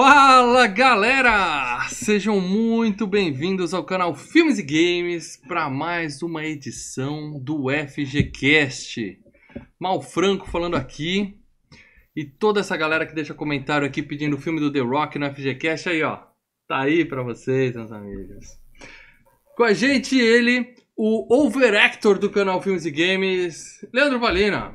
Fala galera! Sejam muito bem-vindos ao canal Filmes e Games para mais uma edição do FGCast. Mal Franco falando aqui e toda essa galera que deixa comentário aqui pedindo o filme do The Rock no FGCast aí, ó. Tá aí para vocês, meus amigos. Com a gente ele, o overactor do canal Filmes e Games, Leandro Valina.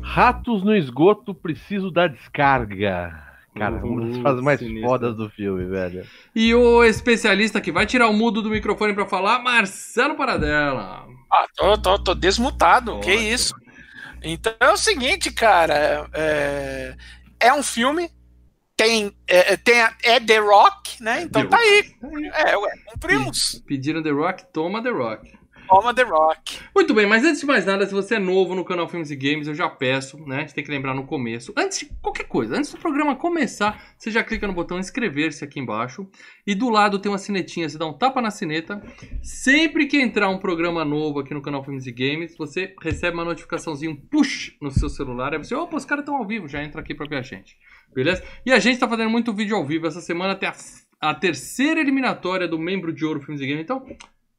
Ratos no esgoto, preciso da descarga. Cara, Uhum, uma das frases mais sinistro. fodas do filme, velho. E o especialista que vai tirar o mudo do microfone para falar, Marcelo Paradela. Ah, tô, tô, tô desmutado, que Ótimo. isso. Então é o seguinte, cara. É, é um filme, tem, é, tem a- é The Rock, né? Então The tá aí. Aí, É, ué, cumprimos. Pediram The Rock, toma The Rock. Toma The Rock. Muito bem, mas antes de mais nada, se você é novo no canal Filmes e Games, eu já peço, né? A gente tem que lembrar no começo. Antes de qualquer coisa, antes do programa começar, você já clica no botão inscrever-se aqui embaixo. E do lado tem uma sinetinha, você dá um tapa na sineta. Sempre que entrar um programa novo aqui no canal Filmes e Games, você recebe uma notificaçãozinha, um push no seu celular. Aí você, opa, os caras estão ao vivo, já entra aqui pra ver a gente. Beleza? E a gente tá fazendo muito vídeo ao vivo. Essa semana tem a, a terceira eliminatória do membro de ouro Filmes e Games. Então,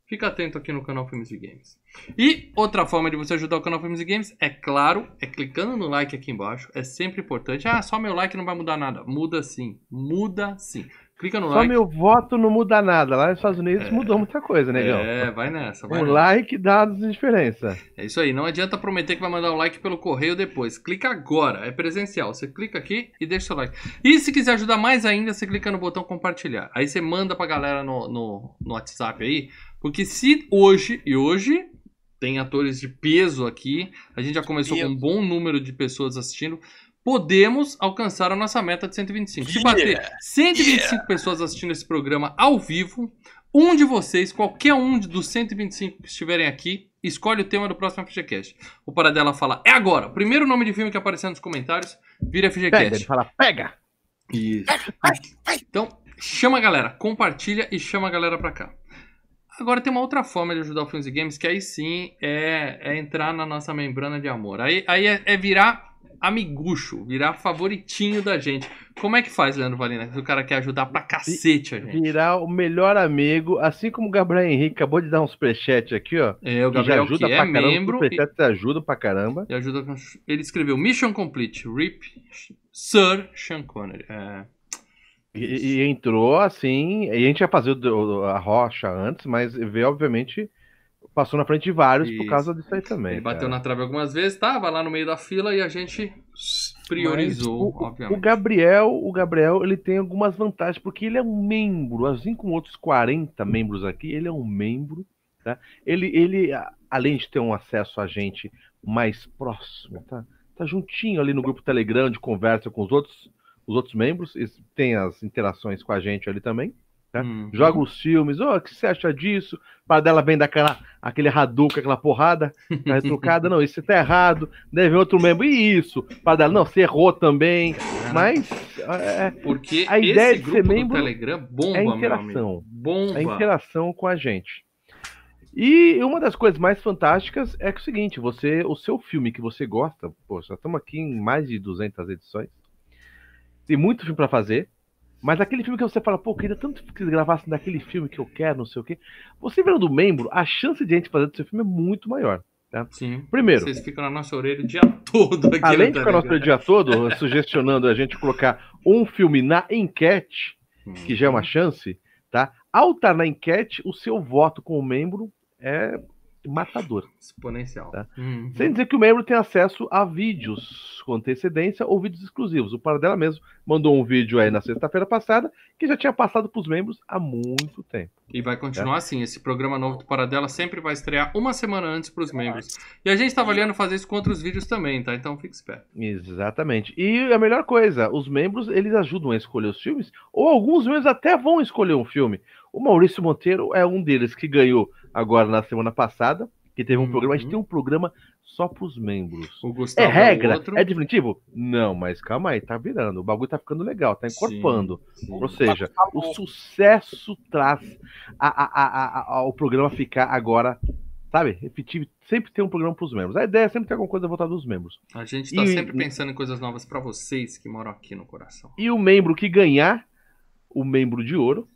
Fica atento aqui no canal Filmes e Games. E outra forma de você ajudar o canal Filmes e Games, é claro, é clicando no like aqui embaixo. É sempre importante. Ah, só meu like não vai mudar nada. Muda sim. Muda sim. Clica no Só like. meu voto não muda nada. Lá nos Estados Unidos É. mudou muita coisa, negão. É, vai nessa. Vai Um nessa. like dá a diferença. É isso aí. Não adianta prometer que vai mandar o like pelo correio depois. Clica agora. É presencial. Você clica aqui e deixa seu like. E se quiser ajudar mais ainda, você clica no botão compartilhar. Aí você manda pra galera no, no, no WhatsApp aí. Porque se hoje, e hoje tem atores de peso aqui, a gente já começou com um bom número de pessoas assistindo. Podemos alcançar a nossa meta de 125. Se bater Yeah. 125 pessoas assistindo esse programa ao vivo, um de vocês, qualquer um dos 125 que estiverem aqui, escolhe o tema do próximo FGCast. O Paradela fala, é agora. O primeiro nome de filme que aparecer nos comentários, vira Pega, ele FGCast. fala, pega! Isso. Vai, vai. Então, chama a galera, compartilha e chama a galera pra cá. Agora tem uma outra forma de ajudar o Filmes e Games, que aí sim é, é entrar na nossa membrana de amor. Aí, aí é, é virar amigucho, virar favoritinho da gente. Como é que faz, Leandro Valina? Se o cara quer ajudar pra cacete a gente. Virar o melhor amigo, assim como o Gabriel Henrique acabou de dar um superchat aqui, ó. É, o Que Gabriel ajuda que é pra caramba, membro superchat ajuda pra caramba. e, e ajuda. Ele escreveu Mission Complete, RIP Sir Sean Connery. É, E, e entrou assim, e a gente ia fazer a rocha antes, mas veio, obviamente, passou na frente de vários por Isso. causa disso aí também. ele bateu cara. na trave algumas vezes, tava lá no meio da fila e a gente priorizou, Mas o- obviamente. O Gabriel, o Gabriel, ele tem algumas vantagens, porque ele é um membro, assim como outros 40 membros aqui, ele é um membro, tá? Ele, ele além de ter um acesso a gente mais próximo, tá? Tá juntinho ali no grupo Telegram, de conversa com os outros, os outros membros, tem as interações com a gente ali também. né? Uhum. Joga os filmes, ô, o que você acha disso? Para dela vem daquela aquele Hadouken, aquela porrada, tá retrucada, não, isso tá errado, deve outro membro, e isso? Para dela, não, você errou também, mas é, Porque a ideia esse de grupo ser do membro Telegram bomba, é meu interação. Bomba. a interação com a gente. E uma das coisas mais fantásticas é que é o seguinte, você, o seu filme que você gosta, já estamos aqui em mais de 200 edições, tem muito filme para fazer, mas aquele filme que você fala, pô, queria tanto que eles gravassem daquele filme que eu quero, não sei o quê. Você virando membro, a chance de a gente fazer do seu filme é muito maior. Sim. Primeiro, Vocês ficam na nossa orelha o dia todo aqui além de ficar nosso Telegram. dia todo sugestionando a gente colocar um filme na enquete, que já é uma chance, tá? Ao estar na enquete, o seu voto como membro é matador. Exponencial. Tá. Uhum. Sem dizer que o membro tem acesso a vídeos com antecedência ou vídeos exclusivos. O Paradela mesmo mandou um vídeo aí na sexta-feira passada que já tinha passado para os membros há muito tempo. E vai continuar assim. Esse programa novo do Paradela sempre vai estrear uma semana antes para os membros. E a gente tá avaliando fazer isso com outros vídeos também, tá? Então fique esperto. Exatamente. E a melhor coisa, os membros eles ajudam a escolher os filmes, ou alguns membros até vão escolher um filme. O Maurício Monteiro é um deles que ganhou agora na semana passada, que teve um Uhum. programa, a gente tem um programa só para os membros. O É Gustavo regra? outro. É definitivo? Não, mas calma aí, tá virando. O bagulho tá ficando legal, tá encorpando. Sim. Ou seja, o sucesso traz a, a, a, a- a- o programa ficar agora. sabe, repetir, sempre ter um programa pros membros. A ideia é sempre ter alguma coisa voltada dos membros. A gente tá E- sempre pensando em coisas novas pra vocês que moram aqui no coração. E o membro que ganhar, o membro de ouro,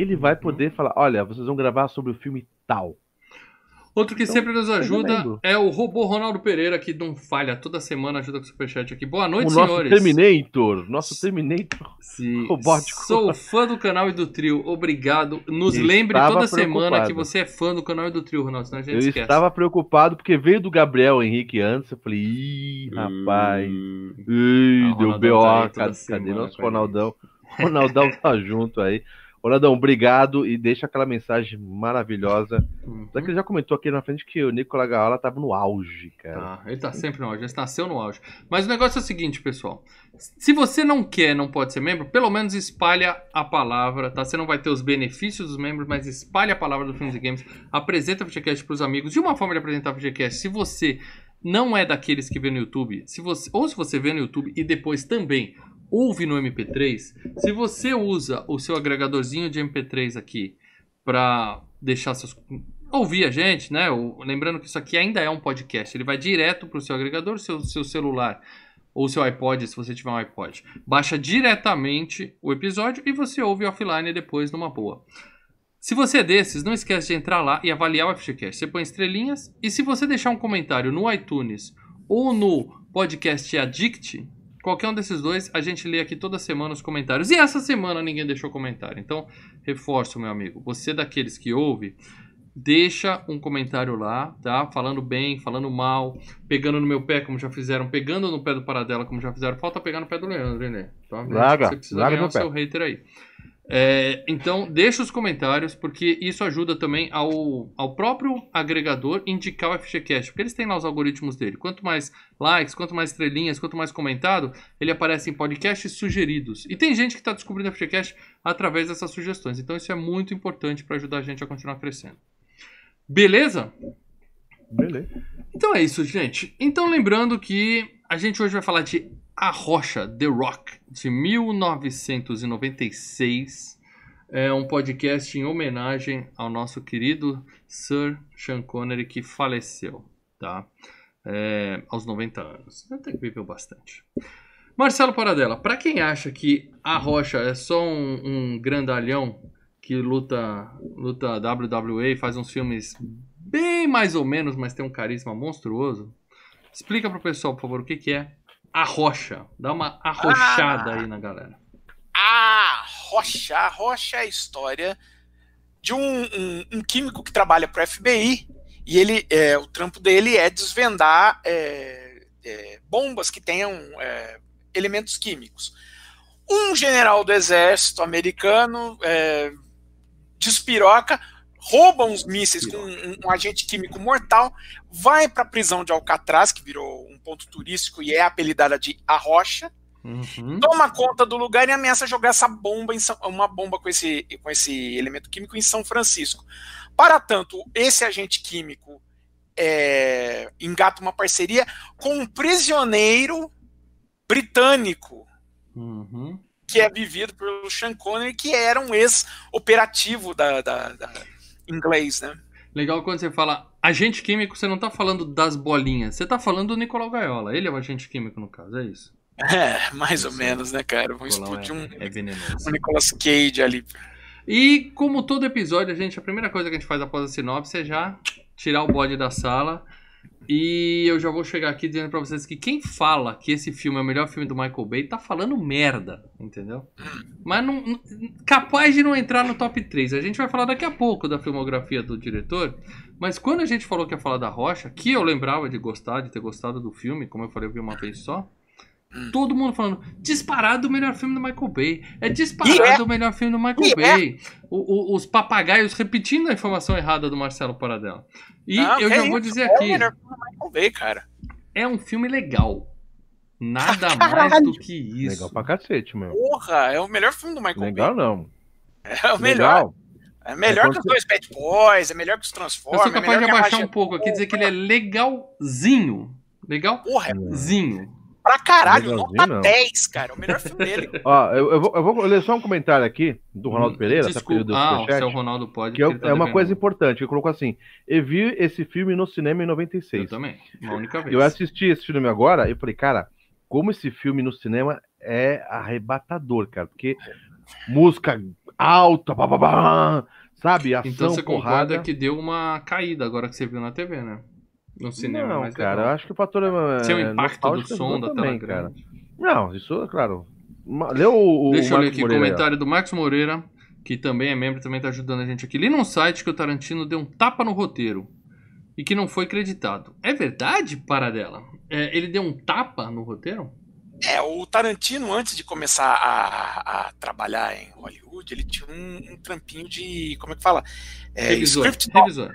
ele vai Uhum. poder falar: olha, vocês vão gravar sobre o filme tal. Outro que Então, sempre nos ajuda é o robô Ronaldo Pereira, que não falha toda semana, ajuda com o superchat aqui. Boa noite, o nosso senhores. Terminator, nosso Terminator. Sim. robótico. Sou fã do canal e do trio. Obrigado. Nos Eu lembre toda semana preocupado. que você é fã do canal e do trio, Ronaldo, senão a gente Eu esquece. estava preocupado porque veio do Gabriel Henrique antes. Eu falei: ih, rapaz. Hum. Ih, deu B.O. tá cadê, semana nosso. Ronaldão? Ronaldão tá junto aí. Ronaldão, obrigado e deixa aquela mensagem maravilhosa. Uhum. Só que ele já comentou aqui na frente que o Nicolas Gaola tava no auge, cara. Tá, ele tá sempre no auge, ele nasceu no auge. Mas o negócio é o seguinte, pessoal. Se você não quer, não pode ser membro, pelo menos espalha a palavra, tá? Você não vai ter os benefícios dos membros, mas espalha a palavra do Filmes e Games. Apresenta o FGCast pros amigos. De uma forma de apresentar o FGCast, se você não é daqueles que vê no YouTube, se você, ou se você vê no YouTube e depois também ouve no MP3, se você usa o seu agregadorzinho de MP3 aqui para deixar seus ouvir a gente, né? O- lembrando que isso aqui ainda é um podcast, ele vai direto pro seu agregador, seu, seu celular ou seu iPod, se você tiver um iPod. Baixa diretamente o episódio e você ouve offline depois numa boa. Se você é desses, não esquece de entrar lá e avaliar o FGCast. Você põe estrelinhas e se você deixar um comentário no iTunes ou no podcast Addict, qualquer um desses dois, a gente lê aqui toda semana os comentários. E essa semana ninguém deixou comentário. Então, reforço, meu amigo. Você é daqueles que ouve, deixa um comentário lá, tá? Falando bem, falando mal, pegando no meu pé, como já fizeram, pegando no pé do Paradela, como já fizeram. Falta pegar no pé do Leandro, né? Tá? Larga, Você precisa larga ganhar o pé. seu hater aí. É, então, deixa os comentários, porque isso ajuda também ao, ao próprio agregador indicar o FGCast, porque eles têm lá os algoritmos dele. Quanto mais likes, quanto mais estrelinhas, quanto mais comentado, ele aparece em podcasts sugeridos. E tem gente que está descobrindo o FGCast através dessas sugestões. Então, isso é muito importante para ajudar a gente a continuar crescendo. Beleza? Beleza. Então é isso, gente. Então lembrando que a gente hoje vai falar de A Rocha, The Rock, de 1996. É um podcast em homenagem ao nosso querido Sir Sean Connery que faleceu, tá? É, aos 90 anos. Até que viveu bastante. Marcelo Paradela, pra quem acha que A Rocha é só um, um grandalhão que luta, luta WWE, faz uns filmes bem mais ou menos, mas tem um carisma monstruoso. Explica pro pessoal, por favor, o que, que é a rocha. Dá uma arrochada aí na galera. A Rocha. A Rocha é a história de um, um- um químico que trabalha para o FBI e ele, é, o trampo dele é desvendar é, é, bombas que tenham é, elementos químicos. Um general do exército americano é, despiroca, rouba uns mísseis com um, um agente químico mortal, vai para a prisão de Alcatraz, que virou um ponto turístico e é apelidada de A Rocha Uhum. toma conta do lugar e ameaça jogar essa bomba em São- uma bomba com esse, com esse elemento químico em São Francisco. Para tanto, esse agente químico é, engata uma parceria com um prisioneiro britânico Uhum. que é vivido pelo Sean Connery, que era um ex-operativo da, da- da- inglês, né? Legal quando você fala agente químico, você não tá falando das bolinhas, você tá falando do Nicolau Gaiola. Ele é o agente químico no caso, é isso. É, mais ou Sim. menos, né, cara? Vamos explodir um, é, é venenoso. um Nicolas Cage ali. E como todo episódio, a gente, a primeira coisa que a gente faz após a sinopse é já tirar o bode da sala. E eu já vou chegar aqui dizendo pra vocês que quem fala que esse filme é o melhor filme do Michael Bay tá falando merda, entendeu? Mas não- capaz de não entrar no top 3. A gente vai falar daqui a pouco da filmografia do diretor. Mas quando a gente falou que ia falar da Rocha, que eu lembrava de gostar, de ter gostado do filme, como eu falei, eu vi uma vez só. Todo mundo falando, disparado o melhor filme do Michael Bay. É disparado é. o melhor filme do Michael E é. Bay. O- o- os papagaios repetindo a informação errada do Marcelo Paradela. E Não, eu já isso, vou dizer é o aqui, melhor filme do Michael Bay, cara. é um filme legal. Nada Caralho. mais do que isso. Legal pra cacete, meu. Porra, é o melhor filme do Michael Legal não. Bay. É o melhor. Legal. É melhor É que os dois Bad Boys, é melhor que os Eu Transformers. sou é capaz melhor de abaixar um pouco aqui e dizer que ele é legalzinho. Porra, é Legalzinho. Pra caralho, nota não. 10, cara. É o melhor filme dele. Ó, eu, eu vou, eu vou ler só um comentário aqui do Ronaldo Pereira, tá Desculpa. pedindo Ah, o superchat, seu Ronaldo pode. que é, tá é uma coisa importante. Ele colocou assim: eu vi esse filme no cinema em Eu 96. também. Uma única vez. Eu assisti esse filme agora e falei, cara, como esse filme no cinema é arrebatador, cara. Porque música alta, pá, sabe? Ação, Então você porrada. concorda que deu uma caída agora que você viu na TV, né? No cinema. Não, mais cara, eu acho que o fator é, Sem o impacto do nostálgico som da tela também, cara. grande. Não, isso, claro. Ma- Leu o, o Deixa eu ler aqui o comentário do Max Moreira, que também é membro, também tá ajudando a gente aqui. Li num site que o Tarantino deu um tapa no roteiro e que não foi creditado. É verdade, Paradela? É, ele deu um tapa no roteiro? É, o Tarantino, antes de começar a, a trabalhar em Hollywood, ele tinha um, um trampinho de. Como é que fala? É, revisor. script, revisor.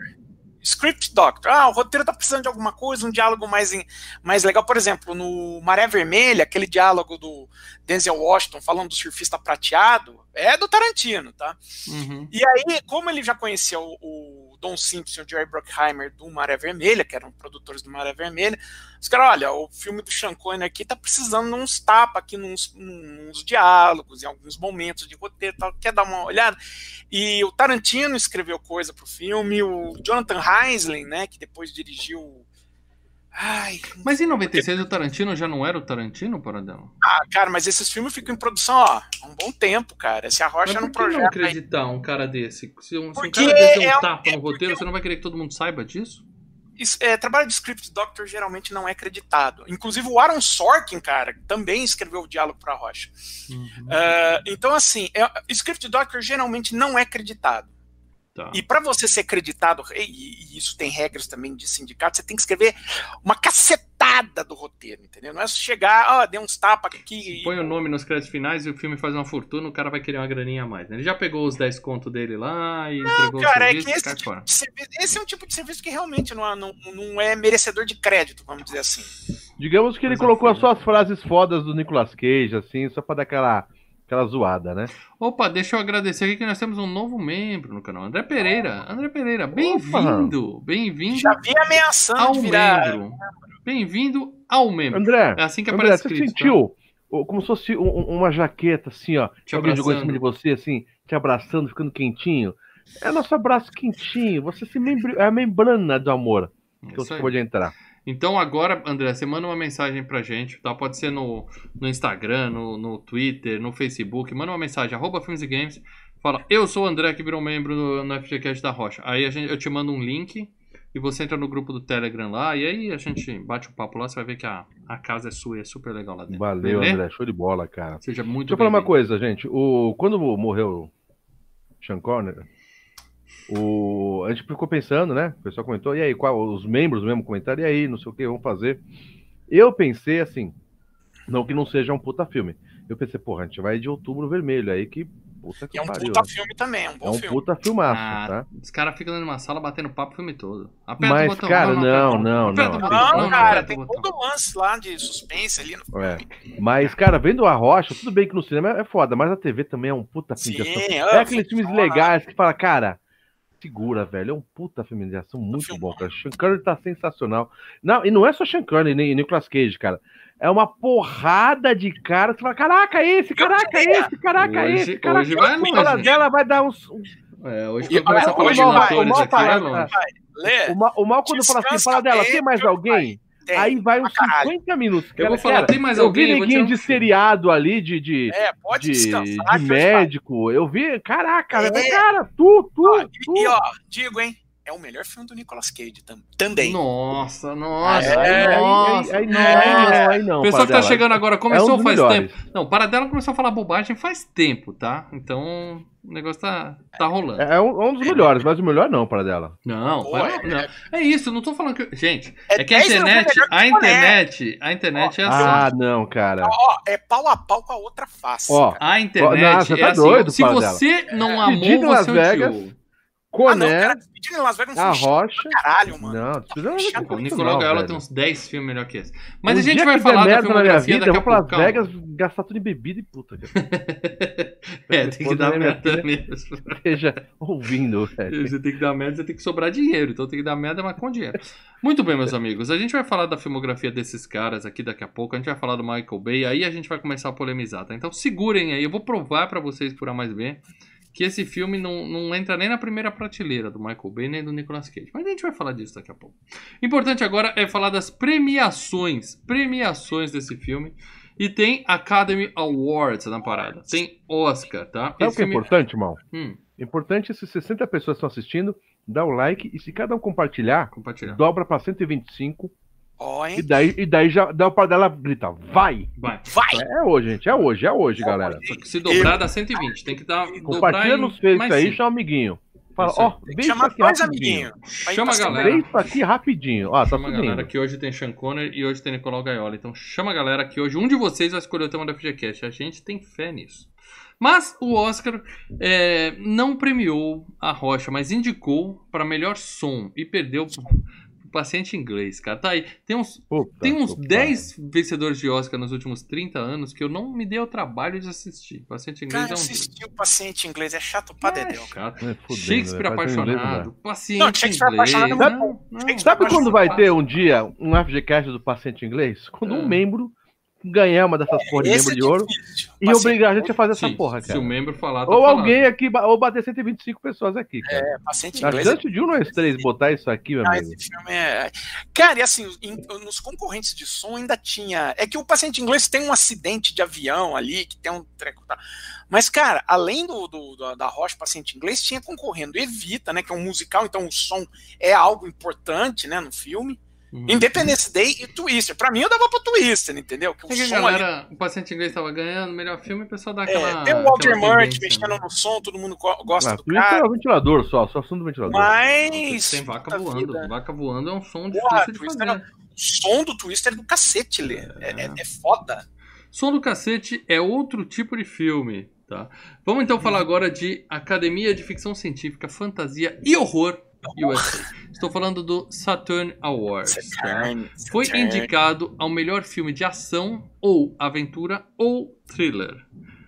Script doctor. Ah, o roteiro tá precisando de alguma coisa, um diálogo mais, em- mais legal. Por exemplo, no Maré Vermelha, aquele diálogo do Denzel Washington falando do surfista prateado, é do Tarantino, tá? Uhum. E aí, como ele já conhecia o, o Don Simpson e o Jerry Bruckheimer do Maré Vermelha, que eram produtores do Maré Vermelha, os caras, olha, o filme do Sean Connery aqui tá precisando de uns tapas aqui, nos diálogos, em alguns momentos de roteiro tal, quer dar uma olhada? E o Tarantino escreveu coisa pro filme, o Jonathan Heisling, né, que depois dirigiu... Ai, Mas em 96 o Tarantino já não era o Tarantino, Paradela? ah, cara, mas esses filmes ficam em produção, ó, há um bom tempo, cara. Se Mas por que não projeto aí. acreditar um cara desse? Se um, se um Porque cara desse é um tapa no roteiro, você não vai querer que todo mundo saiba disso? Isso, é, trabalho de script doctor geralmente não é acreditado. Inclusive o Aaron Sorkin, cara, também escreveu o diálogo para Rocha. Uhum. Ah, então, assim, é, script doctor geralmente não é acreditado. Tá. E para você ser acreditado, e, e isso tem regras também de sindicato, você tem que escrever uma cacetada do roteiro, entendeu? Não é só chegar, ó, deu uns tapas aqui. e- Põe o nome nos créditos finais e o filme faz uma fortuna, o cara vai querer uma graninha a mais. né? Ele já pegou os 10 contos dele lá e entregou Cara, o é serviço que e esse, tipo serviço, esse é um tipo de serviço que realmente não, é- não, não é merecedor de crédito, vamos dizer assim. Digamos que ele Coisa colocou feia. só as frases fodas do Nicolas Cage, assim, só pra dar aquela, aquela zoada, né? Opa, deixa eu agradecer aqui que nós temos um novo membro no canal. André Pereira. André Pereira, bem-vindo. Bem-vindo Já vi ameaçando ao de virar. membro. Bem-vindo ao membro. André, É assim que André, aparece você escrito. tá? sentiu o- como se fosse um- um- uma jaqueta, assim, ó, Te alguém jogou em cima abraçando. de você, assim, te abraçando, ficando quentinho? É nosso abraço quentinho, você se membra... é a membrana do amor que isso você aí. pode entrar. Então agora, André, você manda uma mensagem pra gente, tá? Pode ser no, no Instagram, no, no Twitter, no Facebook. Manda uma mensagem, arroba Filmes e Games. Fala, eu sou o André que virou membro no, no FGCast da Rocha. Aí a gente, eu te mando um link e você entra no grupo do Telegram lá. E aí a gente bate o papo lá, você vai ver que a, a casa é sua e é super legal lá dentro. Valeu, Beleza? André, show de bola, cara. Seja muito Deixa eu falar uma coisa, gente. O... Quando morreu Sean Connery, o... a gente ficou pensando, né? O pessoal comentou, e aí, qual... os membros mesmo comentário, e aí, não sei o que, vamos fazer. Eu pensei assim, não que não seja um puta filme. Eu pensei, porra, a gente vai de outubro vermelho, aí que puta que E é um pariu. puta né? filme também, é um bom É um filme. puta filmaço, Ah, tá? Os caras ficam numa sala batendo papo o filme todo. Aperta Mas, o botão. cara, não, não, não. o botão. Não, não cara, tem todo lance lá de suspense ali no É. filme. Mas, cara, vendo a rocha, tudo bem que no cinema é foda, mas a TV também é um puta filme Sim, de ação. ah, É aqueles filmes legais que fala, cara, segura, velho. É um puta filme de ação muito bom, cara. Sean Connery tá sensacional. Não, e não é só Sean Connery nem Nicolas Cage, cara. É uma porrada de cara. Você fala, caraca, esse, caraca, esse, caraca, Hoje- esse, caraca. hoje vai esse. longe. Fala dela vai dar uns. É, hoje começar a falar de vai, aqui, vai longe. Lê, O mal, o mal quando fala assim, fala dela, tem mais alguém? Tem. Aí vai uns caralho. 50 minutos. Eu vou falar, cara, tem mais alguém? vi Eu vou neguinho de seriado ali, de, de, É, pode de, descansar. de médico. Eu vi, caraca, É. cara, tu, tu, Ó, tu. E, e, ó, digo, hein, é o melhor filme do Nicolas Cage tam- também. Nossa, nossa, É, nossa. aí, aí, aí, nossa. aí não, aí não. Pessoal que tá chegando agora é começou um dos faz melhores. tempo. Não, para dela começou a falar bobagem faz tempo, tá? Então o negócio tá, tá rolando. É, é um, é um dos melhores, mas o melhor não, para dela. Não, Pô, para- é- não. É isso, não tô falando que. Gente, É é que a 10 vezes internet. A internet. A internet é Ah, assim. não, cara. Ó, é pau a pau com a outra face. Ó. A internet Não, você é tá assim. doido, se você não amou, Pedido em Las você Vegas, odiou. Ah, não, Coné, cara, Despedido em Las Vegas é um filme Rocha. caralho, mano. Não, Despedido em Las Vegas O muito Nicolau Gaiola tem uns 10 filmes melhor que esse. Mas Um a gente vai falar da na minha filmografia vida, daqui eu vou pra. Las. Vegas gastar tudo em bebida e puta. cara. É, tem que dar merda mesmo. Esteja ouvindo, velho. Você tem que dar merda, você tem que sobrar dinheiro. Então tem que dar merda, mas com dinheiro. Muito bem, meus amigos. A gente vai falar da filmografia desses caras aqui daqui a pouco. A gente vai falar do Michael Bay. Aí a gente vai começar a polemizar, tá? Então segurem aí. Eu vou provar pra vocês, por A mais B, que esse filme não, não entra nem na primeira prateleira do Michael Bay nem do Nicolas Cage. Mas a gente vai falar disso daqui a pouco. Importante agora é falar das premiações. Premiações desse filme. E tem Academy Awards na parada. Tem Oscar, tá? Sabe o que é filme- importante, irmão? Hum, Importante é se 60 pessoas estão assistindo, dá o like e se cada um compartilhar, compartilhar. dobra pra 125 Ó, e daí, e daí já dá o par dela grita, vai! Vai. Vai! É hoje, gente, é hoje, é hoje, galera. Só que se dobrar dá 120. Tem que dar. dobrar Compartilha em nos feitos mais aí, chama o amiguinho. Fala, ó, isso chamar aqui rapidinho. amiguinhos. Vai Chama a galera. Isso aqui rapidinho. Ó, tá Chama a galera que hoje tem Sean Connery e hoje tem Nicolau Gaiola. Então chama a galera que hoje um de vocês vai escolher o tema da FGCast. A gente tem fé nisso. Mas o Oscar é, não premiou a Rocha, mas indicou para melhor som e perdeu paciente inglês, cara. Tá aí. Tem uns, Puta tem uns que 10 vencedores de Oscar nos últimos 30 anos que eu não me dei o trabalho de assistir. Paciente inglês Cara, é um assistir o paciente inglês é chato pra É dedéu. chato. É, fudendo, Shakespeare né? Inglês, não dá. apaixonado, paciente Não, Shakespeare inglês. apaixonado é não, não. Shakespeare Sabe quando vai ter um dia um FGCast do paciente inglês? Quando É. um membro ganhar uma dessas porra de Esse membro é de ouro e obrigar a gente a fazer essa Se, porra, se cara. o membro falar, tá Ou falando. alguém aqui, ou bater 125 pessoas aqui, cara. É, paciente A inglês é chance de um nós três botar isso aqui, meu Ah, amigo. esse filme é. Cara, e assim, em- nos concorrentes de som ainda tinha. É que o paciente inglês tem um acidente de avião ali, que tem um treco. Tá? Mas, cara, além do, do- da- da Rocha Paciente Inglês, tinha concorrendo Evita, né? Que é um musical, então o som é algo importante, né, no filme. Uhum. Independence Day e Twister. Pra mim, eu dava pro Twister, entendeu? Que o É que a som ali. galera, o paciente inglês tava ganhando, melhor filme, o pessoal dá É, aquela. tem o Walter tendência, né? mexendo no som, todo mundo go- gosta Ah, do Twitter cara. é o ventilador só, só som do ventilador. Mas. Tem vaca voando. vida, Vaca voando é um som Porra, de Twister fazer. O som do Twister é do cacete, Lê. É, é, é foda. Som do cacete é outro tipo de filme, tá? Vamos então falar agora de Academia de Ficção Científica, Fantasia e Horror USA. Estou falando do Saturn Awards, tá? Foi Saturn. indicado ao melhor filme de ação ou aventura ou thriller.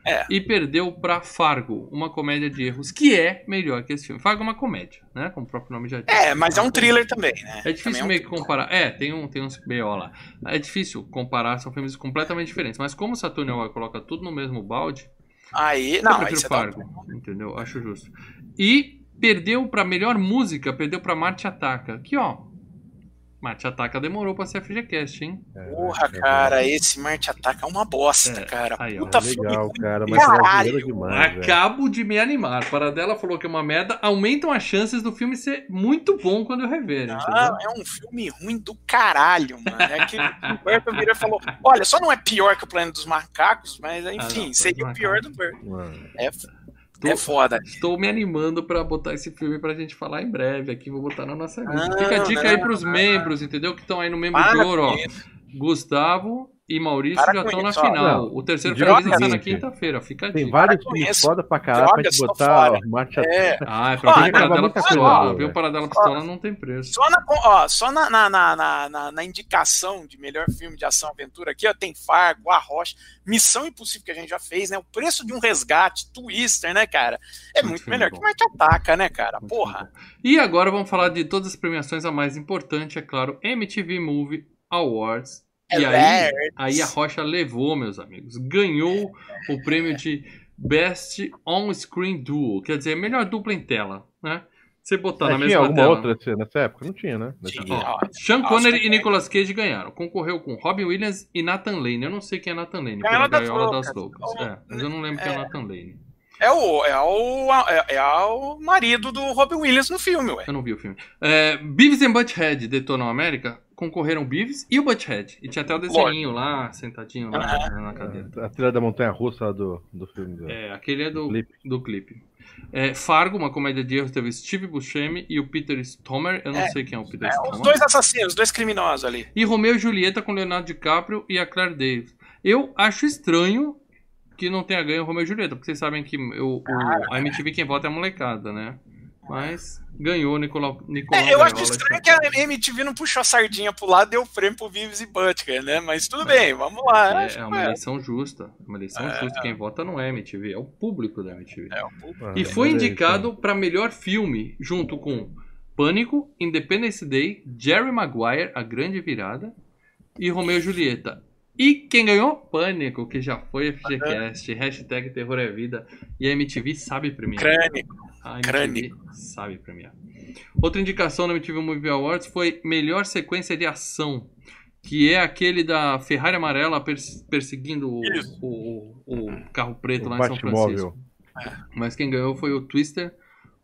É. E perdeu pra Fargo, uma comédia de erros, que é melhor que esse filme. Fargo é uma comédia, né? Como o próprio nome já diz. É, mas é um thriller também, né? É difícil Também um meio que comparar. É, tem, um, tem uns BO lá. É difícil comparar, são filmes completamente diferentes. Mas como Saturn Award coloca tudo no mesmo balde, Aí, eu não, aí prefiro tá... Fargo. Entendeu? Acho justo. E perdeu pra melhor música, perdeu pra Marte Ataca. Aqui, ó. Marte Ataca demorou pra ser FGCast, hein? Porra, cara, esse Marte Ataca é uma bosta, É, cara. aí, ó. Puta É legal, cara, mas é Caralho. demais, velho. Acabo de me animar. Paradela falou que é uma merda. Aumentam as chances do filme ser muito bom quando eu rever. entendeu? Ah, é um filme ruim do caralho, mano. É que o Burton virou e falou: olha, só não é pior que o Planeta dos Macacos, mas enfim, não, seria o pior do Burton. Mano. É, Tô- é foda. Estou me animando pra botar esse filme pra gente falar em breve aqui. Vou botar na nossa lista. Não, Fica a dica aí não, pros não. membros, entendeu? Que estão aí no membro Para de ouro, ó. Gustavo e Maurício Para já estão na final. Não, o terceiro finalista o sai na quinta-feira. Fica Tem vários isso. foda pra caralho pra tô botar ó, marcha É. Ah, é pra ver que Paradela Pistola. Viu? velho. Paradela Pistola não tem preço. Só, na, ó, só na, na, na, na, na- na indicação de melhor filme de ação e aventura aqui, ó, tem Fargo, A Rocha, Missão Impossível que a gente já fez, né? O preço de um resgate, Twister, né, cara? É Muito muito, melhor bom. que Marte Ataca, né, cara? Muito Porra. E agora vamos falar de todas as premiações. A mais importante, é claro, MTV Movie Awards. E aí, Awards. aí a Rocha levou, meus amigos. Ganhou o prêmio de Best On-Screen Duo. Quer dizer, melhor dupla em tela, né? Você botar É, na tinha mesma alguma tela. outra nessa época? Não tinha, né? Tinha. Ó, Sean Oscar Connery e. Nicolas Cage ganharam. Concorreu com Robin Williams e Nathan Lane. Eu não sei quem é Nathan Lane. Gaiola pela das Gaiola das Loucas. Loucas. É, mas eu não lembro quem é É. Nathan Lane. É o, é, o, é, é o marido do Robin Williams no filme, ué. Eu não vi o filme. É, Beavis and Butthead detonam a América. Concorreram o Beavis e o Butthead. E tinha até o desenhinho lá, sentadinho lá na cadeira. A trilha da montanha russa do, do filme. Do... É, aquele é do, Clipe. do clipe. É, Fargo, uma comédia de erros, teve Steve Buscemi e o Peter Stomer. Eu não É, sei quem é o Peter É, os Stomer. dois assassinos, os dois criminosos ali. E Romeu e Julieta com Leonardo DiCaprio e a Claire Davis. Eu acho estranho que não tenha ganho Romeu e Julieta, porque vocês sabem que eu, o- a MTV quem vota é a molecada, né? Mas ganhou Nicolau, Nicolau É, eu acho estranho que a MTV não puxou a sardinha pro lado e deu prêmio pro Vives e Butker, né? Mas tudo bem, vamos lá. É, acho é que uma eleição justa. É Uma eleição justa. Quem vota não é MTV, é o público da MTV. é um pouco. Ah, E foi é indicado para melhor filme, junto com Pânico, Independence Day, Jerry Maguire, A Grande Virada e Romeo e Julieta. E quem ganhou? Pânico, que já foi FGCast, hashtag Terror é Vida. E a MTV sabe premiar. Crânico. A crânio. MTV sabe premiar. Outra indicação na MTV Movie Awards foi melhor sequência de ação. Que é aquele da Ferrari amarela pers- perseguindo o, o- o carro preto O lá em São Francisco. Batmóvel. Mas quem ganhou foi o Twister,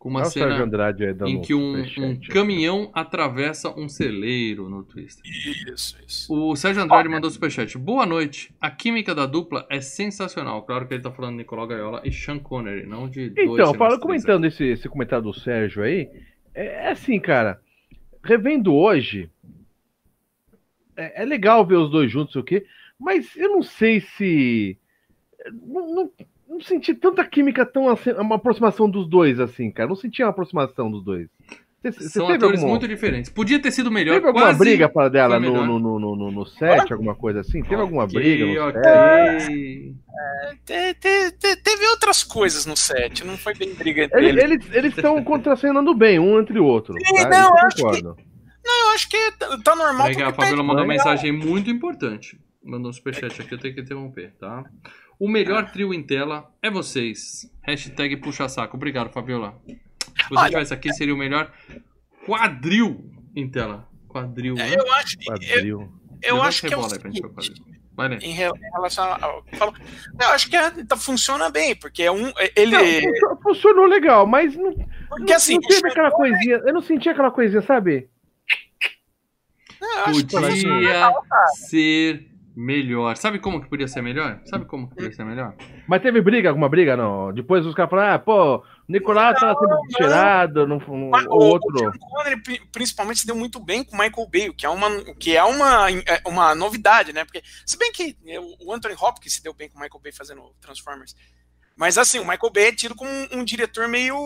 com uma Sérgio cena Andrade aí dando em que um, um caminhão atravessa um celeiro no Twister. Isso, isso. O Sérgio Andrade mandou superchat. Boa noite. A química da dupla é sensacional. Claro que ele tá falando de Nicolau Gaiola e Sean Connery, não de dois Então, fala, cineastas. comentando esse, esse comentário do Sérgio aí, é, é assim, cara, revendo hoje, é, é legal ver os dois juntos, o quê? Mas eu não sei se. Não, não, não senti tanta química, tão assim, uma aproximação dos dois, assim, cara. Não senti uma aproximação dos dois. Você, você São atores alguma, muito diferentes. Podia ter sido melhor. teve alguma quase briga para dela foi no, no, no, no, no- no set, alguma coisa assim? Teve alguma Ok, briga no ok. set? Te- te- te- teve outras coisas no set, não foi bem briga entre Eles eles. eles estão contracenando bem, um entre o outro. Sim, tá? não, eu acho que- concordo. Eu acho que tá tá normal que a Fabiola mandou uma mensagem muito importante. Mandou um superchat aqui, eu tenho que interromper, tá? O melhor trio em tela é vocês. Hashtag puxa saco. Obrigado, Fabiola. Se você Olha- tivesse aqui, seria o melhor quadril em tela. Quadril, né? Eu acho, eu, Quadril. eu Levanta acho que é o rebola aí pra gente ver o seguinte, quadril. Vai, né? em rela- em relação ao. Eu acho que é- tá- funciona bem, porque é um. Ele. Não, funcio- funcionou legal, mas não, porque não, assim, não teve aquela coisinha. Eu não senti aquela coisinha, sabe? eu acho que Podia ser melhor. Sabe como que podia ser melhor? Sabe como que podia ser melhor? Mas teve briga, alguma briga? Não. Depois os caras falaram, ah, pô, o Nicolás tava sendo tirado, não, não, Mas o o- outro. O Sean Connery principalmente se deu muito bem com o Michael Bay, que é uma, que é uma, é uma novidade, né? Porque, se bem que o Anthony Hopkins se deu bem com o Michael Bay fazendo Transformers. Mas assim, o Michael Bay é tido como um, um diretor meio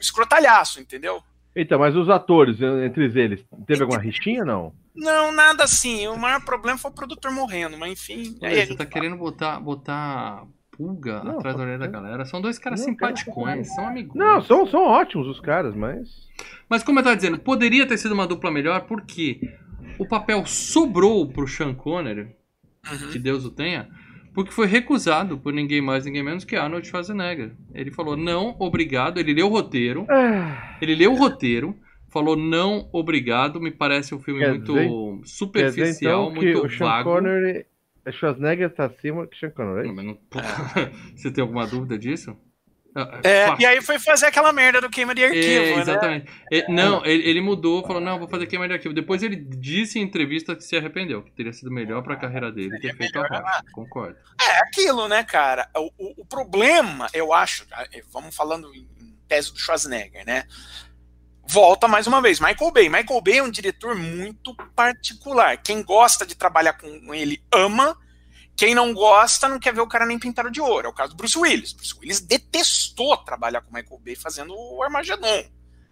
escrotalhaço, entendeu? Então, mas os atores, entre eles, teve alguma rixinha, não? Não, nada assim. O maior problema foi o produtor morrendo, mas enfim. aí a Olha, você tá querendo botar, botar pulga Não, atrás da orelha da galera. São dois caras Não, simpaticões, são amigos. Não, são, são ótimos os caras, mas. Mas como eu tava dizendo, poderia ter sido uma dupla melhor porque o papel sobrou pro Sean Connery, Uhum. que Deus o tenha, porque foi recusado por ninguém mais, ninguém menos que Arnold Schwarzenegger. Ele falou não, obrigado. Ele leu o roteiro, Ah, ele leu o roteiro, falou não, obrigado. Me parece um filme Quer muito dizer- quer dizer, superficial, então, que muito o Sean vago. Connery. é Schwarzenegger tá acima que Sean Connery. Não, não- Você tem alguma dúvida disso? É, fa- e aí foi fazer aquela merda do queima de arquivo, É, né? exatamente. É, não, ele, ele mudou, falou, não, vou fazer queima de arquivo. Depois ele disse em entrevista que se arrependeu, que teria sido melhor pra carreira dele ter feito a rocha. Concordo. É aquilo, né, cara? O, o- o problema, eu acho, tá? É, vamos falando em tese do Schwarzenegger, né? Volta mais uma vez, Michael Bay. Michael Bay é um diretor muito particular. Quem gosta de trabalhar com ele ama. Quem não gosta não quer ver o cara nem pintado de ouro. É o caso do Bruce Willis. Bruce Willis detestou trabalhar com o Michael Bay fazendo o Armagedon.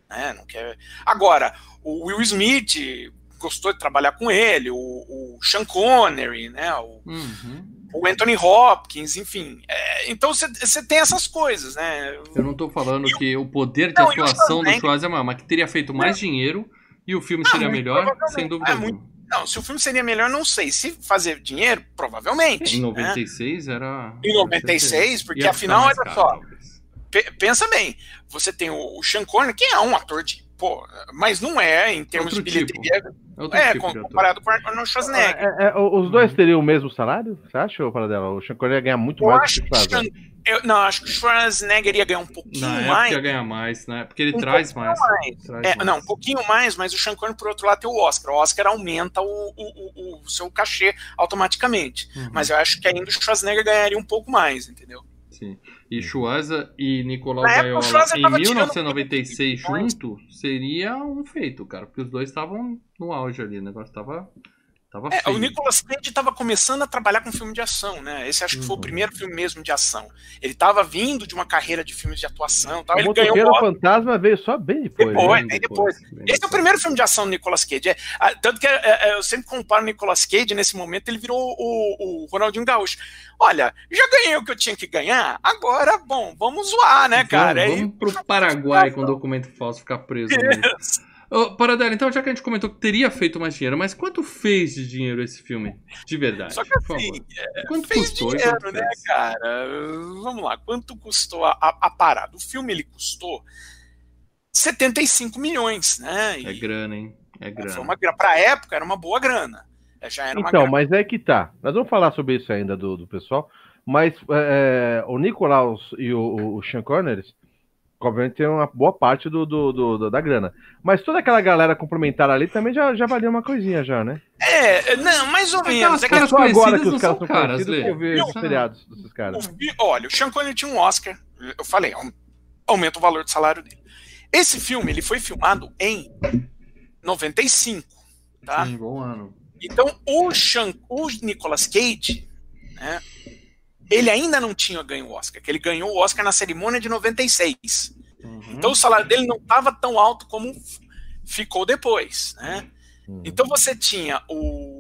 Né? Não quer... Agora, o Will Smith gostou de trabalhar com ele, o, o Sean Connery, né? O, Uhum. o Anthony Hopkins, enfim. É, então você tem essas coisas, né? Eu não tô falando que o poder de Não, atuação do Schwarzenegger- é maior, mas que teria feito mais dinheiro e o filme seria muito melhor, sem dúvida É alguma. Não, se o filme seria melhor, não sei. Se fazer dinheiro, provavelmente. Em né? 96 era. Em 96, porque afinal, olha só. pensa bem, você tem o, o Sean Connery, que é um ator de. Pô, mas não é em termos Outro de bilheteria. É outro É, tipo ator. comparado com o Arnold Schwarzenegger. É, é, os dois teriam o mesmo salário? Você acha, Paradela? O Connery ia ganhar muito Eu mais acho do que o Schwarzenegger. Eu- não, acho que o Schwarzenegger ia ganhar um pouquinho época mais. ia ganhar mais, né? Porque ele Um traz mais. mais. Traz É, mais. não, um pouquinho mais, mas o Sean Connery, por outro lado, tem o Oscar. O Oscar aumenta o, o, o- o seu cachê automaticamente. Uhum. Mas eu acho que ainda o Schwarzenegger ganharia um pouco mais, entendeu? Sim. E Schwarza e Nicolau Na Gaiola em tava tirando 1996 milhões. junto seria um feito, cara. Porque os dois estavam no auge ali. O negócio Tava É, o Nicolas Cage estava começando a trabalhar com filme de ação, né? Esse acho que foi o Uhum. primeiro filme mesmo de ação. Ele estava vindo de uma carreira de filmes de atuação, tal. O ele ganhou o. Fantasma veio só bem depois. Depois. né? bem depois. bem Esse é o primeiro filme de ação do Nicolas Cage. É, tanto que é, é, eu sempre comparo o Nicolas Cage, nesse momento ele virou o, o Ronaldinho Gaúcho. Olha, já ganhei o que eu tinha que ganhar, agora, bom, vamos zoar, né, cara? Vamos, Aí- vamos pro Paraguai com documento falso ficar preso. no Ô, Paradela, então já que a gente comentou que teria feito mais dinheiro, mas quanto fez de dinheiro esse filme? De verdade. Só que por assim, favor. quanto fez custou dinheiro, quanto né, fez? cara? Vamos lá, quanto custou a, a, a parada? O filme ele custou 75 milhões, né? E É grana, hein? É grana. foi uma grana. Pra época era uma boa grana. É, Já era uma Então, grana. mas é que tá. Nós vamos falar sobre isso ainda do, do pessoal. Mas é, o Nicolaus e o, o, o Sean Connery, obviamente, tem uma boa parte do, do- do- do- da grana. Mas toda aquela galera complementar ali também já, já valia uma coisinha já, né? É, não, mais ou menos. É que Só agora que os caras são caras, conhecidos eu Não. os seriados desses caras. fi- olha, o Sean Connery tinha um Oscar. Eu falei, aum- aumenta o valor do salário dele. Esse filme ele foi filmado em 95, tá? Sim, bom ano. Então, o, Sean, o Nicolas Cage, né, ele ainda não tinha ganho o Oscar, que ele ganhou o Oscar na cerimônia de 96. Uhum. Então, o salário dele não estava tão alto como ficou depois, né? Hum. Então, você tinha o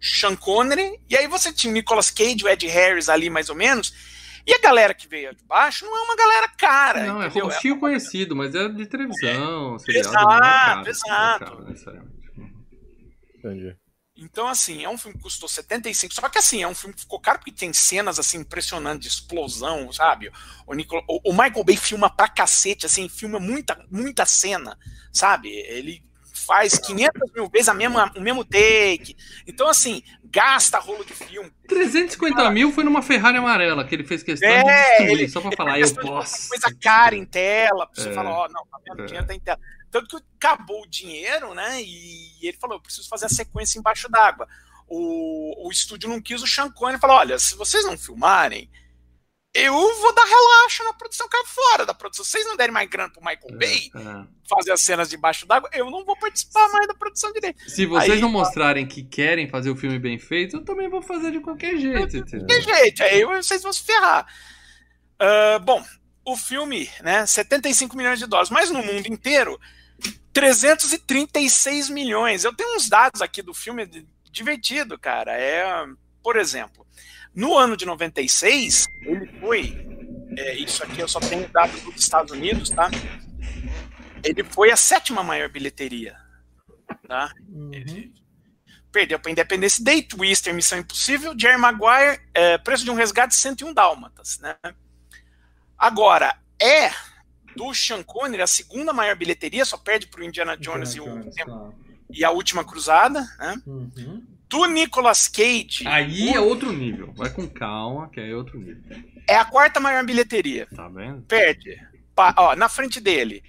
Sean Connery, e aí você tinha o Nicolas Cage, o Ed Harris ali, mais ou menos, e a galera que veio de baixo não é uma galera cara, Não, é entendeu? rostinho conhecido, mas é de televisão, seriado. Exato, não é é exato. caro, necessariamente. Uhum. Entendi. Então, assim, é um filme que custou 75. Só que, assim, é um filme que ficou caro porque tem cenas, assim, impressionantes de explosão, sabe? O, o- o Michael Bay filma pra cacete, assim, filma muita, muita cena, sabe? Ele faz 500 mil vezes a mesma, o mesmo take. Então, assim, gasta rolo de filme. 350 mil foi numa Ferrari amarela que ele fez questão de É, destruir, ele- só pra falar, eu de posso. coisa cara em tela, pra você É. falar, ó, não, tá vendo? É. dinheiro tá em tela. Tanto que acabou o dinheiro, né? E ele falou: eu preciso fazer a sequência embaixo d'água. O, o estúdio não quis, o Sean Connery falou: olha, se vocês não filmarem, eu vou dar relaxo na produção, cai fora da produção. Se vocês não derem mais grana pro Michael Bay É. fazer as cenas debaixo d'água, eu não vou participar mais da produção direito. Se vocês Aí- não mostrarem que querem fazer o filme bem feito, eu também vou fazer de qualquer jeito. De jeito, aí vocês vão se ferrar. Ah, bom, o filme, né, 75 milhões de dólares, mas no mundo inteiro, 336 milhões. Eu tenho uns dados aqui do filme divertido, cara. É, por exemplo, no ano de 96, ele foi. é, isso aqui eu só tenho dados dos Estados Unidos, tá? Ele foi a sétima maior bilheteria. Tá? Perdeu para Independence Day, Twister, Missão Impossível, Jerry Maguire, é, Preço de um Resgate, 101 Dálmatas. Né? Agora, é do Sean Connery a segunda maior bilheteria, só perde para o Indiana Jones, e, o, e a Última Cruzada. Né? Uhum. Do Nicolas Cage, Aí é outro nível. Vai com calma, que aí é outro nível. é a quarta maior bilheteria. Tá vendo? Perde. Pa- ó, na frente dele,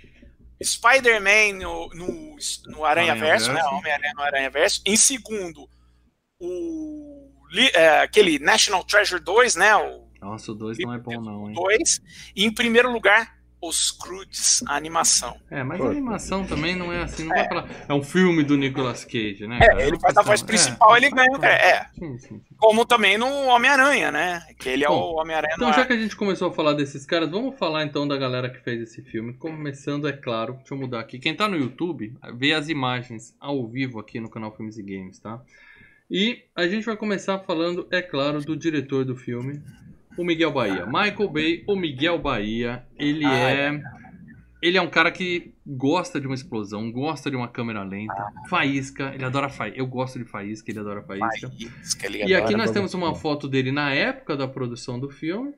Spider-Man no, no, no Aranha Verso, né? Aranha-Verso. Homem-Aranha no Aranha Verso. Em segundo, o li- é, aquele National Treasure 2, né? O Nossa, o 2 não é bom, não, hein? 2. E em primeiro lugar, os a animação. É, mas a animação também não é assim, não vai falar. É um filme do Nicolas Cage, né? cara? É, ele faz a voz questão- principal, ele ganha. o- É, Sim, sim, sim. como também no Homem-Aranha, né? Que ele é Bom, o Homem-Aranha Então, já ar. que a gente começou a falar desses caras, vamos falar então da galera que fez esse filme. Começando, é claro, deixa eu mudar aqui. Quem tá no YouTube, vê as imagens ao vivo aqui no canal Filmes e Games, tá? E a gente vai começar falando, é claro, do diretor do filme, o Miguel Bahia. Michael Bay, o Miguel Bahia, ele Ah, é. Ele é um cara que gosta de uma explosão, gosta de uma câmera lenta, faísca, ele adora faísca. Eu gosto de faísca, ele adora faísca. Faísca, ele E aqui nós temos uma foto dele na época da produção do filme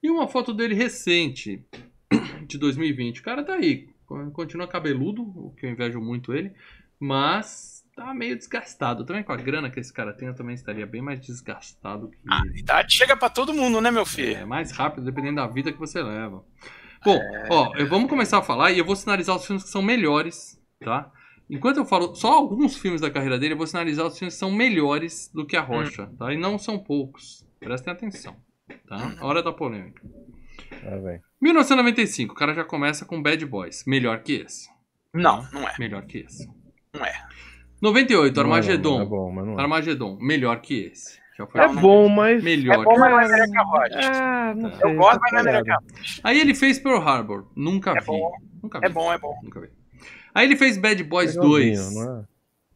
e uma foto dele recente, de 2020. O cara tá aí, continua cabeludo, o que eu invejo muito ele, mas tá meio desgastado. Também com a grana que esse cara tem, eu também estaria bem mais desgastado que A idade chega pra todo mundo, né, meu filho? É mais rápido, dependendo da vida que você leva. Bom, ó, eu- vamos começar a falar e eu vou sinalizar os filmes que são melhores, tá? Enquanto eu falo só alguns filmes da carreira dele, eu vou sinalizar os filmes que são melhores do que a Rocha, tá? E não são poucos. Prestem atenção, tá? Hora da polêmica. Ah, velho. 1995, o cara já começa com Bad Boys. Melhor que esse. Não, não é. Melhor que esse. Não é. 98, Não é, não, Armagedon. É bom, mas não é. Armagedon, melhor que esse. É bom, mas. melhor. É bom, mas não é melhor que a Rocha. Ah, não Eu sei. Eu gosto, mas não é melhor que a Rocha. Aí ele fez Pearl Harbor, nunca É vi. bom. Nunca vi. É bom, é bom. Nunca vi. Aí ele fez Bad Boys Legalzinho, 2. não é?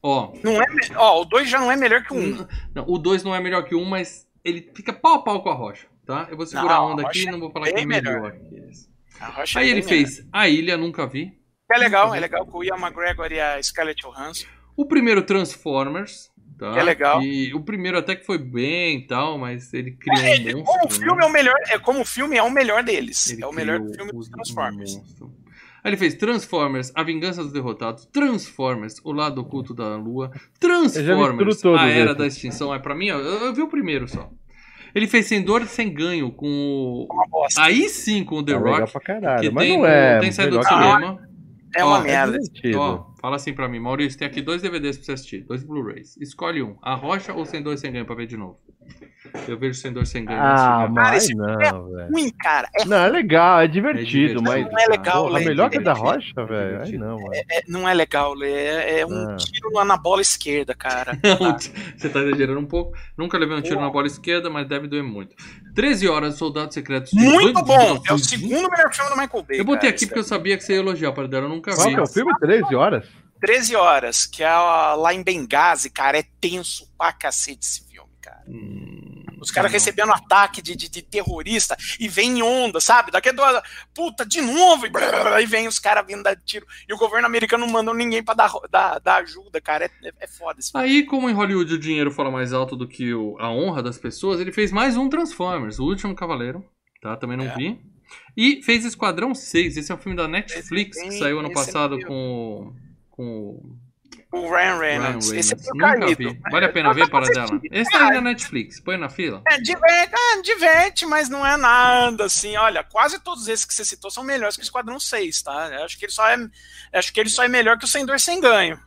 Ó, Não é, me- ó, o 2 já não é melhor que o 1. Um. não, o 2 não é melhor que o 1, um, mas ele fica pau a pau com a Rocha, tá? Eu vou segurar Não, a onda a aqui e não vou falar é que é melhor que esse. A Rocha Aí é ele bem fez A Ilha, nunca vi. melhor. É legal, é legal com o Ian McGregor e a Scarlett Johansson. O primeiro Transformers, tá? Que é legal. E o primeiro até que foi bem e tal, mas ele criou Ele, um como monstro, filme né? é o melhor, é como filme é o melhor deles. Ele é o melhor filme dos os- Transformers. monstro. Aí ele fez Transformers, A Vingança dos Derrotados, Transformers, O Lado Oculto da Lua, Transformers, A Era da Extinção. É pra mim, ó, eu, eu vi o primeiro só. Ele fez Sem Dor e Sem Ganho com o... Aí sim com o The legal Rock, pra caralho. que mas tem, não é. tem saído do cinema. É uma Ó, merda. É. Ó, fala assim pra mim, Maurício, tem aqui dois DVDs pra você assistir, dois Blu-rays. Escolhe um, A Rocha ou Sem Dor e Sem Ganho pra ver de novo. Eu vejo Sem Dor Sem Ganho. Ah, nesse mas esse não, é velho. Ruim, cara. É, Não, é legal, é divertido, divertido, mas. Não é legal, Porra, Lê, melhor que é da. Rocha, velho? Aí não, mano. é- não é legal, Lê. É, é um Ah. tiro na- na bola esquerda, cara. Você tá exagerando um pouco. Nunca levei um tiro Pô. na bola esquerda, mas deve doer muito. 13 horas, Soldados Secretos. Muito Bandido bom. É o segundo melhor filme do Michael Bay. Eu botei cara, aqui porque eu sabia que você ia elogiar, Paradela. Eu nunca Qual vi. que é o filme? 13 horas? 13 horas, que é a- lá em Benghazi, cara, é tenso pra cacete esse filme, cara. Hum, Os caras recebendo ataque de, de, de terrorista e vem em onda, sabe? Daqui a duas. Puta, de novo! E, brrr, e vem os caras vindo dar tiro. E o governo americano não mandou ninguém pra dar, dar, dar ajuda, cara. É, é, é foda filme. Aí, como em Hollywood o dinheiro fala mais alto do que o- a honra das pessoas, ele fez mais um Transformers, O Último Cavaleiro, tá? Também não É. vi. E fez Esquadrão 6, esse é um filme da Netflix é que bem- saiu ano é passado com, com O Ryan Ryan Reynolds. Esse é Nunca caído. vi. Vale a pena ver, Paradela? Esse tá aí na Netflix, põe na fila. É, diverte, é, diverte, mas não é nada assim. Olha, quase todos esses que você citou são melhores que o Esquadrão 6, tá? Eu acho que ele só é, acho que ele só é melhor que o Sem Dor Sem Ganho.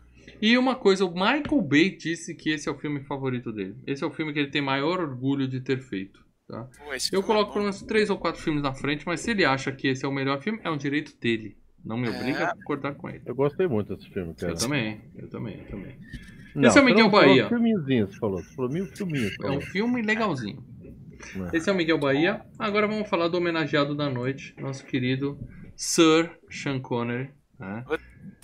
E uma coisa, o Michael Bay disse que esse é o filme favorito dele. Esse é o filme que ele tem maior orgulho de ter feito. Tá? Pô, Eu filme coloco é pelo menos três ou quatro filmes na frente, mas se ele acha que esse é o melhor filme, é um direito dele. Não me obriga É. a concordar com ele. Eu gostei muito desse filme, cara. Eu também, eu também, eu também. Não, Esse é o Miguel Bahia. filmezinhos, você falou. Você falou mil filminhos. É falou. um filme legalzinho. É. Esse é o Miguel Bahia. Agora vamos falar do homenageado da noite, nosso querido Sir Sean Connery. né?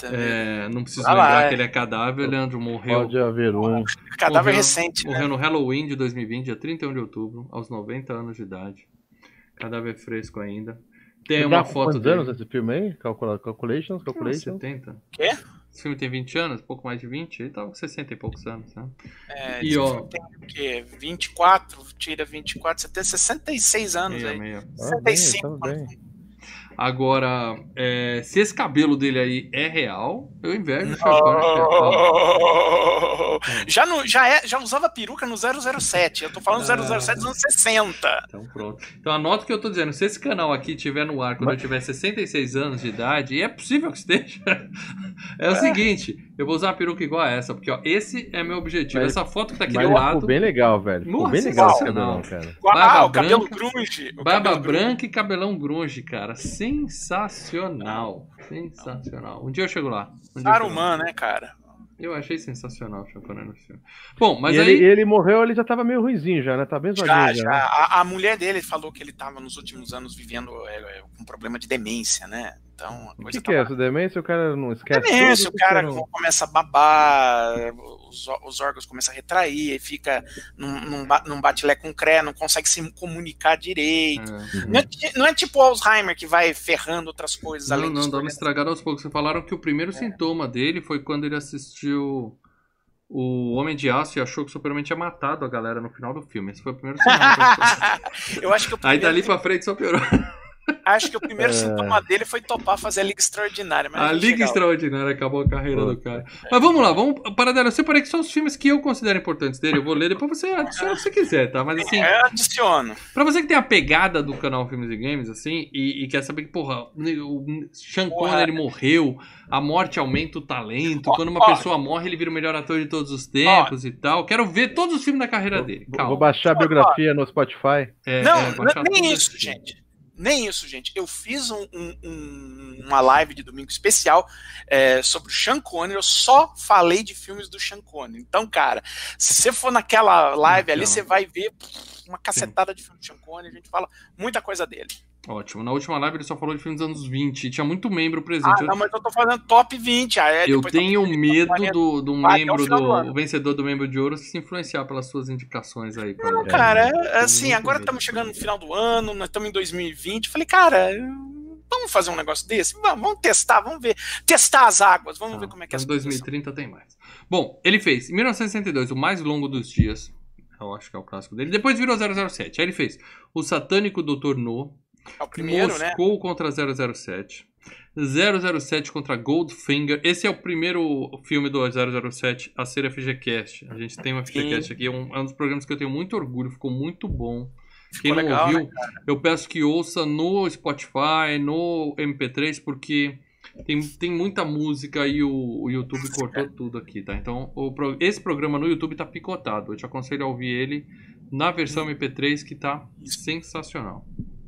É, não preciso Ah lembrar é. que ele é cadáver, Leandro morreu. Pode haver um. Cadáver morreu- recente, né? Morreu no Halloween de 2020, dia 31 de outubro, aos 90 anos de idade. Cadáver fresco ainda. Tem uma foto quantos dele. anos esse filme aí? Calcula, calculations, Ah, calculations. 70. Quê? Esse filme tem 20 anos, pouco mais de 20, ele tava com 60 e poucos anos, né? É, E, esse ó- filme tem o quê? 24, tira 24, você tem 66 anos Meia, aí. meia. Ah, bem, 65. tá bem. Agora, é, se esse cabelo dele aí é real, eu invejo o é. Oh! Já, no, já, é, já usava peruca no 007. Eu tô falando Ah. 007 dos anos 60. Então pronto. Então anota o que eu tô dizendo. Se esse canal aqui tiver no ar quando eu tiver 66 anos de idade, e é possível que esteja, é o seguinte, eu vou usar uma peruca igual a essa, porque ó, esse é meu objetivo. Mas- essa foto que tá aqui Mas do lado, ficou bem legal, velho. Ficou Nossa, bem legal esse cabelão, cara. Ah, Barba o cabelo branca, grunge. o barba cabelo grunge. branca e cabelão grunge, cara. Sensacional. Sensacional. Um dia eu chego lá. Um. Saruman, né, cara? eu achei sensacional o Connery no filme. Bom, mas e aí... ele, ele morreu, ele já tava meio ruimzinho já, né? Tá bem Já, zoadinho já. já. né? A, a mulher dele falou que ele tava nos últimos anos vivendo é, é, com problema de demência, né? Então, a O que, que é essa demência? O cara não esquece Demência, tudo, o cara era? começa a babar, os, os órgãos começam a retrair, e fica num, num, num bate-lé com cré, não consegue se comunicar direito. É. Não, é, não é tipo Alzheimer que vai ferrando outras coisas Não, além não, disso. dá uma estragada aos poucos. Vocês falaram que o primeiro sintoma dele foi quando ele assistiu o Homem de Aço e achou que o Superman tinha matado a galera no final do filme. Esse foi o primeiro sinal. Eu acho que o Aí primeiro, dali pra frente só piorou. Acho que o primeiro É. sintoma dele foi topar fazer a Liga Extraordinária. Mas A Liga. Extraordinária acabou a carreira Pô. do cara. Mas vamos lá, vamos. Paradela, eu separei que são os filmes que eu considero importantes dele. Eu vou ler, depois você adiciona o que você quiser, tá? Mas assim, Eu adiciono. pra você que tem a pegada do canal Filmes e Games, assim, e, e quer saber que, porra, o Sean Porra. Connery morreu, a morte aumenta o talento, quando uma pessoa morre, ele vira o melhor ator de todos os tempos e tal. Quero ver todos os filmes da carreira dele. Vou- Calma. Vou baixar a biografia no Spotify. É, não, é, não nem tudo isso, gente. Nem isso, gente. Eu fiz um, um, uma live de domingo especial é, sobre o Sean Connery. Eu só falei de filmes do Sean Connery. Então, cara, se você for naquela live ali, você vai ver uma cacetada de filmes do Sean Connery. A gente fala muita coisa dele. Ótimo. Na última live ele só falou de filmes dos anos 20. Tinha muito membro presente. Ah, não, mas eu tô falando top 20. Ah, é, eu tenho medo do, do membro do, do vencedor do membro de ouro se influenciar pelas suas indicações aí. Não, cara, é, assim, agora estamos chegando no final do ano, nós estamos em 2020. Falei, cara, vamos fazer um negócio desse? Vamos, vamos testar, vamos ver. Testar as águas, vamos ah, ver como é que é. Em 2030 tem mais. Bom, ele fez, em 1962, o mais longo dos dias. Eu acho que é o clássico dele. Depois virou 007. Aí ele fez o Satânico Doutor No, é o primeiro, né? Moscou né? contra 007. 007 contra Goldfinger. Esse é o primeiro filme do 007 a ser FGCast. A gente tem um FGCast aqui, é um, é um dos programas que eu tenho muito orgulho, ficou muito bom. Ficou Quem não legal, ouviu, né, eu peço que ouça no Spotify, no MP3, porque tem, tem muita música e o, o YouTube cortou tudo aqui, tá? Então, o, esse programa no YouTube tá picotado. Eu te aconselho a ouvir ele na versão MP3 que tá sensacional.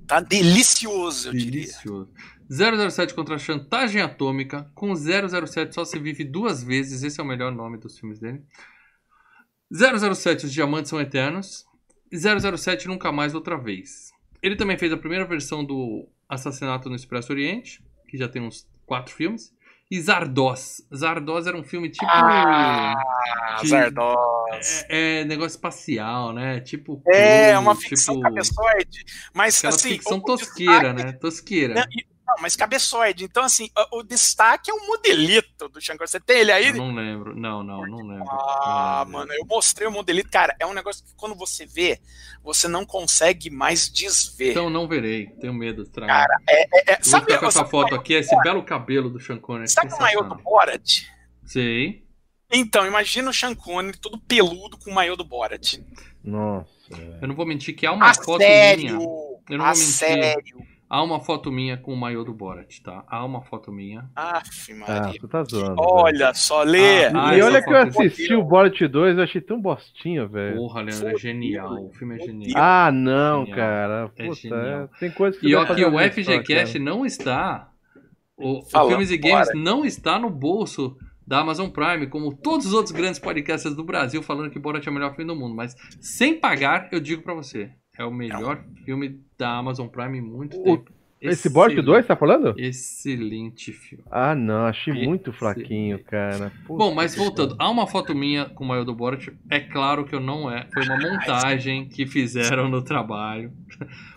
Tá delicioso, eu delicioso. diria. 007 contra a Chantagem Atômica. Com 007 só se vive duas vezes. Esse é o melhor nome dos filmes dele. 007 Os Diamantes São Eternos. 007 Nunca Mais Outra Vez. Ele também fez a primeira versão do Assassinato no Expresso Oriente, que já tem uns quatro filmes. E Zardoz. Zardoz era um filme tipo. Ah, de, Zardoz. É, é, negócio espacial, né? Tipo. É, uma ficção tipo, cabeçoide. Mas assim. Ficção tosqueira, né? Tosqueira. Não, não, mas cabeçoide. Então, assim, o, o, destaque é o modelito do Shankar. Você tem ele aí? Eu não lembro. Não, não, não lembro. Ah, não mano, eu mostrei o modelito. Cara, é um negócio que quando você vê, você não consegue mais desver. Então não verei. Tenho medo de estragar. Cara, é. é, é sabe com essa foto aqui, esse belo cabelo do Sean Connery. Sabe o maiô do Borat? Sei. Então, imagina o Sean Connery todo peludo com o maiô do Borat. Nossa. Eu não vou mentir que há uma a foto sério? minha. Eu não a vou mentir. sério? Há uma foto minha com o maiô do Borat, tá? Há uma foto minha. Aff, Maria. Ah, tu tá zoando. Olha velho. só, Lê. Ah, e olha que eu assisti o Borat 2, eu achei tão bostinho, velho. Porra, Leandro, é genial. O filme é genial. Ah, não, genial. cara. É Puta, genial. É, tem coisa que E aqui o FGCast não está. O, o Filmes e Games não está no bolso da Amazon Prime, como todos os outros grandes podcasts do Brasil falando que Borat é o melhor filme do mundo. Mas sem pagar, eu digo para você, é o melhor não. filme da Amazon Prime em muito o, tempo. Esse Borat 2, tá falando? Excelente filme. Ah, não, achei Excelente. muito fraquinho, cara. Bom, mas voltando, há uma foto minha com o maior do Borat. É claro que eu não é. Foi uma montagem que fizeram no trabalho.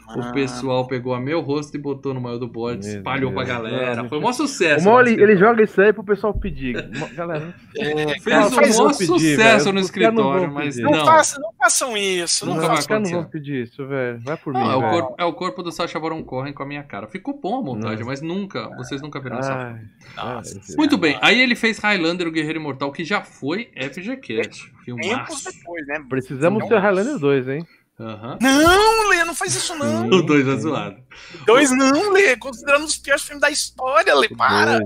O ah. pessoal pegou a meu rosto e botou no maior do bode, espalhou Deus. pra galera. Foi um maior sucesso. O ele, ele, joga isso aí pro pessoal pedir. Galera, é, fez cara, um maior sucesso velho. no escritório, não mas não. Não, façam, não façam isso. Nunca vai acontecer. não vão pedir isso, velho. Vai por não, mim. É o, corpo, é o corpo do Sacha Baron Cohen com a minha cara. Ficou bom a montagem, mas nunca, vocês nunca viram essa Nossa, Muito bem, aí ele fez Highlander, o Guerreiro Imortal, que já foi FGCast. Filmaço. depois, né? Precisamos ter Highlander 2, hein? Uhum. Não, Lê, não faz isso não. o 2 é zoado. Dois não, Lê, considerando os piores filmes da história, Lê, para.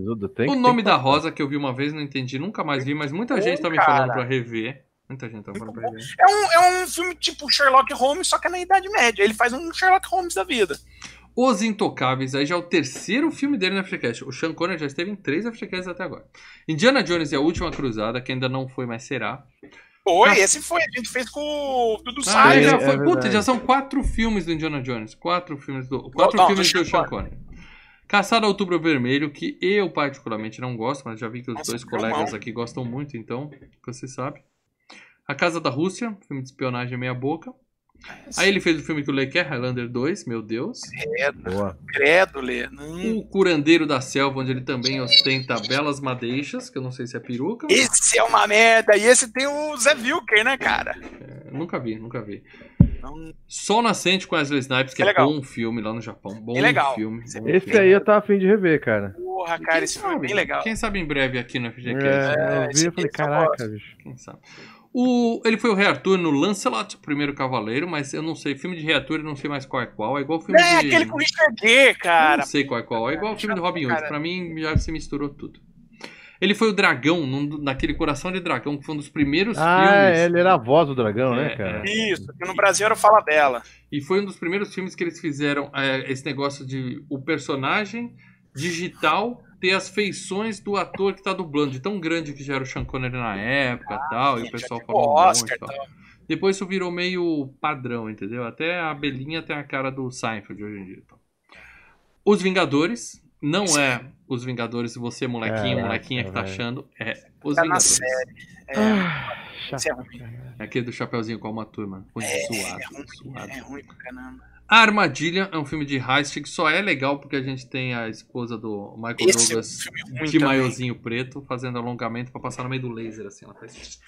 O nome da Rosa que eu vi uma vez, não entendi, nunca mais vi, mas muita gente tá me falando pra rever. Muita gente tá falando pra rever. É um, é um filme tipo Sherlock Holmes, só que é na Idade Média. Ele faz um Sherlock Holmes da vida. Os Intocáveis, aí já é o terceiro filme dele na FGCast. O Sean Connery já esteve em três FGCasts até agora. Indiana Jones e a Última Cruzada, que ainda não foi, mas será. Foi, ah. esse foi. A gente fez com o Dudu ah, Salles. já foi. É Puta, já são quatro filmes do Indiana Jones. Quatro filmes do. Quatro não, filmes do Sean Connery. Caçada Outubro Vermelho, que eu particularmente não gosto, mas já vi que os Nossa, dois colegas aqui gostam muito, então, você sabe. A Casa da Rússia, filme de espionagem meia boca. Aí ele fez o filme que o Lê quer, Highlander 2, meu Deus. Credo, Boa. credo Lê. Hum. O Curandeiro da Selva, onde ele também ostenta belas madeixas, que eu não sei se é peruca. Esse é uma merda, e esse tem o Zé Vilker, né, cara? É, nunca vi, nunca vi. Não... Sol Nascente com Wesley Snipes, que é, é bom filme lá no Japão. Bom é legal. filme. Bom esse filme. aí eu tava afim de rever, cara. Porra, cara, esse filme é bem legal. Quem sabe em breve aqui no FGQ. É, eu vi e falei, caraca, bicho. Quem sabe. O, ele foi o Rei Arthur no Lancelot, o primeiro cavaleiro, mas eu não sei, filme de Rei Arthur, eu não sei mais qual é qual. É igual o filme é, de... aquele com Richard Gere, cara. Eu não sei qual é qual. É igual o filme do Robin Hood. Pra mim, já se misturou tudo. Ele foi o dragão, num, naquele Coração de Dragão, que foi um dos primeiros ah, filmes. ele era a voz do dragão, É, né, cara? Isso, que no Brasil era o Fala Dela. E foi um dos primeiros filmes que eles fizeram é, esse negócio de o personagem digital ter as feições do ator que tá dublando, de tão grande que já era o Sean Connery na época e tal, e o pessoal falou um Oscar e tal. e tal. Depois isso virou meio padrão, entendeu? Até a Belinha tem a cara do Seinfeld hoje em dia. então. Os Vingadores, não Sim. é os Vingadores você, molequinho, Caraca, molequinha que tá velho. achando, é os Tá na Vingadores. série. É, Ah, é ruim. É aquele do Chapeuzinho com uma turma. Foi suado, É ruim, suado. é ruim pra caramba. A Armadilha é um filme de heist que só é legal porque a gente tem a esposa do Michael Esse é um Douglas filme ruim de maiozinho preto fazendo alongamento pra passar no meio do laser, assim. Ela faz...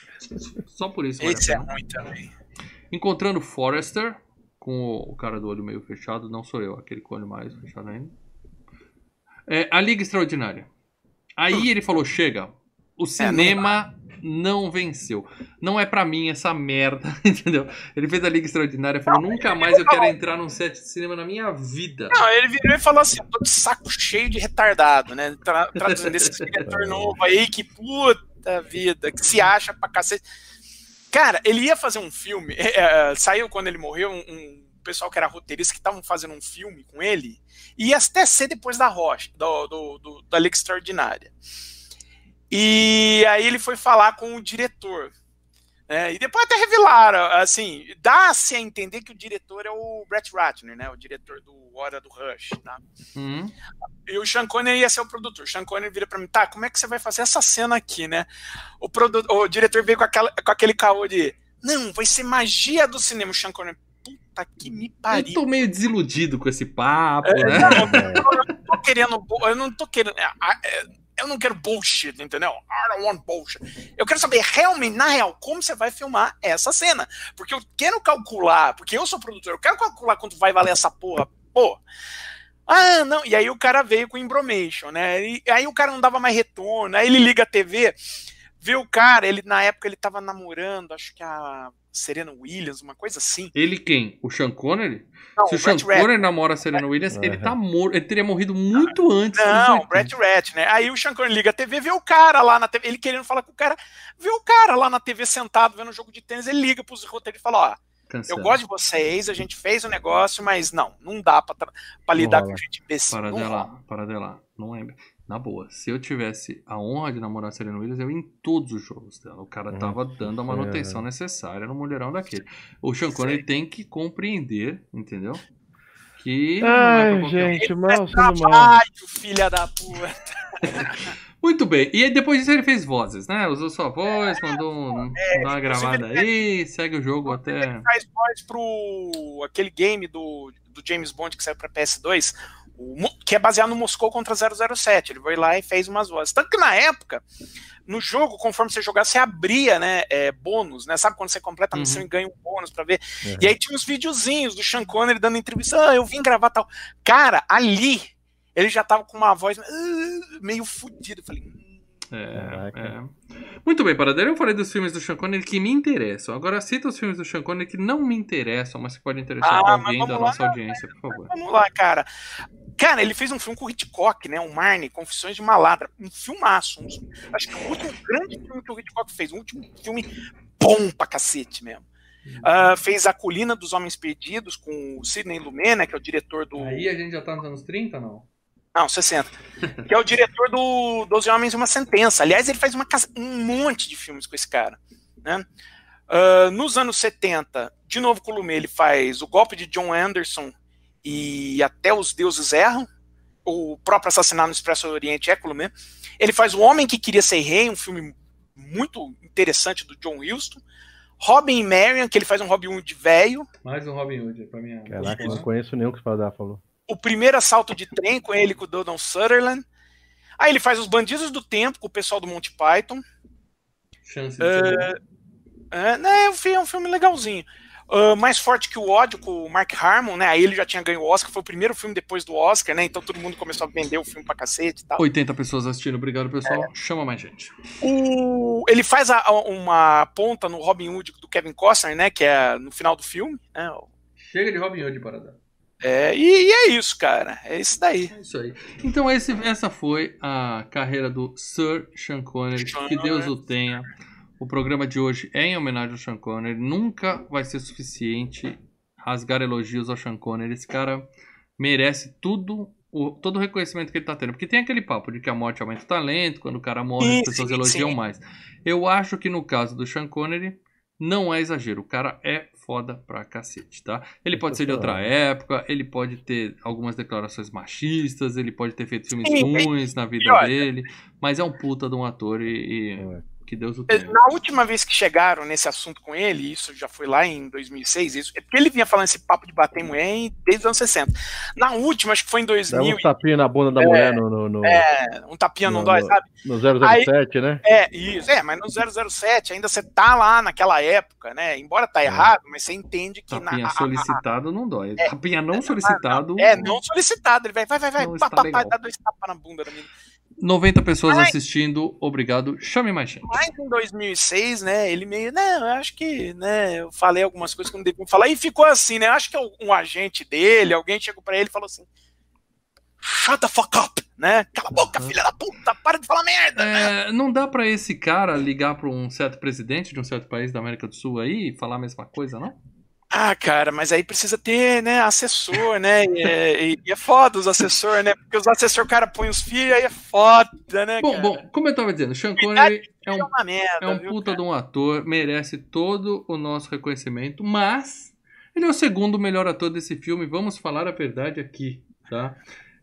Só por isso. Esse é pena. ruim também. Encontrando Forrester, com o cara do olho meio fechado, não sou eu, aquele com o olho mais fechado ainda. É, a Liga Extraordinária. Aí ele falou: chega, o cinema não venceu. Não é pra mim essa merda, entendeu? Ele fez a Liga Extraordinária e falou: nunca mais eu quero entrar num set de cinema na minha vida. Não, ele virou e falou assim: tô de saco cheio de retardado, né? Tra traduzindo esse diretor novo aí que puta vida, que se acha pra cacete. Cara, ele ia fazer um filme, é, é, saiu quando ele morreu um, um pessoal que era roteirista que estavam fazendo um filme com ele, e ia até ser depois da Rocha, do, do, do, da Liga Extraordinária. E aí ele foi falar com o diretor. né? e depois até revelaram, assim, dá-se a entender que o diretor é o Brett Ratner, né? O diretor do Hora do Rush, tá? Hum, E o Sean Connery ia ser o produtor. O Sean Connery vira pra mim, tá, como é que você vai fazer essa cena aqui, né? O, produ o diretor veio com, aquela, com aquele caô de, não, vai ser magia do cinema. O Sean Connery, puta que me eu pariu. tô meio desiludido com esse papo, É, né? não, eu não tô querendo, eu não tô querendo, é, é, eu não quero bullshit, entendeu? I don't want bullshit. Eu quero saber realmente, na real, como você vai filmar essa cena. Porque eu quero calcular, porque eu sou produtor, eu quero calcular quanto vai valer essa porra. Pô. Ah, não. E aí o cara veio com Embromation, né? E aí o cara não dava mais retorno. Aí ele liga a TV, vê o cara, ele na época ele tava namorando, acho que a Serena Williams, uma coisa assim. Ele quem? O Sean Connery? Não, Se o o Sean. Connery namora a Serena Williams, ele Aham. tá morto. Ele teria morrido muito antes. Não, 80. Brett Rat, né? Aí o Sean Connery liga a TV, vê o cara lá na TV, ele querendo falar com o cara, vê o cara lá na TV sentado vendo um jogo de tênis, ele liga pros roteiristas e fala, ó, Cancela. eu gosto de vocês, a gente fez o negócio, mas não, não dá pra, lidar rola. com gente imbecil. Para não rola. dela, para dela. Não é. Na boa, se eu tivesse a honra de namorar a Serena Williams, eu ia em todos os jogos dela. O cara Nossa, tava dando a manutenção necessária no mulherão daquele. O Sean Connery tem que compreender, entendeu? Que. não é Ai, um. gente, mal sendo mal. Trabalho, filha da puta. Muito bem. E aí, depois disso ele fez vozes, né? Usou sua voz, mandou um, É, dar uma gravada aí, segue o jogo até. Faz voz pro aquele game do, do James Bond que saiu pra PS2, o que é baseado no Moscou contra 007. Ele foi lá e fez umas vozes. Tanto que na época, no jogo, conforme você jogar, você abria, né, é, bônus, né? Sabe quando você completa a missão Uhum. e ganha um bônus pra ver? Uhum. E aí tinha uns videozinhos do Sean Connery dando entrevista. Ah, eu vim gravar tal. Cara, ali, ele já tava com uma voz ah, meio fodida. Eu falei, hum, É, é. Muito bem, Paradeiro. Eu falei dos filmes do Sean Connery que me interessam. Agora cita os filmes do Sean Connery que não me interessam, mas que podem interessar Ah, alguém da lá. nossa audiência, por favor. vamos lá, cara. Cara, ele fez um filme com o Hitchcock, né? O Marne, Confissões de Maladra. Um filmaço. Um, acho que o último grande filme que o Hitchcock fez. Um último filme bom pra cacete mesmo. Ah, fez A Colina dos Homens Perdidos com o Sidney Lumet, né? Que é o diretor do. Aí a gente já tá nos anos 30, não? Não, 60. que é o diretor do Doze Homens e uma Sentença. Aliás, ele faz uma, um monte de filmes com esse cara. Né? Ah, nos anos 70, de novo com o Lumet, ele faz O Golpe de John Anderson e Até os Deuses Erram. O próprio Assassinato no Expresso Oriente é Lumet. Ele faz O Homem que Queria Ser Rei, um filme muito interessante do John Huston. Robin e Marion, que ele faz um Robin Hood velho. Mais um Robin Hood pra mim. Caraca, eu não conheço nenhum que o Fadar falou. o primeiro assalto de trem com ele com o Donald Sutherland. Aí ele faz os Bandidos do Tempo com o pessoal do Monty Python. Chance de ser É, né, é um fi- é um filme legalzinho. Ah, Mais Forte que o Ódio com o Mark Harmon, né? Aí ele já tinha ganho o Oscar, foi o primeiro filme depois do Oscar, né? Então todo mundo começou a vender o filme pra cacete e tal. 80 pessoas assistindo, obrigado pessoal. Chama mais gente. O- ele faz a- a- uma ponta no Robin Hood do Kevin Costner, né? Que é no final do filme. Né? Chega de Robin Hood, Paradão. É, e, e é isso, cara. É isso daí. É isso aí. Então esse, essa foi a carreira do Sir Sean Connery. Sean Que Deus o tenha. O programa de hoje é em homenagem ao Sean Connery. Nunca vai ser suficiente rasgar elogios ao Sean Connery. Esse cara merece tudo, o, todo o reconhecimento que ele tá tendo. Porque tem aquele papo de que a morte aumenta o talento, quando o cara morre Sim, as pessoas sim, elogiam sim. mais. Eu acho que no caso do Sean Connery, não é exagero. O cara é foda pra cacete, tá? Ele pode ser de outra época, ele pode ter algumas declarações machistas, ele pode ter feito filmes ruins na vida e olha- dele, mas é um puta de um ator e, e É. que Deus o tenha. Na última vez que chegaram nesse assunto com ele, isso já foi lá em 2006, isso, é porque ele vinha falando esse papo de bater em mulher em- desde os anos 60. Na última, acho que foi em Dá 2000, um tapinha na bunda da mulher no, no, no, é, um tapinha não dói, sabe? no 007, né? É, isso, é, mas no 007 ainda você tá lá naquela época, né? Embora tá errado, mas você entende que na, Tapinha a- a- solicitado não dói. Tapinha não solicitado. É, não solicitado. Ele vai, vai, vai, vai, pá, pá, pá, dá dois tapas na bunda da menina. 90 pessoas Ai. assistindo, obrigado. Chame mais gente. Mas em 2006, né, ele meio, não, eu acho que, né, eu falei algumas coisas que eu não devia falar, e ficou assim, né, acho que um agente dele, alguém chegou pra ele e falou assim, shut the fuck up, né, cala a boca, Uhum. filha da puta, para de falar merda, né. É, não dá pra esse cara ligar pra um certo presidente de um certo país da América do Sul aí e falar a mesma coisa, não? Ah, cara, mas aí precisa ter, né, assessor, né, e é, e é foda os assessores, né, porque os assessores, o cara põe os filhos, aí é foda, né, Bom, cara. bom, como eu tava dizendo, Sean Connery é é um, uma merda, é um viu, puta cara? de um ator, merece todo o nosso reconhecimento, mas ele é o segundo melhor ator desse filme, vamos falar a verdade aqui, tá?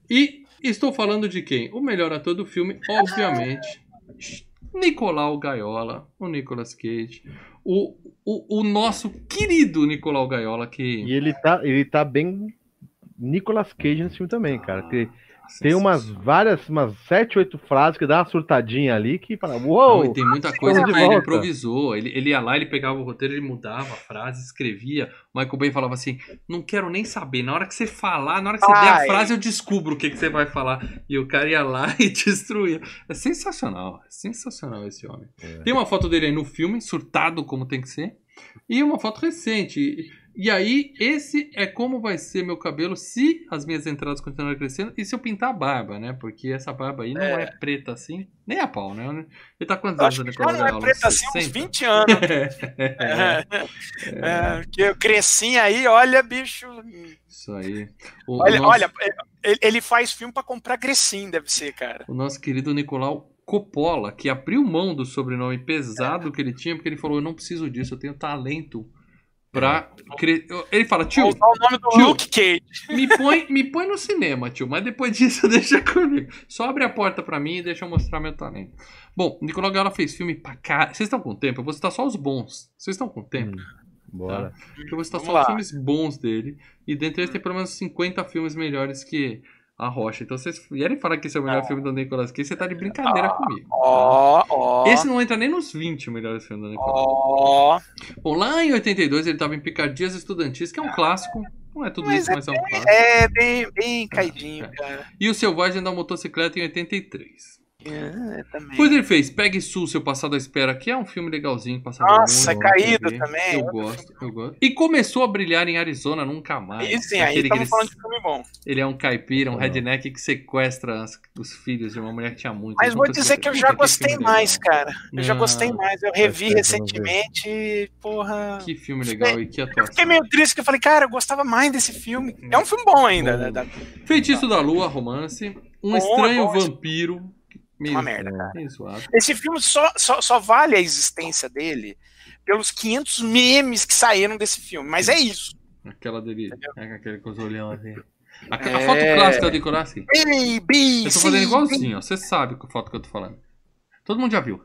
E estou falando de quem? O melhor ator do filme, obviamente, Nicolau Gaiola, o Nicolas Cage, o, o, o nosso querido Nicolau Gaiola, que... E ele tá, ele tá bem Nicolas Cage nesse filme também, cara. Que tem umas várias, umas sete, oito frases que dá uma surtadinha ali que fala, uou! tem muita coisa que ele improvisou. Ele, ele ia lá, ele pegava o roteiro, ele mudava a frase, escrevia. O Michael Bay falava assim: Não quero nem saber. Na hora que você falar, na hora que você der a Ai. frase, eu descubro o que, que você vai falar. E o cara ia lá e destruía. É sensacional. É sensacional esse homem. É. Tem uma foto dele aí no filme, surtado como tem que ser. E uma foto recente. E, aí, esse é como vai ser meu cabelo se as minhas entradas continuarem crescendo e se eu pintar a barba, né? Porque essa barba aí não é, preta assim, nem a pau, né? Ele tá quantos anos, Nicolau já não é preto assim uns 60? 20 anos. É, É, que eu cresci aí, olha, bicho. isso aí. O, Olha, o nosso, olha, ele, faz filme pra comprar Grecin, deve ser, cara. o nosso querido Nicolau Coppola, que abriu mão do sobrenome pesado que ele tinha, porque ele falou: Eu não preciso disso, eu tenho talento pra. cre-" Ele fala: Tio, Vou usar o nome do tio. Luke Cage. me põe, me põe no cinema, tio, mas depois disso deixa comigo. Só abre a porta pra mim e deixa eu mostrar meu talento. Bom, Nicolau Gaiola fez filme pra cá. Vocês estão com tempo? Eu vou citar só os bons. Vocês estão com tempo? Hum, Bora. Porque eu vou citar Vamos só os lá. filmes bons dele. E dentre eles tem pelo menos 50 filmes melhores que A Rocha. Então vocês vierem falar que esse é o melhor Ah. filme do Nicolas Cage, você tá de brincadeira comigo. tá? Ó, ó. Esse não entra nem nos 20 melhores filmes do Nicolas. Ó. Bom, lá em 82 ele tava em Picardias Estudantis, que é um clássico. Não é tudo Mas isso, mas é um clássico. É, bem, bem caidinho, cara. E o Selvagem da Motocicleta em 83. É, também. Depois ele fez Pegue Sul, Seu Passado à Espera, que é um filme legalzinho, passado Nossa, é caído também, Eu gosto, eu gosto. E começou a brilhar em Arizona Nunca Mais. Aí sim, aí estamos ele- falando de filme bom. Ele é um caipira, um redneck que sequestra as- os filhos de uma mulher que tinha muito. Mas vou dizer que eu já gostei mais, cara. Eu já gostei mais. Eu revi eu recentemente e, porra. Que filme legal e que Eu atuação. fiquei meio triste que eu falei, cara, eu gostava mais desse filme. É um filme bom ainda, Bom. né? Da- Feitiço da Lua, romance. Um Bom, estranho bom. vampiro. Meio, Uma merda, cara. meio zoado. Esse filme só, só, só vale a existência dele pelos 500 memes que saíram desse filme. Mas é isso. Aquela dele. É, aquele com os olhão assim. A, a É. foto clássica Cage. Ei, bi, Eu tô sim, fazendo igualzinho, ó. Você sabe que foto que eu tô falando. Todo mundo já viu.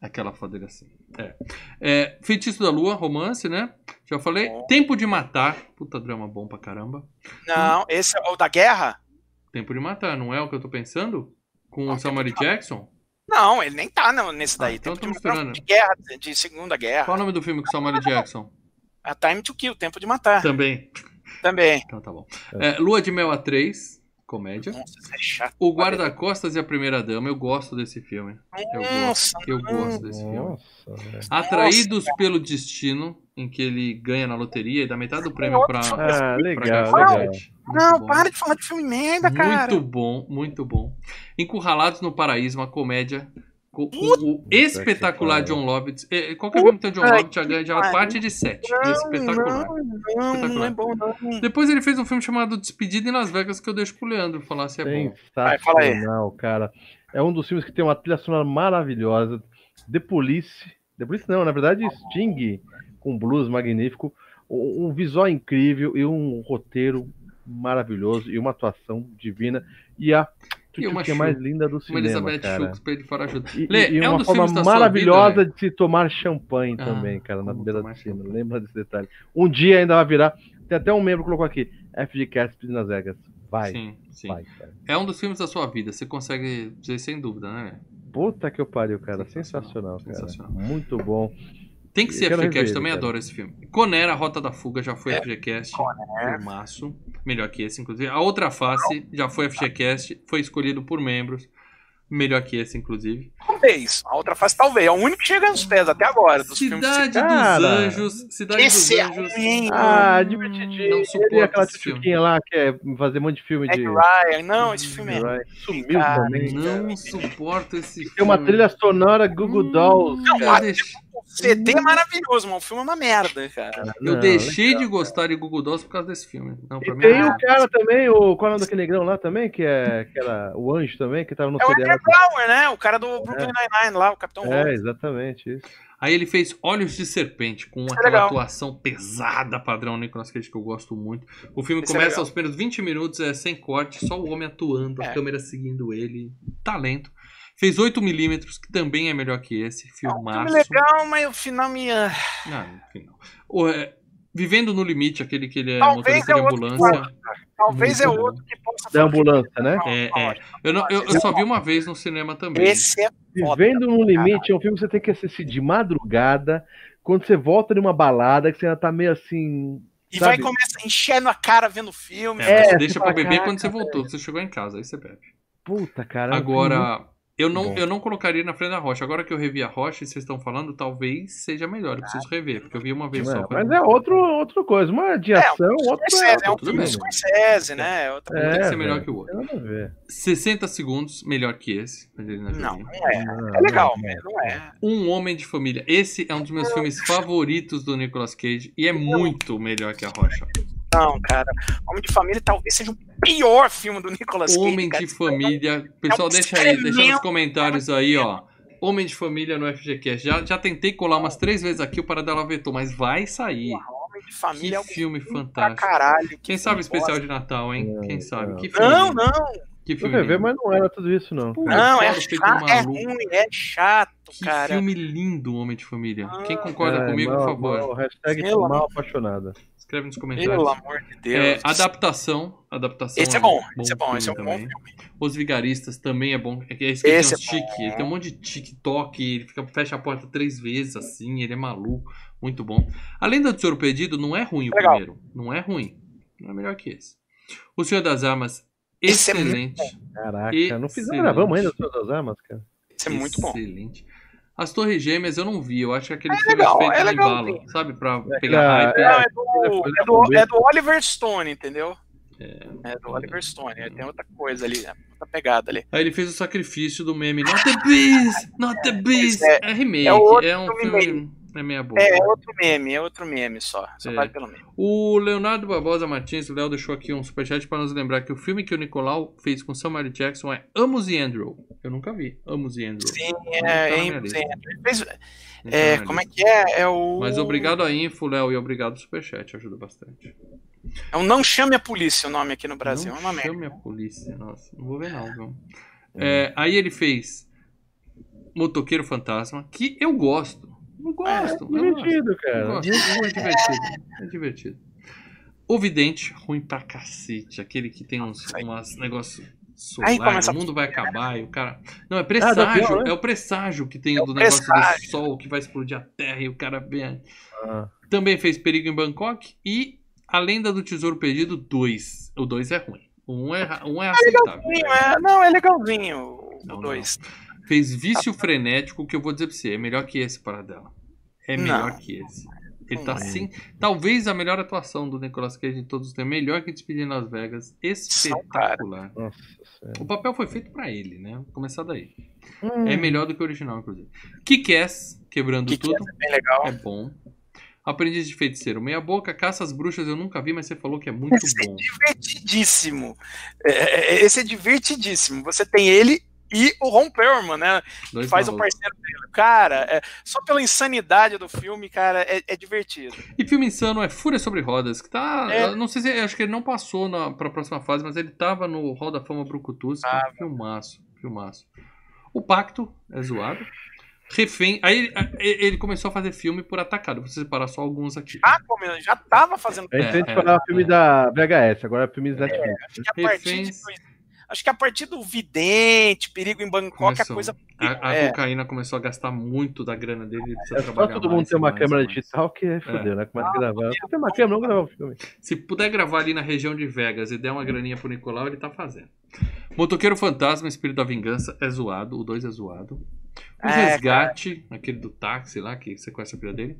Aquela foto dele assim. É. É, Feitiço da Lua, romance, né? Já falei. Bom. Tempo de Matar. Puta drama bom pra caramba. Não, esse é o da guerra? Tempo de Matar, não é o que eu tô pensando? Com o Samuel de Jackson? Não, ele nem tá não, nesse Ah, daí. então Tempo de, misturando. de guerra, de segunda guerra. Qual o nome do filme com o Samuel Jackson? A Time to Kill, Tempo de Matar. Também. Também. Então tá bom. É, Lua de Mel a 3. Comédia. Nossa, é chato. O Guarda-Costas e a Primeira Dama, eu gosto desse filme. Eu gosto, Nossa, eu gosto desse filme. Nossa, velho. Atraídos pelo Destino, em que ele ganha na loteria e dá metade do prêmio pra. Ah, pra legal, Garfield. legal. Não, bom. para de falar de filme merda, cara. Muito bom, muito bom. Encurralados no Paraíso, uma comédia com o, espetacular. John Lovitz. É, Qualquer filme que tem o John Lovitz já ganha já parte de 7. Não, espetacular. Não, não Espetacular. é bom, não. Depois ele fez um filme chamado Despedida em Las Vegas que eu deixo pro Leandro falar se é bom. Vai, fala aí. Sensacional, cara. É um dos filmes que tem uma trilha sonora maravilhosa. The Police. The Police não, na verdade, Sting com blues magnífico. Um um visual incrível e um roteiro maravilhoso e uma atuação divina. E a Uma que é mais linda do Uma cinema, Elizabeth cara. Shultz pra ele fora ajuda. E, Lê, e é um uma dos forma maravilhosa vida, Lê? de se tomar champanhe Ah, também, cara, na beira piscina. champanhe. Lembra desse detalhe. Um dia ainda vai virar. Tem até um membro que colocou aqui: FGCast nas Vegas. Vai, Sim, sim. vai, cara. É um dos filmes da sua vida, você consegue dizer sem dúvida, né? Puta que eu pariu, cara. Sensacional, Sensacional, cara. sensacional. Muito bom. Tem que ser FGCast, rever também cara. adoro esse filme. Conera, a Rota da Fuga, já foi É, FGCast. Conera. Filmaço. Melhor que esse, inclusive. A Outra Face já foi FGCast, foi escolhido por membros. Melhor que esse, inclusive. Talvez. A outra face, talvez. É o único que chega nos pés até agora. Dos filmes Cidade dos Cara, Anjos. Cidade Esse dos é Anjos. ruim. Ah, divertidinho. não suporto e aquela tchutchuquinha lá que é fazer um monte de filme Meg de. Ryan. Não, esse filme é. Sumiu Cara, também. Não suporto esse filme. Tem uma trilha sonora Google Hum, Dolls. Não, deixei- O CD é maravilhoso, mas o filme é uma merda, cara. Eu Não, deixei legal. de gostar de Google Dolls por causa desse filme. Não, pra E mim tem não. o cara também, o qual é o nome daquele negrão lá também, que é que era o anjo também, que tava no É o seriado. Andrew Bauer, né? O cara do Brooklyn Nine-Nine lá, o Capitão É, exatamente isso. Aí ele fez Olhos de Serpente, com aquela legal. atuação pesada, padrão Nicolas Cage, que eu gosto muito. O filme Esse é começa legal. aos primeiros 20 minutos, é sem corte, só o homem atuando, a É. câmera seguindo ele. Talento. Fez 8mm, que também é melhor que esse. É Filmaço. filme legal, mas o final me. ah, Não, não. O, é, Vivendo no Limite, aquele que ele é Talvez motorista é de outro ambulância. Talvez é outro que possa Da ambulância, né? É, é. Eu, não- eu- eu só vi uma vez no cinema também. Esse é foda. Vivendo no Limite é um filme que você tem que assistir de madrugada, quando você volta de uma balada, que você ainda tá meio assim. E Sabe? vai começar enchendo a cara vendo o filme. É, É, você deixa pra beber "Caraca, quando você voltou, você chegou em casa, aí você bebe. Puta, cara. é Agora, eu não, bom. eu não colocaria na frente da rocha. Agora que eu revi a rocha e vocês estão falando, talvez seja melhor. Eu preciso rever, porque eu vi uma vez É, só. mas é outro, outra coisa. Uma de ação, outro Scorsese, é um tudo filme bem. do Scorsese, né? É outra Um tem que É, ser melhor que o outro. Tem a ver. 60 segundos, melhor que esse. Não, não é. Não, É legal, não, mas não é. Um Homem de Família. Esse é um dos meus filmes favoritos do Nicolas Cage e é muito melhor que a Rocha. Não, cara. Homem de Família talvez seja o pior filme do Nicolas Cage. Homem cara. de Família. Pessoal, um deixa aí, deixa nos comentários aí, ó. Homem de Família no FGCast. Já, já tentei colar umas três vezes aqui, o Paradela vetou, mas vai sair. Homem de Família é Que um filme fantástico. caralho. que Quem sabe filme especial de Natal, hein? Não, Quem sabe? não. Que filme. Não, não. Que Eu filme. fui ver, mas não era tudo isso, não. Pô. Não, é, chato, é maluco. ruim, é chato, Que cara. filme lindo, Homem de Família. Quem Ah, concorda É, comigo, mal- por favor, mal- hashtag mal apaixonada. Escreve nos Pelo comentários. amor de Deus. É, adaptação. Adaptação Esse é bom, um esse é bom, esse é um bom filme. Os Vigaristas também é bom. É que esse é tique. Ele tem um monte de TikTok, ele fica, fecha a porta três vezes assim, ele é maluco. Muito bom. Além do Tesouro Perdido, não é ruim o Legal. primeiro. Não é ruim. Não é melhor que esse. O Senhor das Armas, é excelente. Caraca, não fizemos, Excelente. gravamos ainda Senhor das armas, cara. Esse é muito bom. Excelente. As Torres Gêmeas eu não vi. Eu acho que aquele É filme legal, feito é de legal, sim. sabe? Pra É, pegar cara, hype. Não, é É, do, foi é, do, começo. é do Oliver Stone, entendeu? É, do Oliver Stone. Ele tem outra coisa ali, né? outra pegada ali. Aí ele fez o sacrifício do meme Not the Beast! Not the Beast! É, É, remake, é é um filme filme. É meia boca. É, é outro meme, é outro meme só. Só É. vale pelo meme. O Leonardo Barbosa Martins, o Léo deixou aqui um superchat para nos lembrar que o filme que o Nicolau fez com Samuel Jackson é Amos e Andrew. Eu nunca vi. Amos e Andrew. Sim, é, é, fez- Não tá é, como é que é? É o. Mas obrigado à info, Léo, e obrigado ao superchat, ajuda bastante. É o Não Chame a Polícia o nome aqui no Brasil. Não é uma chame a polícia. Nossa, não vou ver não, viu? É, aí ele fez Motoqueiro Fantasma, que eu gosto. Eu gosto. É eu gosto. divertido, Eu cara. gosto, é divertido. É divertido. O Vidente, ruim pra cacete. Aquele que tem uns, Aí- umas negócios Aí solares, começa o mundo vai acabar e o cara. Não, é Ah, presságio. da pior, né? É o presságio que tem É do negócio do presságio. sol que vai explodir a terra e o cara vem. Ah, Também fez Perigo em Bangkok e A Lenda do Tesouro Perdido 2. O 2 é ruim. Um é, um é É aceitável. legalzinho, é. Não, é legalzinho Não, o 2. Fez Vício Frenético, que eu vou dizer pra você, é melhor que esse, para dela. É melhor Não. que esse. Ele tá é. sim. Talvez a melhor atuação do Nicolas Cage de todos os tempos. Melhor que Despedido em Las Vegas. Espetacular. Nossa. O papel foi feito pra ele, né? Vou começar daí. Hum. É melhor do que o original, inclusive. Kick-Ass, quebrando Que tudo. é bem legal. É bom. Aprendiz de Feiticeiro, Meia Boca, Caça às Bruxas, eu nunca vi, mas você falou que é muito Esse é bom. divertidíssimo. É, é, Esse é divertidíssimo. Você tem ele e o Ron Perlman, né? Que Dois faz o malucos. parceiro dele. Cara, é, só pela insanidade do filme, cara, é, é divertido. E filme insano é Fúria sobre Rodas, que tá. É. Não sei se. Acho que ele não passou na, pra próxima fase, mas ele tava no Hall da Fama Brucutus. que é um filmaço, filmaço. O Pacto é zoado. Refém. Aí ele começou a fazer filme por atacado. Vou separar só alguns aqui. Ah, já tava fazendo. A gente É, que é, falar filme é. da VHS, agora é filme da Netflix. Acho que a partir de Reféns. Acho que a partir do Vidente, Perigo em Bangkok, Começou. a coisa. A, a é. cocaína começou a gastar muito da grana dele. É só trabalhar todo mais mundo ter e uma mais, câmera mais. digital que é fodeu, né? Começa a gravar. Se tem uma câmera, não gravar o filme. Se puder gravar ali na região de Vegas e der uma graninha pro Nicolau, ele tá fazendo. Motoqueiro Fantasma, Espírito da Vingança, é zoado. O 2 é zoado. O É, Resgate, aquele do táxi lá, que sequestra a filha dele.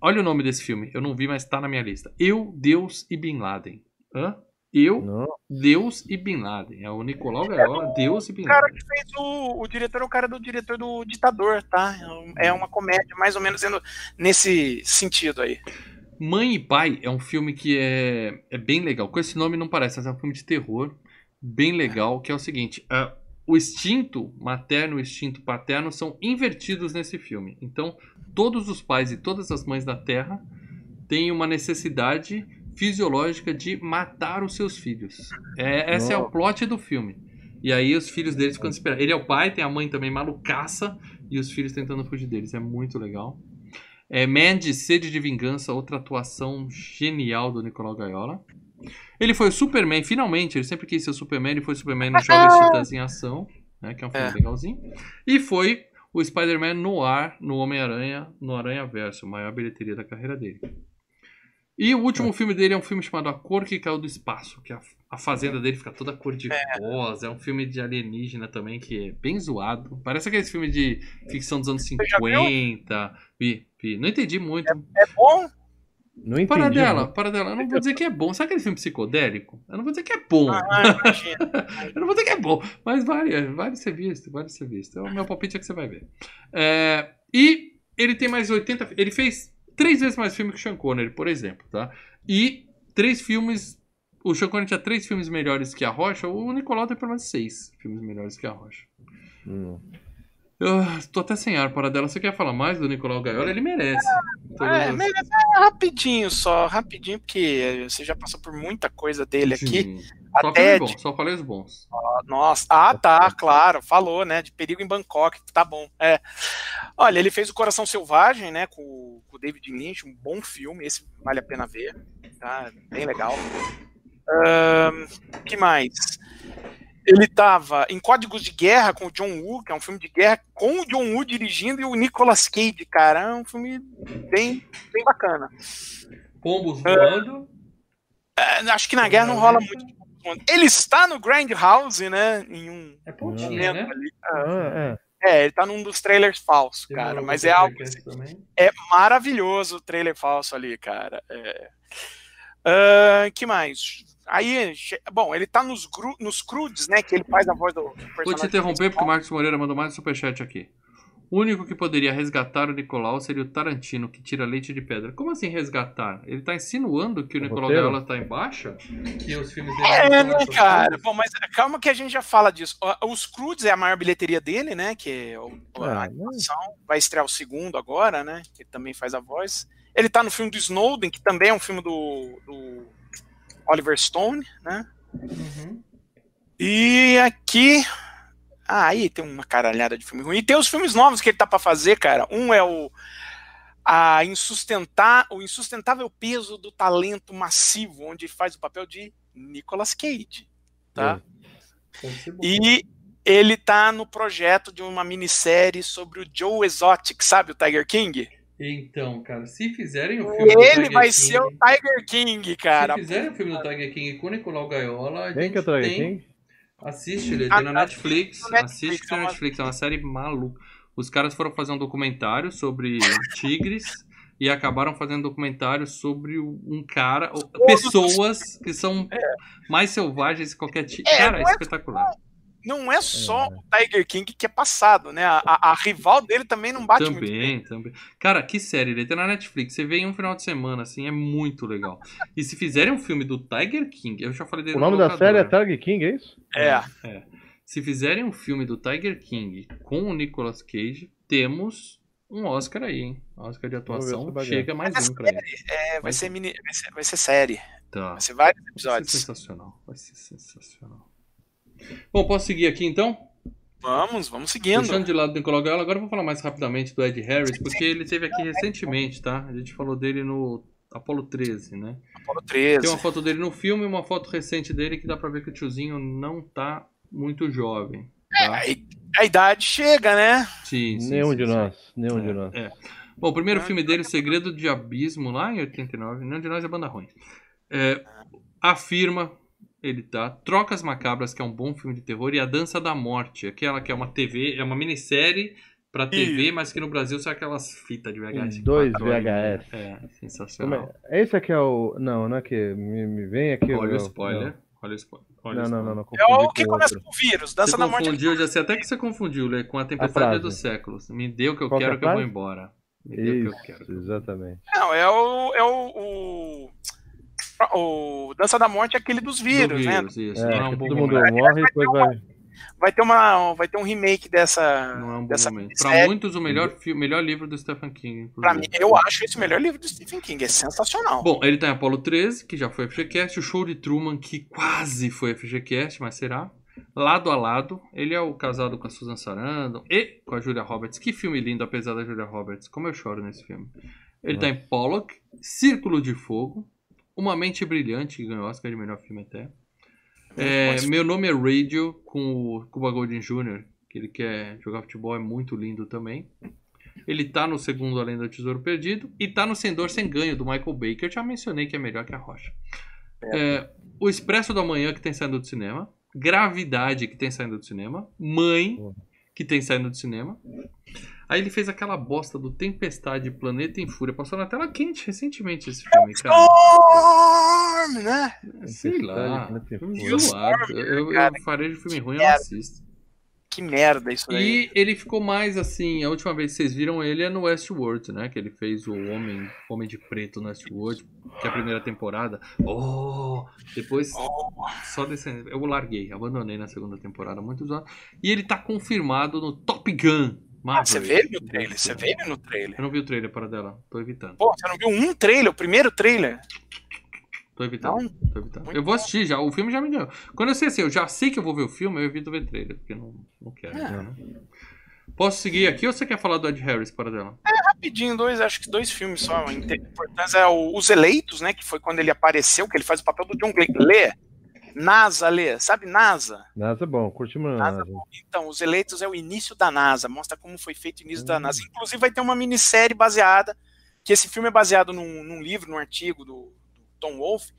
Olha o nome desse filme. Eu não vi, mas tá na minha lista. Eu, Deus e Bin Laden. Hã? Eu, Não. Deus e Bin Laden. É o Nicolau Gaiola, Deus e Bin O cara Laden. que fez o, o diretor é o cara do diretor do Ditador, tá? É uma comédia mais ou menos nesse sentido aí. Mãe e Pai é um filme que é, é bem legal. Com esse nome não parece, mas é um filme de terror bem legal, que é o seguinte. ah, o instinto materno e o instinto paterno são invertidos nesse filme. Então, todos os pais e todas as mães da Terra têm uma necessidade fisiológica de matar os seus filhos. É, esse é o plot do filme. E aí os filhos deles ficam desesperados. Ele é o pai, tem a mãe também malucaça, e os filhos tentando fugir deles. É muito legal. É Mandy, Sede de Vingança, outra atuação genial do Nicolau Gaiola. Ele foi o Superman, finalmente, ele sempre quis ser o Superman, ele foi o Superman no Jovens Titãs em Ação, né, que é um filme É. legalzinho. E foi o Spider-Man no ar, no Homem-Aranha, no Aranha Verso, maior bilheteria da carreira dele. E o último filme dele é um filme chamado A Cor que Caiu do Espaço, que a, a fazenda dele fica toda cor de rosa. É um filme de alienígena também, que é bem zoado. Parece aqueles filmes de ficção dos anos já viu? 50. Vi, vi. Não entendi muito. É bom? Não entendi. Para dela, para dela. Eu não vou dizer que é bom. Sabe aquele filme psicodélico? Eu não vou dizer que é bom. Ah, imagina. Eu não vou dizer que é bom, mas vale, vale ser visto, vale ser visto. O meu palpite é que você vai ver. É, e ele tem mais 80. Ele fez três vezes mais filme que o Sean Connery, por exemplo, tá? E três filmes. O Sean Connery tinha três filmes melhores que a Rocha, o Nicolau tem pelo menos seis filmes melhores que a Rocha. Hum. Eu tô até sem ar para dela. Você quer falar mais do Nicolau Gaiola? Ele merece. Todas É, as- mas é rapidinho só, rapidinho, porque você já passou por muita coisa dele aqui. Só Até filme bom, só falei os bons. Nossa, ah, tá, claro, falou, né? De perigo em Bangkok, tá bom. É. Olha, ele fez o Coração Selvagem, né? Com, com o David Lynch, um bom filme, esse vale a pena ver, tá? Bem legal. Ahn, que mais? Ele tava em Códigos de Guerra com o John Woo, que é um filme de guerra com o John Woo dirigindo e o Nicolas Cage, cara. É um filme bem, bem bacana. Pombos voando. É, acho que na guerra não rola muito. Ele está no Grand House, né? Em um É pontinha, momento né? ali. Ah, é. É, ele tá num dos trailers falsos, Tem cara. Mas é algo. também. É maravilhoso o trailer falso ali, cara. É. Ah, que mais? Aí, bom, ele tá nos, gru, nos crudes, né? Que ele faz a voz do personagem. Vou te interromper porque o. Marcos Moreira mandou mais um superchat aqui. O único que poderia resgatar o Nicolau seria o Tarantino, que tira leite de pedra. Como assim resgatar? Ele tá insinuando que o O Nicolau roteiro? Gaiola tá em baixa? Que os filmes dele É, né, cara? coisas? Bom, mas calma que a gente já fala disso. Os Crudes é a maior bilheteria dele, né? Que é o, a Ah, animação. Vai estrear o segundo agora, né? Que também faz a voz. Ele tá no filme do Snowden, que também é um filme do, do Oliver Stone, né? Uhum. E aqui. Ah, aí tem uma caralhada de filme ruim. E tem os filmes novos que ele tá pra fazer, cara. Um é o. A insustentar, o insustentável peso do talento massivo, onde ele faz o papel de Nicolas Cage. Tá? Bom. E ele tá no projeto de uma minissérie sobre o Joe Exotic, sabe? O Tiger King. Então, cara, se fizerem o filme Ele vai King, ser o Tiger King, cara. Se fizerem o filme do Tiger King com o Nicolau Gaiola, Quem que é o Tiger tem... King? Assiste, ele Ah, tem na tá. Netflix. Assiste é na uma- Netflix, é uma série maluca. Os caras foram fazer um documentário sobre tigres e acabaram fazendo um documentário sobre um cara, pessoas que são mais selvagens que qualquer tigre. É, cara, é é espetacular. Não é só o Tiger King que é passado, né? A, a- a rival dele também não bate muito bem. Também, também. Cara, que série, ele tem na Netflix. Você vê em um final de semana, assim, é muito legal. E se fizerem um filme do Tiger King, eu já falei dele O no nome da série é Tiger King, é isso? É. Se fizerem um filme do Tiger King com o Nicolas Cage, temos um Oscar aí, hein? Oscar de atuação. Chega mais Mas um pra ele. É, vai ser, mini, vai, ser, vai ser série. Tá. Vai ser vários Vai ser episódios. sensacional. Vai ser sensacional. Bom, posso seguir aqui então? Vamos, vamos seguindo. Deixando de lado o Nicolau Gaiola, agora eu vou falar mais rapidamente do Ed Harris, porque ele esteve aqui recentemente, tá? A gente falou dele no Apollo 13, né? Apolo 13. Tem uma foto dele no filme e uma foto recente dele que dá pra ver que o tiozinho não tá muito jovem. Tá? A, i- a idade chega, né? Sim, sim, Nenhum sim, de sim. nós. Nenhum de nós. É. Bom, o primeiro filme dele, O Segredo de Abismo, lá em 89. Nenhum de nós é banda ruim. É, afirma, ele tá. Trocas Macabras, que é um bom filme de terror, e A Dança da Morte, aquela que é uma TV, é uma minissérie pra TV, mas que no Brasil são aquelas fitas de VHS. Com dois né? VHS. É, sensacional. é? Esse aqui é o. Não, não é que. Me, me vem aqui. Olha o não, spoiler. Olha o spoiler. Olha Não, o não, spoiler. não, não. É o que com começa outro. com o vírus. Dança Você da Morte. confundiu, eu já sei até que você confundiu, Lê, com a tempestade frase. dos séculos. Me dê o que eu Qual é quero a que eu vou embora. Me dê o que eu quero. Isso, exatamente. Não, é o. É o, o, o Dança da Morte é aquele dos vírus, Do né? vírus, isso. É, não é um todo mundo momento. morre e depois vai. Vai ter, uma, vai ter um remake dessa. Não é um bom dessa momento. Pra série. muitos, o melhor, fi- melhor livro do Stephen King. Pra mim, eu acho esse o melhor livro do Stephen King. É sensacional. Bom, ele tá em Apollo 13, que já foi FGCast. O Show de Truman, que quase foi FGCast, mas será. Lado a lado. Ele é o casado com a Susan Sarandon e com a Julia Roberts. Que filme lindo, apesar da Julia Roberts. Como eu choro nesse filme. Ele tá em Pollock, Círculo de Fogo, Uma Mente Brilhante, que ganhou Oscar de melhor filme até. É, meu nome é Radio, com o Cuba Golding Jr., que ele quer jogar futebol, é muito lindo também. Ele tá no segundo Além do Tesouro Perdido e tá no Sem Dor Sem Ganho, do Michael que eu já mencionei que é melhor que a Rocha. É, o Expresso da Manhã, que tem saindo do cinema. Gravidade, que tem saindo do cinema. Mãe, que tem saindo do cinema. Aí ele fez aquela bosta do Tempestade Planeta em Fúria. Passou na tela quente recentemente esse filme, cara. Storm, né? Sei lá. Fúria. zoado. Eu, eu, cara, eu farei de filme ruim, eu assisto. Que merda isso aí. E ele ficou mais assim, a última vez que vocês viram ele é no Westworld, né? Que ele fez o Homem, Homem de Preto no Westworld, que é a primeira temporada. Oh! Depois, Oh, só descendo. Eu larguei, abandonei na segunda temporada, muitos anos. E ele tá confirmado no Top Gun. Ah, você Maverick. vê ele no trailer? Você vê ele no trailer? Eu não vi o trailer para dela, tô evitando. Pô, você não viu um trailer? O primeiro trailer? Tô evitando. Não? Tô evitando. Eu vou assistir já, o filme já me ganhou. Quando eu sei assim, eu já sei que eu vou ver o filme, eu evito ver trailer, porque não, não quero. É. né? Posso seguir aqui ou você quer falar do Ed Harris para dela? Rapidinho, dois, acho que dois filmes só importantes. É o Os Eleitos, né? Que foi quando ele apareceu, que ele faz o papel do John Glenn. NASA, Lê. Sabe NASA? NASA é bom, curtimos NASA NASA. Então, Os Eleitos é o início da NASA. Mostra como foi feito o início da Hum. NASA. Inclusive vai ter uma minissérie baseada, que esse filme é baseado num, num livro, num artigo do, do Tom Wolfe.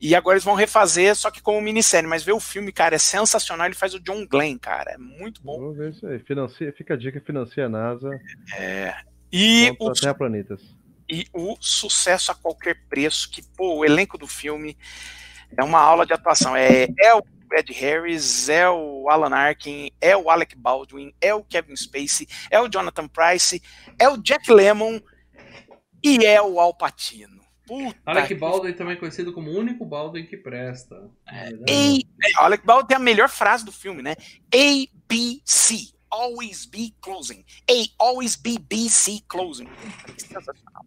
E agora eles vão refazer, só que como minissérie. Mas ver o filme, cara, é sensacional. Ele faz o John Glenn, cara. É muito bom. Vamos ver isso aí. Financia, fica a dica, financia a NASA. E o, Volta até a Planetas. e o sucesso a qualquer preço, que, pô, o elenco do filme é uma aula de atuação. É, é o Ed Harris, é o Alan Arkin, é o Alec Baldwin, é o Kevin Spacey, é o Jonathan Price, é o Jack Lemmon e é o Al Pacino. Puta Alec que- Baldwin também conhecido como o único Baldwin que presta. A, é, o Alec Baldwin tem a melhor frase do filme, né? ABC. Always be closing. A, always be BC closing. Sensacional.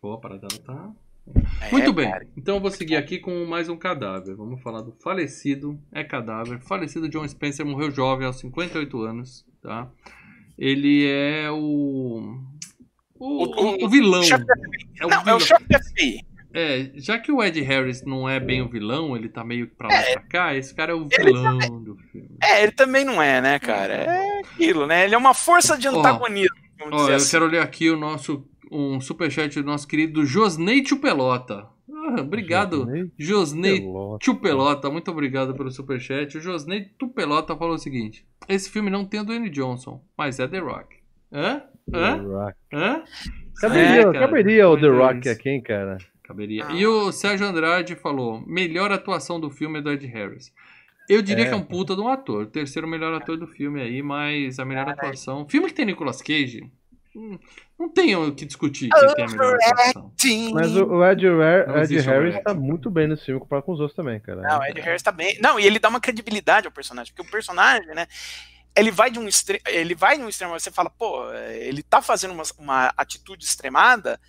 Pô, a parada tá. É, Muito bem. cara. Então eu vou seguir aqui com mais um cadáver. Vamos falar do falecido. É cadáver. Falecido John Spencer morreu jovem aos 58 anos, tá? Ele é o. O, o- o vilão. chefe da É o Não, é vilão. o chefe da FBI. É, já que o Ed Harris não é bem o vilão, ele tá meio pra lá É. e pra cá, esse cara é o vilão do filme. É, ele também não é, né, cara? É aquilo, né? Ele é uma força de Ó, antagonismo, Ó, dizer eu assim. quero ler aqui o nosso um superchat do nosso querido Josnei Pelota. Ah, obrigado, Josnei Pelota. Tupelota. Muito obrigado pelo superchat. O Josnei Tupelota falou o seguinte: Esse filme não tem o Dwayne Johnson, mas é The Rock. Hã? The Hã? Rock. Hã? Caberia, É, cara, caberia o The. Rock aqui, hein, cara? Caberia. E o Sérgio Andrade falou: melhor atuação do filme é do Ed Harris. Eu diria É. que é um puta de um ator. O terceiro melhor ator do filme aí, mas a melhor atuação. Filme que tem Nicolas Cage. Hum, Não tem o que discutir quem tem a melhor atuação. Sim. Mas o, Ed, Ra- Não Ed existe Harris overacting. tá muito bem nesse filme comparado com os outros também, cara. Não, o Ed Harris tá bem. Não, e ele dá uma credibilidade ao personagem, porque o personagem, né? Ele vai de um extremo, ele vai de um extremo, você fala, pô, ele tá fazendo uma, uma atitude extremada,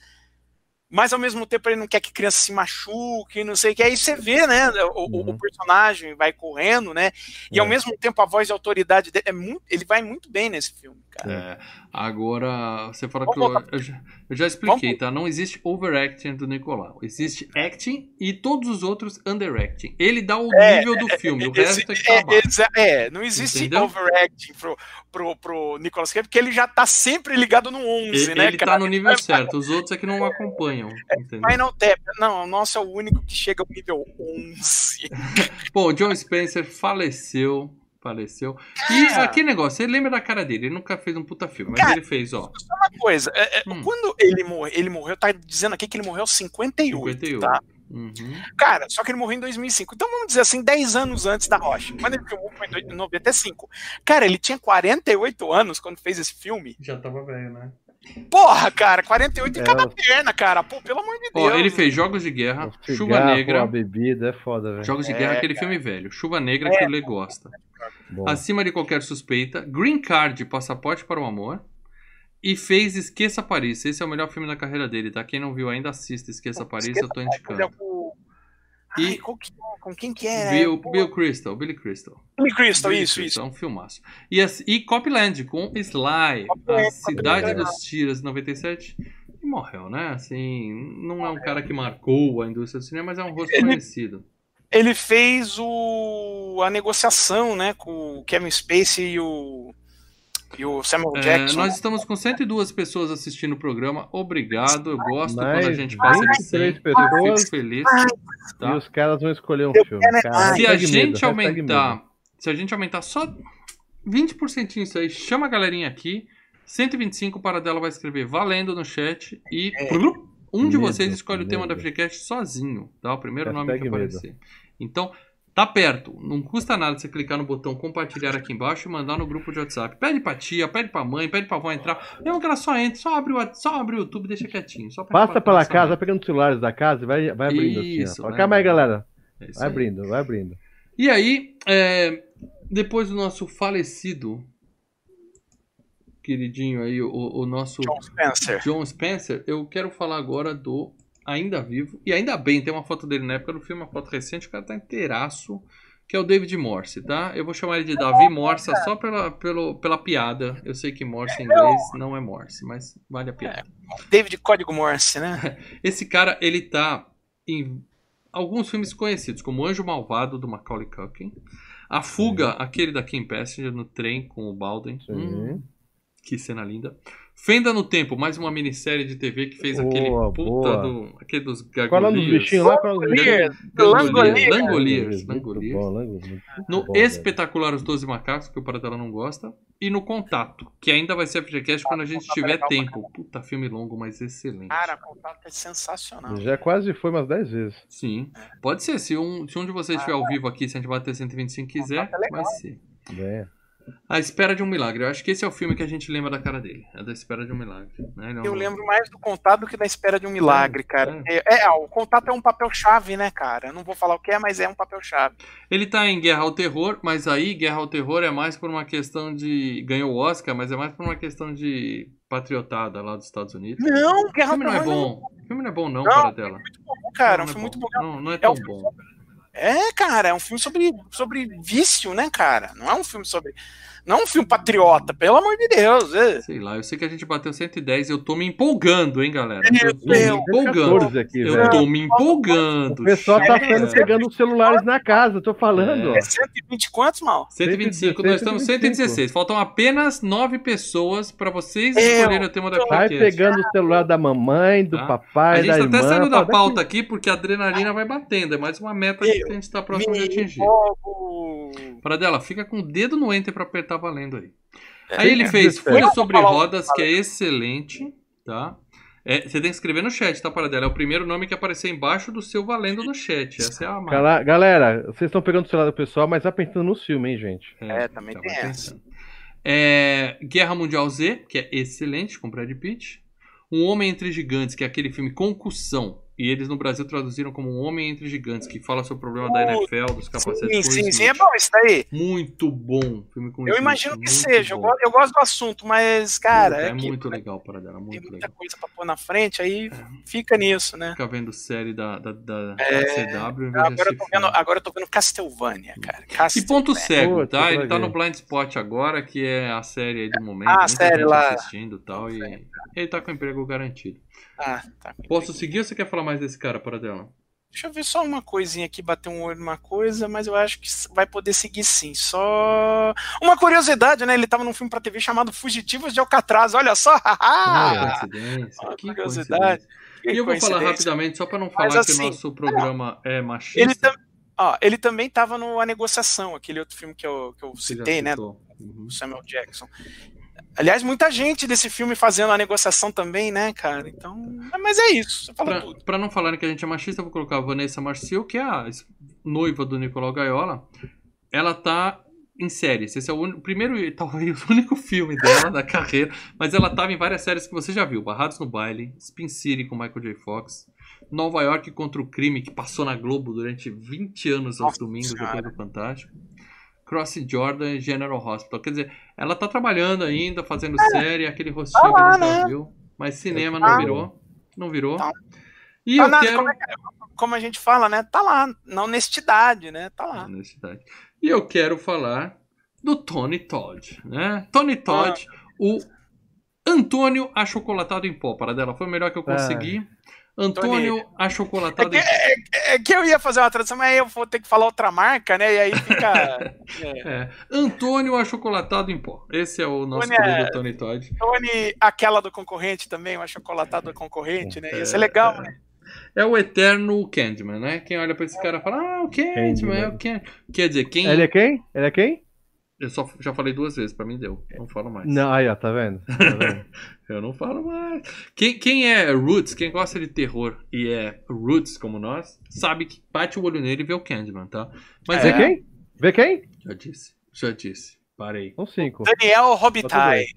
mas ao mesmo tempo ele não quer que criança se machuque, não sei o que. Aí você vê, né? O, o- Uhum. o personagem vai correndo, né? E ao É. mesmo tempo a voz de autoridade dele é muito. Ele vai muito bem nesse filme, cara. É, agora, você fala Vamos que eu, eu já, eu já expliquei, tá? Não existe overacting do Nicolau. Existe acting e todos os outros underacting. Ele dá o É, nível do filme, o Esse- resto é que tá é, é, não existe Entendeu? overacting pro, pro, pro Nicolas Cage, porque ele já tá sempre ligado no 11, Ele, né, ele cara? tá no nível certo, os outros é que não acompanham. Entendeu? Final Tap. Não, o nosso é o único que chega ao nível 11. Pô, o John Spencer faleceu. Faleceu. E Cara. aquele negócio, você lembra da cara dele? Ele nunca fez um puta filme, mas Cara, ele fez, ó. Só uma coisa, é, é, Hum. quando ele, morre, ele morreu, tá dizendo aqui que ele morreu aos 58, 58. tá? Uhum. Cara, só que ele morreu em 2005. Então vamos dizer assim, 10 anos antes da Rocha. Quando ele filmou foi em 95. Cara, ele tinha 48 anos quando fez esse filme. Já tava velho, né? Porra, cara, 48 em É, cada perna, cara. Pô, pelo amor de Ó, Deus. ele fez Jogos de Guerra, O Chuva cigarro, Negra. A bebida é foda, velho. Jogos de É, Guerra, aquele filme velho. Chuva Negra, que o Lê gosta. Bom. Acima de qualquer suspeita. Green Card, Passaporte para o Amor. E fez Esqueça Paris. Esse é o melhor filme da carreira dele, tá? Quem não viu ainda, assista Esqueça Paris, eu tô Ele é indicando. E- Ai, qual que- com quem que é? Bill, Bill Crystal, Billy Crystal. Billy Crystal, Billy isso, Crystal, isso. É um filmaço. E, e Copland, com Sly, Copland, A Cidade Copland. dos Tiras, 97. E morreu, né? Assim, não é um cara que marcou a indústria do cinema, mas é um rosto Ele- conhecido. Ele fez o... a negociação, né, com o Kevin Spacey e o, e o Samuel É, Jackson. nós estamos com 102 pessoas assistindo o programa. Obrigado, eu gosto Mais quando a gente passa de 100. 23 Eu fico feliz. E Tá? os caras vão escolher um Eu filme. é Cara. Se a hashtag medo, gente hashtag aumentar, medo. se a gente aumentar só 20% isso aí, chama a galerinha aqui. 125 para dela vai escrever valendo no chat e É. um de Medo, vocês escolhe o tema da medo. FGCast sozinho, tá? O primeiro nome que Hashtag medo. aparecer. Então, tá perto. Não custa nada você clicar no botão compartilhar aqui embaixo e mandar no grupo de WhatsApp. Pede pra tia, pede pra mãe, pede pra avó entrar. Mesmo que ela só entre, só abre o, só abre o YouTube e deixa quietinho. Passa pela casa, vai pegando os celulares da casa e vai, vai abrindo Isso, assim. Ó. Fala, vai Calma aí, abrindo. galera. É Vai aí. abrindo, vai abrindo. E aí, é, depois do nosso falecido queridinho aí, o, o nosso John Spencer. John Spencer, eu quero falar agora do Ainda Vivo. E ainda bem, tem uma foto dele na época do filme, uma foto recente, o cara tá inteiraço, que é o David Morse, tá? Eu vou chamar ele de Davi Morse só pela, pelo, pela piada. Eu sei que Morse em inglês não é Morse, mas vale a piada. David Código Morse, né? Esse cara, ele tá em alguns filmes conhecidos, como Anjo Malvado, do Macaulay Culkin. A Fuga, aquele da Kim Passenger, no trem com o Baldwin. Sim. Hum, que cena linda. Fenda no Tempo, mais uma minissérie de TV que fez Boa, aquele puta boa. do... Aquele dos Qual é o nome dos gargolias. bichinhos lá? Qual é o nome dos bichinhos? Muito Langoliers. bom, Langoliers, muito No velho. Espetacular Os Doze Macacos, que o Paradela não gosta. E no Contato, que ainda vai ser FGCast quando a gente tiver tempo. Puta, filme longo, mas excelente. Cara, o contato é sensacional. Já quase foi umas 10 vezes. Sim. Pode ser. Se um, se um de vocês estiver ao vivo aqui, se a gente bater 125 e quiser, Contato é legal. vai ser. É. A Espera de um Milagre. Eu acho que esse é o filme que a gente lembra da cara dele. É da Espera de um Milagre. né? É um- Eu lembro mais do contato do que da espera de um milagre, cara. É, é, o contato é um papel-chave, né, cara? Eu não vou falar o que é, mas é um papel-chave. Ele tá em Guerra ao Terror, mas aí Guerra ao Terror é mais por uma questão de. Ganhou o Oscar, mas é mais por uma questão de patriotada lá dos Estados Unidos. Não, O Guerra filme não é Terror bom. O filme não é bom, não, Não, para dela. muito bom, cara. Não, um não é filme muito bom. bom. Não, não é É tão filme bom. É, cara, é um filme sobre, sobre vício, né, cara? Não é um filme sobre. Não um filme patriota, pelo amor de Deus. É. Sei lá, eu sei que a gente bateu 110 e eu tô me empolgando, hein, galera? Meu Eu tô me Deus. empolgando. 14 aqui, Eu velho. tô me empolgando. O pessoal tá ficando pegando os celulares na casa, eu tô falando, É ó. 120 quantos, mal? 125, nós estamos 116. Faltam apenas 9 pessoas pra vocês Eu escolherem o tema da podcast. pegando o celular da mamãe, do Tá. papai, A gente da tá irmã. até saindo da pauta aqui porque a adrenalina vai batendo. É mais uma meta que a gente tá próximo de Me atingir. empolgo. Para dela, fica com o dedo no enter pra apertar valendo aí. É, Aí ele fez. Fúria Eu vou sobre Rodas, que é excelente, tá? É, você tem que escrever no chat, tá, para dela? É o primeiro nome que aparecer embaixo do seu valendo no chat. Essa é a marca. Galera, vocês estão pegando o celular do pessoal, mas tá pensando nos filmes, hein, gente? É, também já tem essa. É, Guerra Mundial Z, que é excelente, com Brad Pitt. Um Homem Entre Gigantes, que é aquele filme Concussão. E eles no Brasil traduziram como Um Homem Entre Gigantes, que fala sobre o problema da NFL, dos capacetes Sim, sim, sim, é bom isso daí. Muito bom. Filme com Eu Smith, imagino que seja. Eu gosto, eu gosto do assunto, mas, cara, é, é que muito legal para dela, tem muito muita legal. coisa pra pôr na frente, aí fica nisso, né? Ficar vendo série da, da, da É, CW Agora eu, tô vendo, agora eu tô vendo Castlevania, cara. E Castlevania. ponto cego, tá? Ele tá no Blind Spot agora, que é a série aí do momento. Ah, a série lá. assistindo e tal. E ele tá com emprego garantido. Ah, tá. Posso seguir ou você quer falar mais desse cara, para dela? Deixa eu ver só uma coisinha aqui, bater um olho numa coisa, mas eu acho que vai poder seguir sim. Só uma curiosidade, né? Ele tava num filme pra TV chamado Fugitivos de Alcatraz, olha só! Ah, coincidência. Que curiosidade. Que E eu vou falar rapidamente, só pra não Mas falar que assim, o nosso programa é Ele, machista. tam... Ó, ele também tava no A Negociação, aquele outro filme que eu, que eu citei, né? Uhum. Samuel Jackson. Aliás, muita gente desse filme fazendo a negociação também, né, cara? Então. Mas é isso, Pra, tudo. pra não falarem que a gente é machista, eu vou colocar a Vanessa Marcil, que é a noiva do Nicolau Gaiola. Ela tá em séries. Esse é o único- primeiro e talvez o único filme dela da carreira. Mas ela tava em várias séries que você já viu: Barrados no Baile, Spin City com Michael J. Fox, Nova York contra o Crime, que passou na Globo durante 20 anos aos Nossa domingos depois do Fantástico. Cross Jordan General Hospital. Quer dizer, ela tá trabalhando ainda, fazendo série, aquele rostinho Tá lá, que a gente já né? viu. Mas cinema não virou. Não virou. Tá. E Tá eu nada, quero. como, é que- como a gente fala, né? Tá lá, na honestidade, né? Tá lá. Honestidade. E eu quero falar do Tony Todd, né? Tony Todd, Ah. o Antônio achocolatado em pó. Para dela foi o melhor que eu consegui. Antônio achocolatado É em pó. É que eu ia fazer uma tradução, mas aí eu vou ter que falar outra marca, né? E aí fica. é. É, Antônio achocolatado em pó. Esse é o nosso Tony é- querido Tony Todd. Tony, aquela do concorrente também, uma chocolatada do concorrente, né? Ia ser É, legal, né? É o eterno Candyman, né? Quem olha pra esse cara fala, ah, o Candyman, é o Candyman. Quer dizer, quem. Ele é quem? Ele é quem? Eu só já falei duas vezes, pra mim deu. Não falo mais. Não, aí, ó, tá vendo? Tá vendo? Eu não falo mais. Quem, quem é Roots, quem gosta de terror e é Roots como nós, sabe que bate o olho nele e vê o Candyman, tá? Mas Vê é. quem? Vê quem? Já disse, já disse. Parei, São cinco. Daniel Robitaille.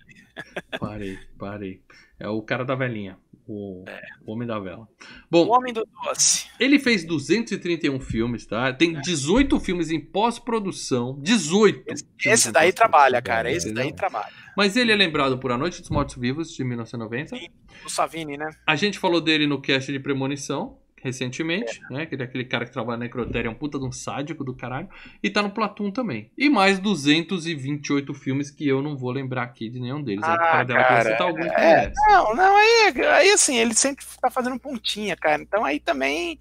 parei, parei. É o cara da velhinha. O, É. o homem da vela. O Bom, Homem do Doce. ele fez 231 filmes, tá? Tem 18 filmes em pós-produção. 18. Esse, esse daí trabalha, cara. Esse entendeu? daí trabalha. Mas ele é lembrado por A Noite dos Mortos Vivos, de 1990. O Savini, né? A gente falou dele no cast de Premonição, recentemente, né? Que ele é aquele cara que trabalha na necrotéria, é um puta de um sádico do caralho. E tá no Platum também. E mais 228 filmes que eu não vou lembrar aqui de nenhum deles. Aí, Ah, para dela cara, acrescentar algum é. merece. Não, não, aí, aí assim, ele sempre tá fazendo pontinha, cara. Então aí também.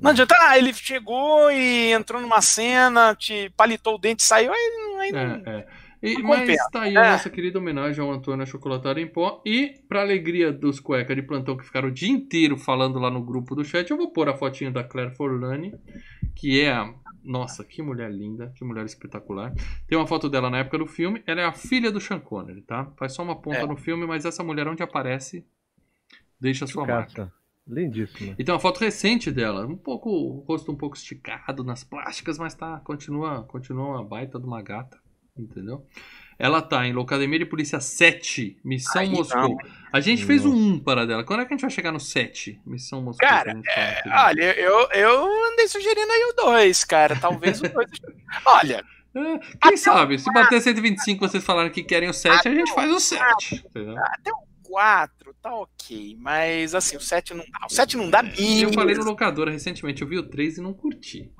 Não adianta, ah, ele chegou e entrou numa cena, te palitou o dente e saiu, aí, não- aí não. É, é. E, mas compensa. tá aí a É. nossa querida homenagem ao Antônio Achocolatado em Pó. E, pra alegria dos cueca de plantão que ficaram o dia inteiro falando lá no grupo do chat, eu vou pôr a fotinha da Claire Forlani, que é a. Nossa, que mulher linda, que mulher espetacular. Tem uma foto dela na época do filme. Ela é a filha do Sean Connery, tá? Faz só uma ponta É. no filme, mas essa mulher onde aparece deixa a sua marca. Caça. Lindíssimo. E tem uma foto recente dela, um pouco, o rosto um pouco esticado nas plásticas, mas tá, continua, continua uma baita de uma gata, entendeu? Ela tá em Locademia de Polícia 7, Missão Aí Moscou. não. A gente fez um 1 para dela. Quando é que a gente vai chegar no 7? Missão Moscou. Cara, aqui, né? Olha, eu, eu andei sugerindo aí o 2, cara. Talvez o 2. Olha, É, quem sabe? Se bater 125 vocês falarem que querem o 7, a gente faz o 7. Entendeu? até o 4 tá ok. Mas assim, o 7 não dá. O 7 não dá Eu mínimo. falei no locadora recentemente, eu vi o 3 e não curti.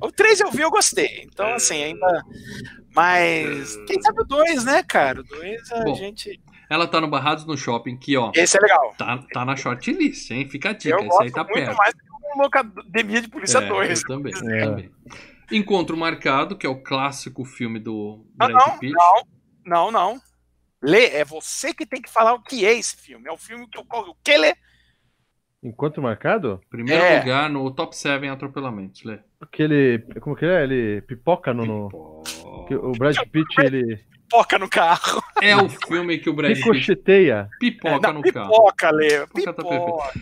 O 3 eu vi, eu gostei. Então, assim, ainda. Mas quem sabe o 2, né, cara? O 2 a Bom, gente. Ela tá no Barrados no Shopping, que, ó, Esse é legal. tá, tá na shortlist, hein? Fica a dica. Eu Esse gosto aí tá muito perto. mais do que o Locademia de Polícia É, 2. Eu também, eu É. também. Encontro Marcado, que é o clássico filme do Não, Brad não, Pitt. não, não, não. Lê, é você que tem que falar o que é esse filme. É o filme que eu o que lê? Encontro marcado? Primeiro É. lugar no Top 7 atropelamentos, Lê. Aquele. Como que é? Ele pipoca no. que o Brad Pitt, ele Pipoca no carro. É o filme que o Brad Pitt ricocheteia. pipoca É, não, no carro. pipoca, Lê. Pipoca tá Pipoca.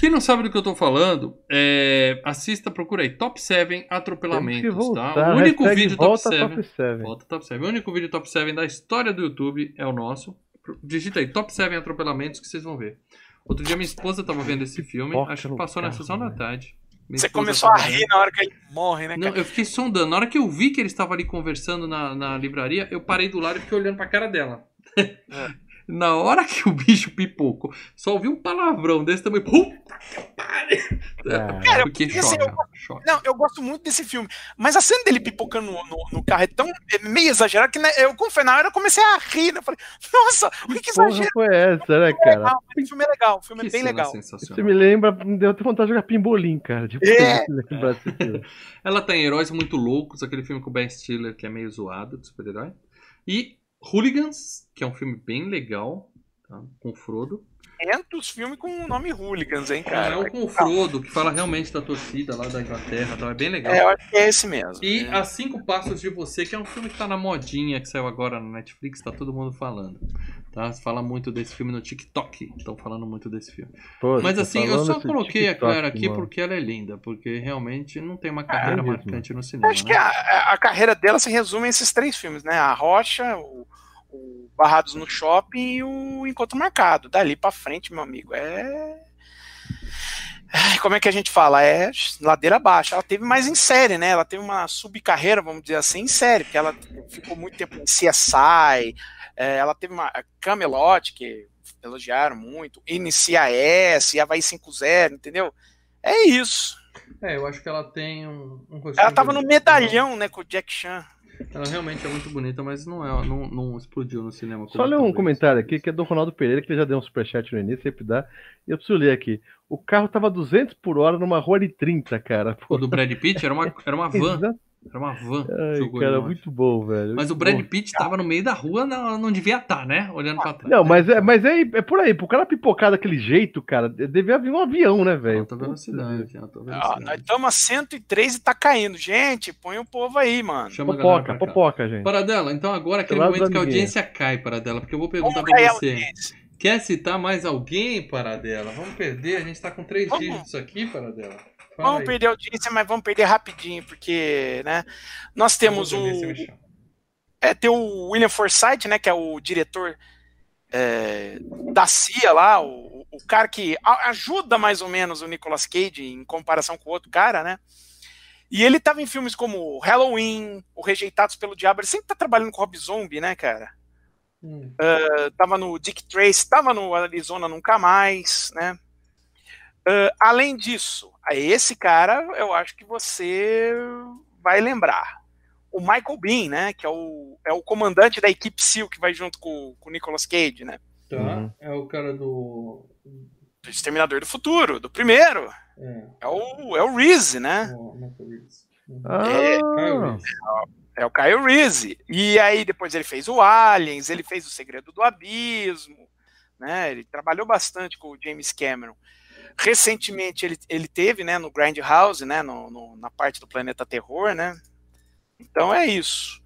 Quem não sabe do que eu tô falando, é, assista, procura aí. Top 7 Temos que atropelamentos, voltar. tá? O único vídeo Top volta 7. top 7. Volta Top 7. O único vídeo Top 7 da história do YouTube é o nosso. Digita aí, Top 7 atropelamentos que vocês vão ver. Outro dia minha esposa tava vendo esse filme, acho que passou na sessão da tarde. Minha Você começou a rir na hora que ele morre, né, Não, cara? eu fiquei sondando. Na hora que eu vi que ele estava ali conversando na, na livraria, eu parei do lado e fiquei olhando pra cara dela. Na hora que o bicho pipocou, só ouvi um palavrão desse tamanho. Puta que pariu! Cara, Cara, Porque porque assim, choca. Não, eu gosto muito desse filme. Mas a cena dele pipocando no, no, no carro é tão é meio exagerada que né, eu, confesso, na hora eu comecei a rir. Né? Eu falei, nossa, o que, que porra exagero? foi essa, né, cara? O filme é legal, o filme Que é bem legal. Sensacional. me lembra, me deu até vontade de jogar pimbolim, cara. Tipo, É. Ela tá em Heróis Muito Loucos, aquele filme com o Ben Stiller, que é meio zoado, de super-herói. E Hooligans, que é um filme bem legal, tá? com Frodo. 500 filmes com o nome Hooligans, hein, é cara? um com o Frodo, que fala realmente da torcida lá da Inglaterra, tá? é bem legal. É, eu acho que é esse mesmo. E É. A Cinco Passos de Você, que é um filme que tá na modinha, que saiu agora na Netflix, tá todo mundo falando. Tá? Fala muito desse filme no TikTok. Estão falando muito desse filme. Pô, Mas tá assim, eu só coloquei a TikTok, Clara aqui mano. porque ela é linda. Porque realmente não tem uma carreira É marcante no Eu cinema. acho que né? a, a carreira dela se resume a esses três filmes, né? A Rocha, o, o Barrados no Shopping e o Encontro Marcado. Dali pra frente, meu amigo, é. Como é que a gente fala? É ladeira abaixo. Ela teve mais em série, né? Ela teve uma subcarreira, vamos dizer assim, em série, porque ela ficou muito tempo em CSI. é, ela teve uma Camelot, que elogiaram muito, NCIS, Havaí 5.0, entendeu? É isso. É, eu acho que ela tem um, um Ela tava no medalhão, né, com o Jack Chan. Ela realmente é muito bonita, mas não, é, não, não explodiu no cinema. Só ler um comentário aqui que é do Ronaldo Pereira, que ele já deu um superchat no início, sempre dá. E eu preciso ler aqui. O carro tava 200 por hora numa rua de 30, cara. O do Brad Pitt era uma, era uma van. Exa- Era uma van. Ai, jogou cara, ele muito bom, velho. Mas o Brad. Pitt tava no meio da rua, não, não devia estar, né? Olhando pra trás. Não, mas é, mas é, é por aí. Pro cara pipocar daquele jeito, cara, devia vir um avião, né, velho? Alta velocidade, alta velocidade. nós estamos a 103 e tá caindo. Gente, põe o povo aí, mano. Chama Popoca, popoca, gente. Paradela, então agora é aquele lado momento que a audiência cai, Paradela, porque eu vou perguntar Vamos pra você. Quer citar mais alguém, Paradela? Vamos perder, a gente tá com três Vamos. dígitos aqui, Paradela. Fala Vamos aí. perder audiência, mas vamos perder rapidinho, porque, né? Nós temos o. É, tem o William Forsythe, né? Que é o diretor é, da CIA lá, o, o cara que ajuda mais ou menos o Nicolas Cage em comparação com o outro cara, né? E ele tava em filmes como Halloween, o Rejeitados pelo Diabo, ele sempre tá trabalhando com Rob Zombie, né, cara? Hum. tava no Dick Trace, tava no Arizona Nunca Mais, né? Ah, além disso, esse cara eu acho que você vai lembrar. O Michael Bean, né? Que é o, é o comandante da equipe SEAL que vai junto com, com o Nicolas Cage, né? Tá, Uhum. é o cara do. Do Exterminador do Futuro, do primeiro. É, É o, é o Reese, né? o. Ah, Reeves. É o Kyle Reese. E aí depois ele fez o Aliens, ele fez o Segredo do Abismo, né? Ele trabalhou bastante com o James Cameron. Recentemente ele, ele teve, né, no Grindhouse, né, no, no- na parte do Planeta Terror, né? Então é isso.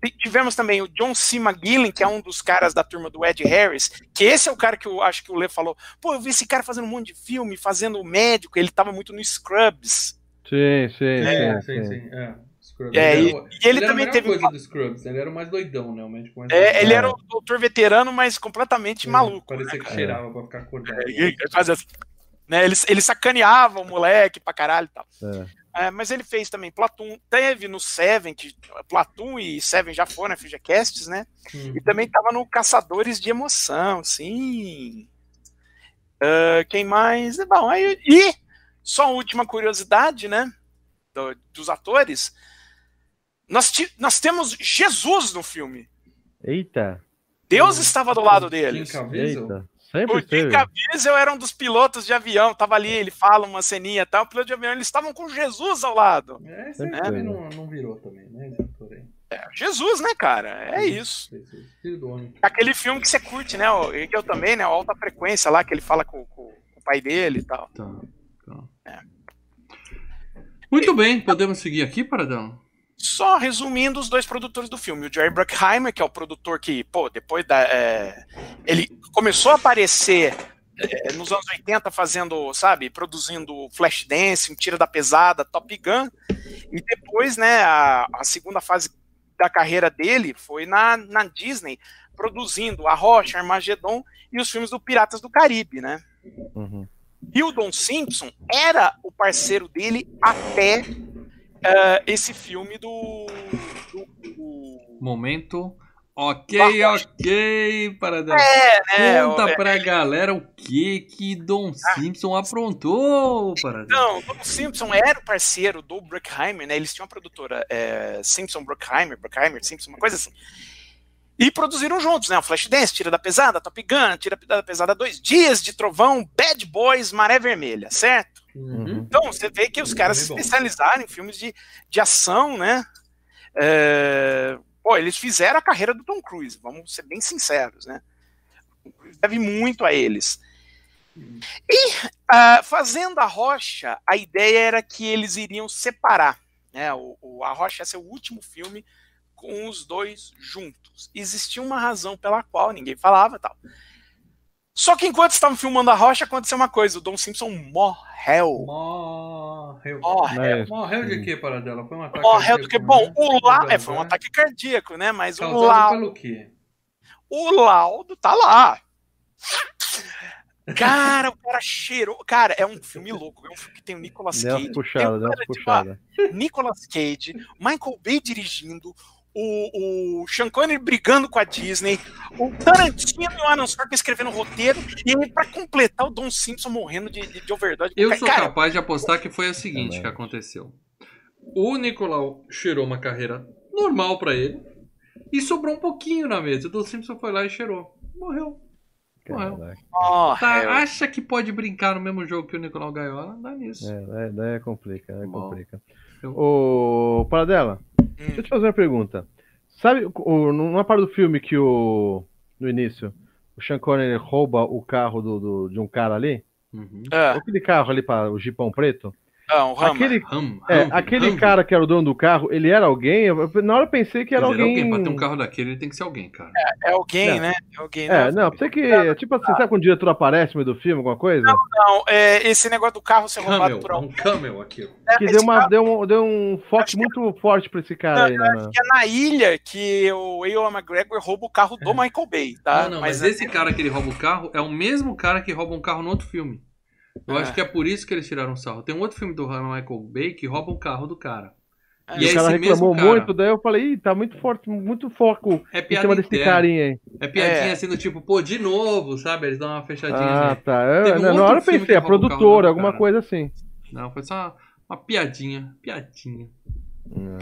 T- tivemos também o John C. McGillen, que é um dos caras da turma do Ed Harris, que esse é o cara que eu acho que o Lê falou, pô, eu vi esse cara fazendo um monte de filme, fazendo médico, ele tava muito no Scrubs. sim, sim, É, sim, sim, sim. sim. É. Scrubs. É, Ele e, era o- e ele, era a também teve coisa do Scrubs, ele era o mais doidão, né? O médico mais É, doidão. ele era o doutor veterano, mas completamente É, maluco. Parecia né, que cara? cheirava pra ficar acordado. É, ele fazia assim, né, ele, ele sacaneava o moleque pra caralho e tal. É. É, mas ele fez também Platoon, teve no Seven, que Platoon e Seven já foram na FGCasts, né? Hum. E também tava no Caçadores de Emoção, sim. Ah, quem mais? Bom, aí, e só uma última curiosidade, né? do- dos atores. Nós, nós temos Jesus no filme. Eita, Deus estava do lado Jim deles. Caviezel? eita. O Sempre Jim teve. Caviezel era um dos pilotos de avião, tava ali, ele fala uma ceninha e tal, o piloto de avião, eles estavam com Jesus ao lado. É, Sempre teve. não, não virou também, né? É, Jesus, né, cara? É isso. Aquele filme que você curte, né? o- E que eu também, né? o Alta Frequência lá, que ele fala com, com- com o pai dele e tal. Tá, tá. É. Muito bem, podemos seguir aqui, Paradão? Só resumindo os dois produtores do filme. O Jerry Bruckheimer, que é o produtor que, pô, depois da. é, ele começou a aparecer é, nos anos 80 fazendo, sabe, produzindo Flashdance, um Tira da Pesada, Top Gun. E depois, né, a, a segunda fase da carreira dele foi na, na Disney, produzindo A Rocha, Armagedon e os filmes do Piratas do Caribe, né? Uhum. E o Don Simpson era o parceiro dele até eh, esse filme do. do- do- Momento. Ok, ok, Paradão. é, Conta o- é, pra galera o que que Don Simpson aprontou, Paradão. Não, Don Simpson era o parceiro do Bruckheimer, né? Eles tinham uma produtora, é, Simpson Bruckheimer, Bruckheimer, Simpson, uma coisa assim. E produziram juntos, né? O Flashdance, Tira da Pesada, Top Gun, Tira da Pesada 2, Dias de Trovão, Bad Boys, Maré Vermelha, certo? Uhum. Então, você vê que os caras se especializaram em filmes de, de ação, né? É, Pô, eles fizeram a carreira do Tom Cruise, vamos ser bem sinceros, né? Deve muito a eles. E ah, fazendo a Rocha, a ideia era que eles iriam separar, né? O, o- a Rocha ia ser o último filme com os dois juntos. Existia uma razão pela qual ninguém falava, tal. Só que enquanto estavam filmando a Rocha, aconteceu uma coisa: o Don Simpson morreu. Morreu. Morreu. Morreu de quê, Paradela? Foi um ataque Morreu do que. Bom, né? o laudo. É, foi um né? ataque cardíaco, né? Mas o Causado laudo, pelo quê? o laudo tá lá. Cara, o cara cheirou. Cara, é um filme louco. É um filme que tem o Nicolas deu Cage. deu o umas cara de puxadas. Nicolas Cage, Michael Bay dirigindo, o, o Sean Connery brigando com a Disney, o Tarantino e o Alan Sorkin escrevendo roteiro, e aí, pra completar, o Don Simpson morrendo de, de, de overdose. Eu Cara, sou capaz de apostar que foi o seguinte Também. que aconteceu. O Nicolau cheirou uma carreira normal pra ele e sobrou um pouquinho na mesa. O Don Simpson foi lá e cheirou. Morreu. Morreu. Morreu. Tá, acha que pode brincar no mesmo jogo que o Nicolau Gaiola? Dá nisso. É, daí- daí é complica, é Bom. complica. Eu- Ô, Paradela, deixa eu te fazer uma pergunta. Sabe, o, numa parte do filme que o. No início, o Sean Connery rouba o carro do, do- de um cara ali? Uhum. Ah, Aquele carro ali, para o Jipão Preto? Ah, o. Aquele, Ram, é, Ram, aquele Ram. cara que era o dono do carro, ele era alguém? Eu- na hora eu pensei que era alguém. alguém. Pra ter um carro daquele, ele tem que ser alguém, cara. É alguém, Não. né? É alguém, É, né? não, pensei que. Tipo assim, sabe quando o diretor aparece no meio do filme, alguma coisa? Não, é, esse negócio do carro ser roubado Camel, por é alguém. um camel aquilo. né? que deu, uma, carro deu, um, deu um foco Acho que- muito forte pra esse cara aí, né? na- é na ilha que o Ewan McGregor rouba o carro do Michael Bay, tá? Ah, não, mas, esse cara que ele rouba o carro é o mesmo cara que rouba um carro no outro filme. Eu Ah. acho que é por isso que eles tiraram sarro. Tem um outro filme do Michael Bay que rouba o carro do cara. É, E o é cara reclamou mesmo cara. muito, daí eu falei, ih, tá muito forte, muito foco É em cima desse interna. carinha aí. É piadinha É. assim do tipo, pô, de novo, sabe? Eles dão uma fechadinha. Ah, nele. tá. Eu, Teve um na hora eu pensei, a carro produtora, alguma cara. coisa assim. Não, foi só uma, uma piadinha. Piadinha. Hum.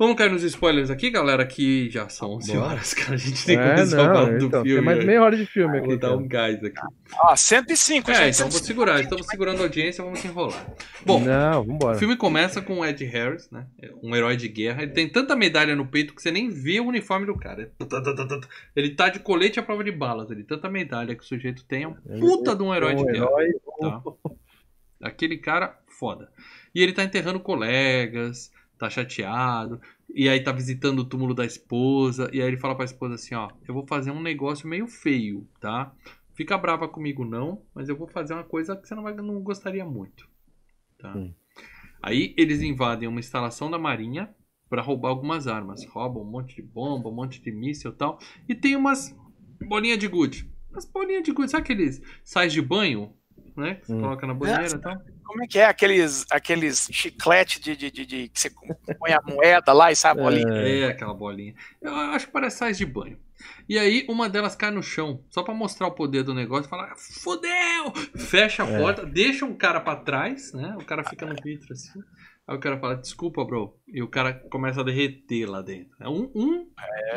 Vamos cair nos spoilers aqui, galera, que já são 11 Bora. horas, cara. A gente tem que É, começar falando não, do então, filme. tem mais meia hora de filme Vou aqui. dar cara. um gás aqui. Ó, 105, É, gente. então vou 105. segurar. Estamos segurando a audiência, vamos se enrolar. Bom, Não, O vambora. filme começa com o Ed Harris, né? Um herói de guerra. Ele tem tanta medalha no peito que você nem vê o uniforme do cara. Ele tá de colete à prova de balas. Ele tanta medalha que o sujeito tem. É um puta de um herói de guerra. Tá? Aquele cara foda. E ele tá enterrando colegas, tá chateado. E aí tá visitando o túmulo da esposa. E aí ele fala pra esposa assim: Ó, eu vou fazer um negócio meio feio, tá? Fica brava comigo não, mas eu vou fazer uma coisa que você não, vai, não gostaria muito. Tá? Aí eles invadem uma instalação da marinha pra roubar algumas armas. Roubam um monte de bomba, um monte de míssil e tal. E tem umas bolinhas de gude. Umas bolinhas de gude. Sabe aqueles sais de banho? Né? Que você Hum. coloca na banheira e tal. Como é que é? Aqueles, aqueles chiclete de, de, de, de- que você põe a moeda lá e sai a bolinha. É, aquela bolinha. Eu acho que parece sais de banho. E aí uma delas cai no chão, só pra mostrar o poder do negócio, fala: "Fudeu!" Fecha a É. porta, deixa um cara pra trás, né? O cara fica no vidro assim. Aí o cara fala, desculpa, bro. E o cara começa a derreter lá dentro. É um, um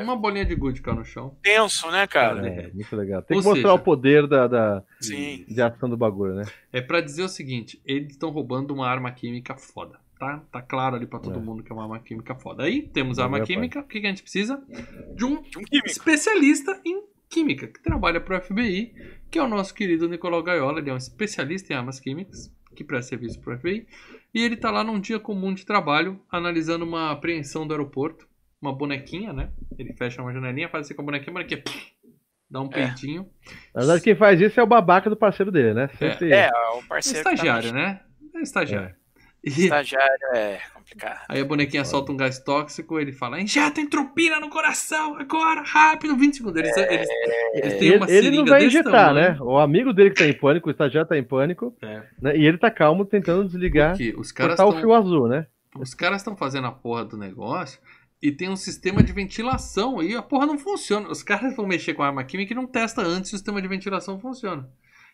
uma bolinha de gude cai no chão. Tenso, né, cara? É, muito legal. Tem Ou que mostrar seja- o poder da, da- Sim. de ação do bagulho, né? É pra dizer o seguinte, eles estão roubando uma arma química foda. Tá, tá claro ali pra todo É. mundo que é uma arma química foda. Aí temos a arma meu química. O que, que a gente precisa? De um De um especialista em química, que trabalha pro FBI, que é o nosso querido Nicolau Gaiola. Ele é um especialista em armas químicas, que presta serviço pro FBI. E ele tá lá num dia comum de trabalho, analisando uma apreensão do aeroporto. Uma bonequinha, né? Ele fecha uma janelinha, faz assim com a bonequinha, a bonequinha pff, dá um peitinho. Na verdade, quem faz isso é o babaca do parceiro dele, né? Sempre- É, o É parceiro. que tá estagiário, mexendo. né? É estagiário. E Estagiário é complicado. aí a bonequinha solta um gás tóxico, ele fala: injeta entropina no coração, agora, rápido, 20 segundos. Eles, eles, eles têm Ele, uma ele não vai injetar, tamanho. né? O amigo dele que tá em pânico, o estagiário tá em pânico, É, né? E ele tá calmo tentando desligar, porque os caras cortar o estão fio azul, né? Os caras estão fazendo a porra do negócio e tem um sistema de ventilação aí. A porra não funciona. Os caras vão mexer com a arma química e não testa antes se o sistema de ventilação funciona.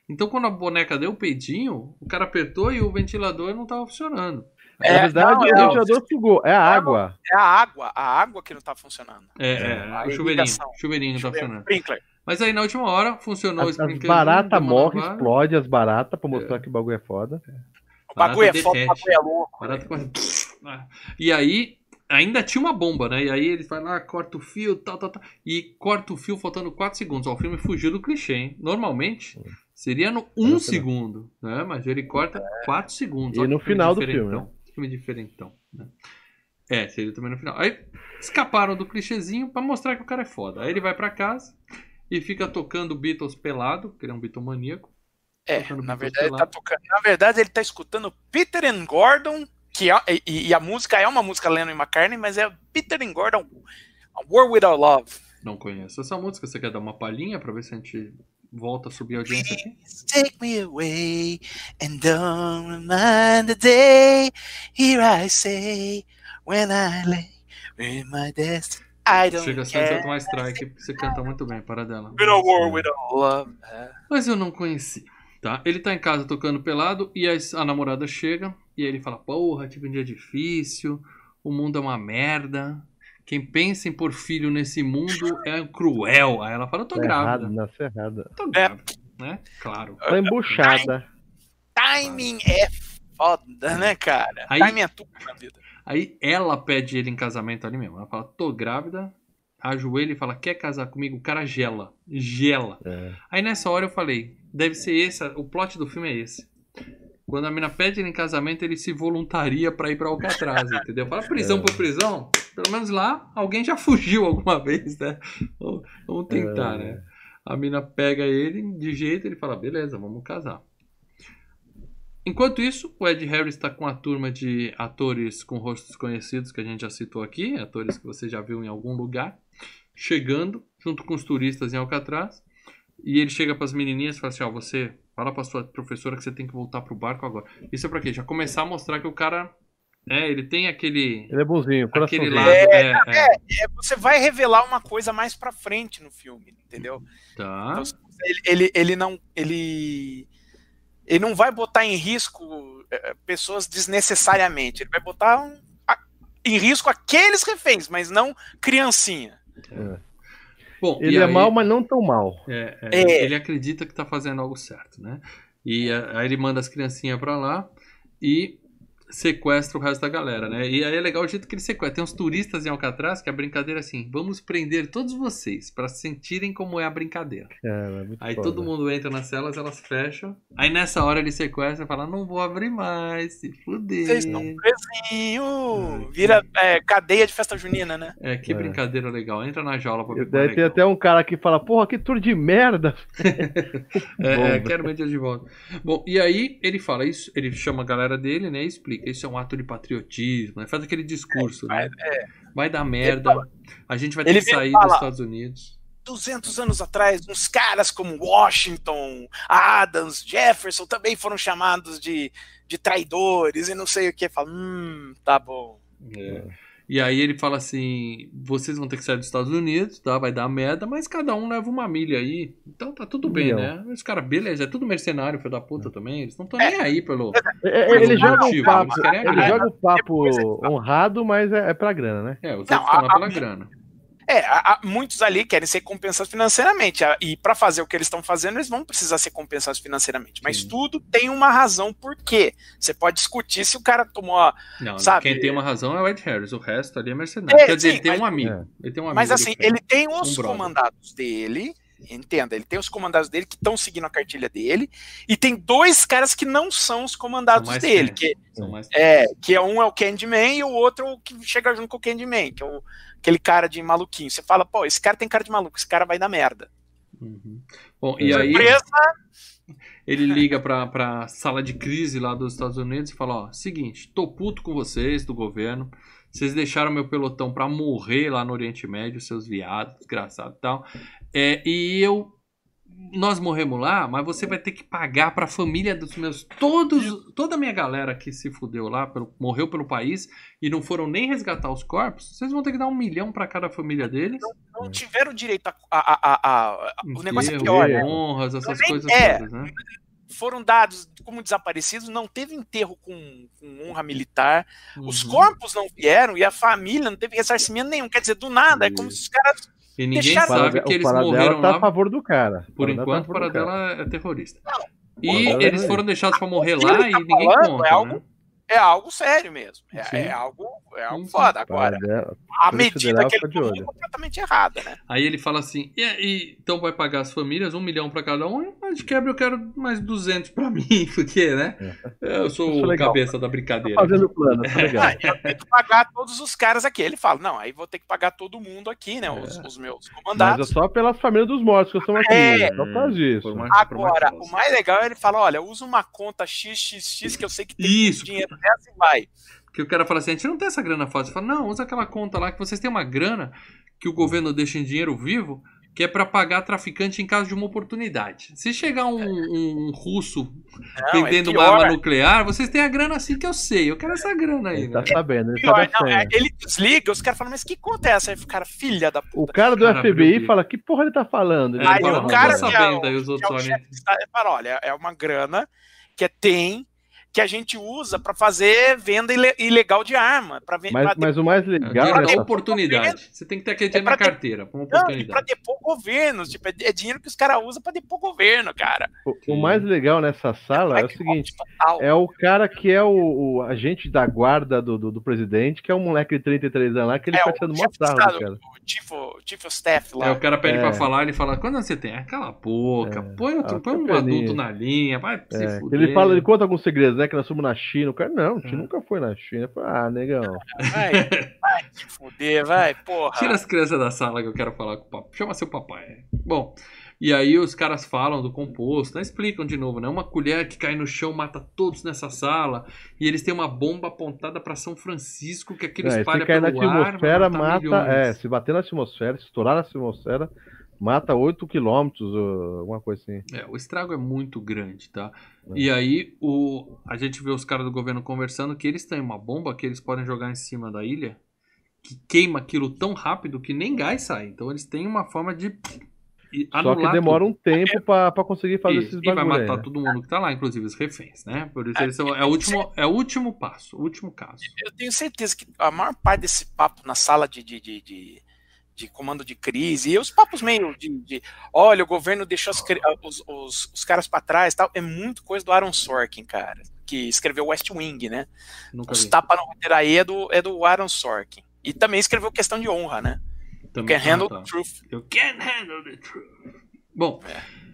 Então, quando a boneca deu o peidinho, o cara apertou e o ventilador não tava funcionando. É, Na verdade, não, o é, ventilador sugou. É a água. É a água, a água que não tá funcionando. É, É, é, a o chuveirinho. Chuveirinho não tá funcionando. Sprinkler. Mas aí na última hora funcionou o As, as baratas morrem, explode as baratas pra mostrar que o bagulho é foda. O bagulho é foda, o bagulho é louco. barata corre- Ah. E aí, ainda tinha uma bomba, né? E aí ele vai lá, corta o fio, tal, tal, tal. E corta o fio faltando 4 segundos. Ó, o filme fugiu do clichê, hein? Normalmente seria no 1 no final. segundo, né? Mas ele corta 4 segundos. E no final do filme, né? Filme diferentão, né? É, seria também no final. Aí escaparam do clichêzinho pra mostrar que o cara é foda. Aí ele vai pra casa e fica tocando Beatles pelado, que ele é um Beatle maníaco. É, na verdade, ele tá tocando. Na verdade, ele tá escutando Peter and Gordon, que é, e, e a música é uma música Lennon e McCartney, mas é Peter and Gordon, A War Without Love. Não conheço essa música. Você quer dar uma palhinha pra ver se a gente volta a subir a audiência aqui? Take me away and don't remind the day. Here I say, when I lay in my desk, I don't Chega care. uma strike, porque você canta muito bem, para dela. Been a war without love. É. Mas eu não conheci, tá? Ele tá em casa tocando pelado e a, a namorada chega e aí ele fala: Porra, tive um dia difícil, o mundo é uma merda. Quem pensa em pôr filho nesse mundo é cruel. Aí ela fala: Eu tô Tá errado, grávida. nasce errada. Tô grávida, né? Claro. Tá embuchada. Timing é foda, né, cara? Aí- Timing é tudo na vida. Aí ela pede ele em casamento ali mesmo. Ela fala: Tô grávida. Ajoelha e fala: Quer casar comigo? O cara gela. Gela. É. Aí nessa hora eu falei, deve ser esse, o plot do filme é esse. Quando a mina pede ele em casamento, ele se voluntaria pra ir pra Alcatraz, entendeu? Fala prisão por prisão, pelo menos lá alguém já fugiu alguma vez, né? Vamos- tentar, né? A mina pega ele de jeito, ele fala, beleza, vamos casar. Enquanto isso, o Ed Harris está com a turma de atores com rostos conhecidos que a gente já citou aqui, atores que você já viu em algum lugar, chegando junto com os turistas em Alcatraz. E ele chega para as menininhas e fala assim: Ó, você fala para sua professora que você tem que voltar pro barco agora. Isso é para quê? Já começar a mostrar que o cara, é, ele tem aquele Ele é bonzinho, aquele coraçãozinho. lado, é, é, É, você vai revelar uma coisa mais pra frente no filme, entendeu? tá. Então, ele, ele, ele não ele ele não vai botar em risco eh, pessoas desnecessariamente. Ele vai botar um- a- em risco aqueles reféns, mas não criancinha. Bom, Ele é aí- mal, mas não tão mal. É, é, É. Ele acredita que tá fazendo algo certo, né? E a- aí ele manda as criancinhas pra lá e sequestra o resto da galera, né? E aí é legal o jeito que ele sequestra. Tem uns turistas em Alcatraz que a brincadeira é assim: vamos prender todos vocês pra sentirem como é a brincadeira. Cara, é muito Aí foda. todo mundo entra nas celas, elas fecham. Aí nessa hora ele sequestra e fala: não vou abrir mais, se fuder. Vocês estão presinho, vira é, cadeia de festa junina, né? É, que É. brincadeira legal. Entra na jaula pra ver é tem até um cara que fala, porra, que tour de merda. É, Bom, é, quero dia de volta. Bom, e aí ele fala isso, ele chama a galera dele, né, e explica, isso é um ato de patriotismo, né, faz aquele discurso, né, vai dar merda, a gente vai ter Ele que sair fala- dos Estados Unidos. 200 anos atrás, uns caras como Washington, Adams, Jefferson também foram chamados de, de traidores e não sei o que. Fala, hum, tá bom. É. E aí ele fala assim: vocês vão ter que sair dos Estados Unidos, tá? Vai dar merda, mas cada um leva uma milha aí. Então tá tudo bem, Milhão. né? Os caras, beleza, é tudo mercenário, filho da puta também. Eles não estão nem aí pelo. É, é, ele joga um papo, ele joga um papo é- honrado, mas é, é pra grana, né? É, os Não, outros estão lá pela a- grana. É, a- muitos ali querem ser compensados financeiramente. E para fazer o que eles estão fazendo, eles vão precisar ser compensados financeiramente. Mas Sim. tudo tem uma razão por quê. Você pode discutir se o cara tomou. a- Não, Sabe? quem tem uma razão é o Ed Harris, o resto ali é mercenário. É, Quer dizer, sim, ele tem mas- um amigo. É. Ele tem um amigo Mas assim, perto. ele tem os Um comandados dele. Entenda, ele tem os comandados dele que estão seguindo a cartilha dele. E tem dois caras que não são os São comandados mais dele. Que, são mais é, que é um é o Candyman e o outro é o que chega junto com o Candyman, que é o, aquele cara de maluquinho. Você fala, pô, esse cara tem cara de maluco, esse cara vai dar merda. Uhum. Bom, e aí Surpresa, ele liga pra, pra sala de crise lá dos Estados Unidos e fala, ó, seguinte, tô puto com vocês do governo, vocês deixaram meu pelotão pra morrer lá no Oriente Médio, seus viados, desgraçado e tal, é, e eu, nós morremos lá, mas você vai ter que pagar pra família dos meus, todos, toda a minha galera que se fudeu lá, pelo- morreu pelo país e não foram nem resgatar os corpos, vocês vão ter que dar um milhão pra cada família deles, não tiveram direito a. a- a- a- a- o negócio é pior, né? honras, essas Nem coisas é. todas, né? Foram dados como desaparecidos, não teve enterro com, com honra militar, os Uhum. corpos não vieram e a família não teve ressarcimento nenhum. Quer dizer, do nada, é como se os caras. E ninguém Deixaram- sabe que o eles morreram tá lá a favor do cara. Por tá enquanto, o do cara. Paradela é terrorista. E Paradela eles é- foram deixados pra morrer O lá ele e tá ninguém conta, é algo- né? É algo sério mesmo. É, é algo, é algo Sim, foda. Agora, Paradela- a Polícia medida que ele tomou é completamente errada, né? Aí ele fala assim, e, e- então vai pagar as famílias, um milhão pra cada um, mas de quebra eu quero mais 200 pra mim, porque, né? Eu sou Isso é o cabeça da Tô brincadeira. fazendo o plano, tá legal. Eu tenho que pagar todos os caras aqui. Ele fala, não, aí vou ter que pagar todo mundo aqui, né? Os, os meus Mas é comandados. só pelas famílias dos mortos que estão aqui. É. Só. Por uma- por uma Agora, o mais legal é ele fala, olha, usa uma conta XXX que eu sei que tem Isso, dinheiro nessa e vai. que o cara fala assim, a gente não tem essa grana fácil. Fala, não, usa aquela conta lá que vocês têm uma grana que o governo deixa em dinheiro vivo, que é pra pagar traficante em caso de uma oportunidade. Se chegar um, um russo Não, vendendo é uma arma nuclear, vocês têm a grana assim que eu sei. Eu quero essa grana aí, Ele né? tá sabendo, ele pior, não, é, senha. ele desliga, os caras falam, mas que conta é essa? Aí o cara, filha da puta. O cara do Cara, FBI fala, que porra ele tá falando? Ele É, Aí fala, o não cara é sabendo, o- aí os é outros olham. fala, olha, é uma grana que é- tem que a gente usa pra fazer venda ile- ilegal de arma, para vender Mas, mas o mais É, legal dinheiro é essa- oportunidade. Você tem que ter aquele dinheiro É na pra carteira, pra pra oportunidade. depor governos, tipo, é, é dinheiro que os caras usam pra depor governo, cara. o, o mais legal nessa sala é o Black seguinte: total. é o cara que é o, o agente da guarda do, do, do presidente, que é um moleque de 33 anos lá, que ele É, tá o tirando mó sarro cara. o chief, o chief staff lá. Aí o cara pede É. pra falar, ele fala, quando você tem? Cala a boca, põe, outro- põe um adulto na linha, vai se É, fuder. ele fala, ele conta alguns segredos, né? Que nós fomos na China. O cara, não, a gente É. nunca foi na China. Eu falo, ah, negão. Vai, vai se fuder, vai, porra. Tira as crianças da sala que eu quero falar com o papai. Chama seu papai. Bom, e aí os caras falam do composto, né? explicam de novo, né? Uma colher que cai no chão mata todos nessa sala. E eles têm uma bomba apontada pra São Francisco que aquilo É, espalha se cair na ar, atmosfera, mata. milhões. É, se bater na atmosfera, se estourar na atmosfera, mata 8 quilômetros, ou alguma coisa assim. É, o estrago é muito grande, tá? É. E aí o, a gente vê os caras do governo conversando que eles têm uma bomba que eles podem jogar em cima da ilha que queima aquilo tão rápido que nem gás sai. Então eles têm uma forma de e Só que demora tudo. um tempo pra, pra conseguir fazer Isso, esses e vai bagulho matar né? todo mundo que tá lá, inclusive os reféns, né? Por isso É, eles são, é, o último, é o último passo, o último caso. Eu tenho certeza que a maior parte desse papo na sala de, de, de, de, de comando de crise, e os papos meio de, de, olha, o governo deixou as os, os, os caras pra trás tal, é muito coisa do Aaron Sorkin, cara, que escreveu West Wing, né? Nunca Os vi. tapas no roteiro aí é do, é do Aaron Sorkin. E também escreveu Questão de Honra, né? Também- Can Handle Ah, tá. the Truth. You can't handle the truth. Bom, É.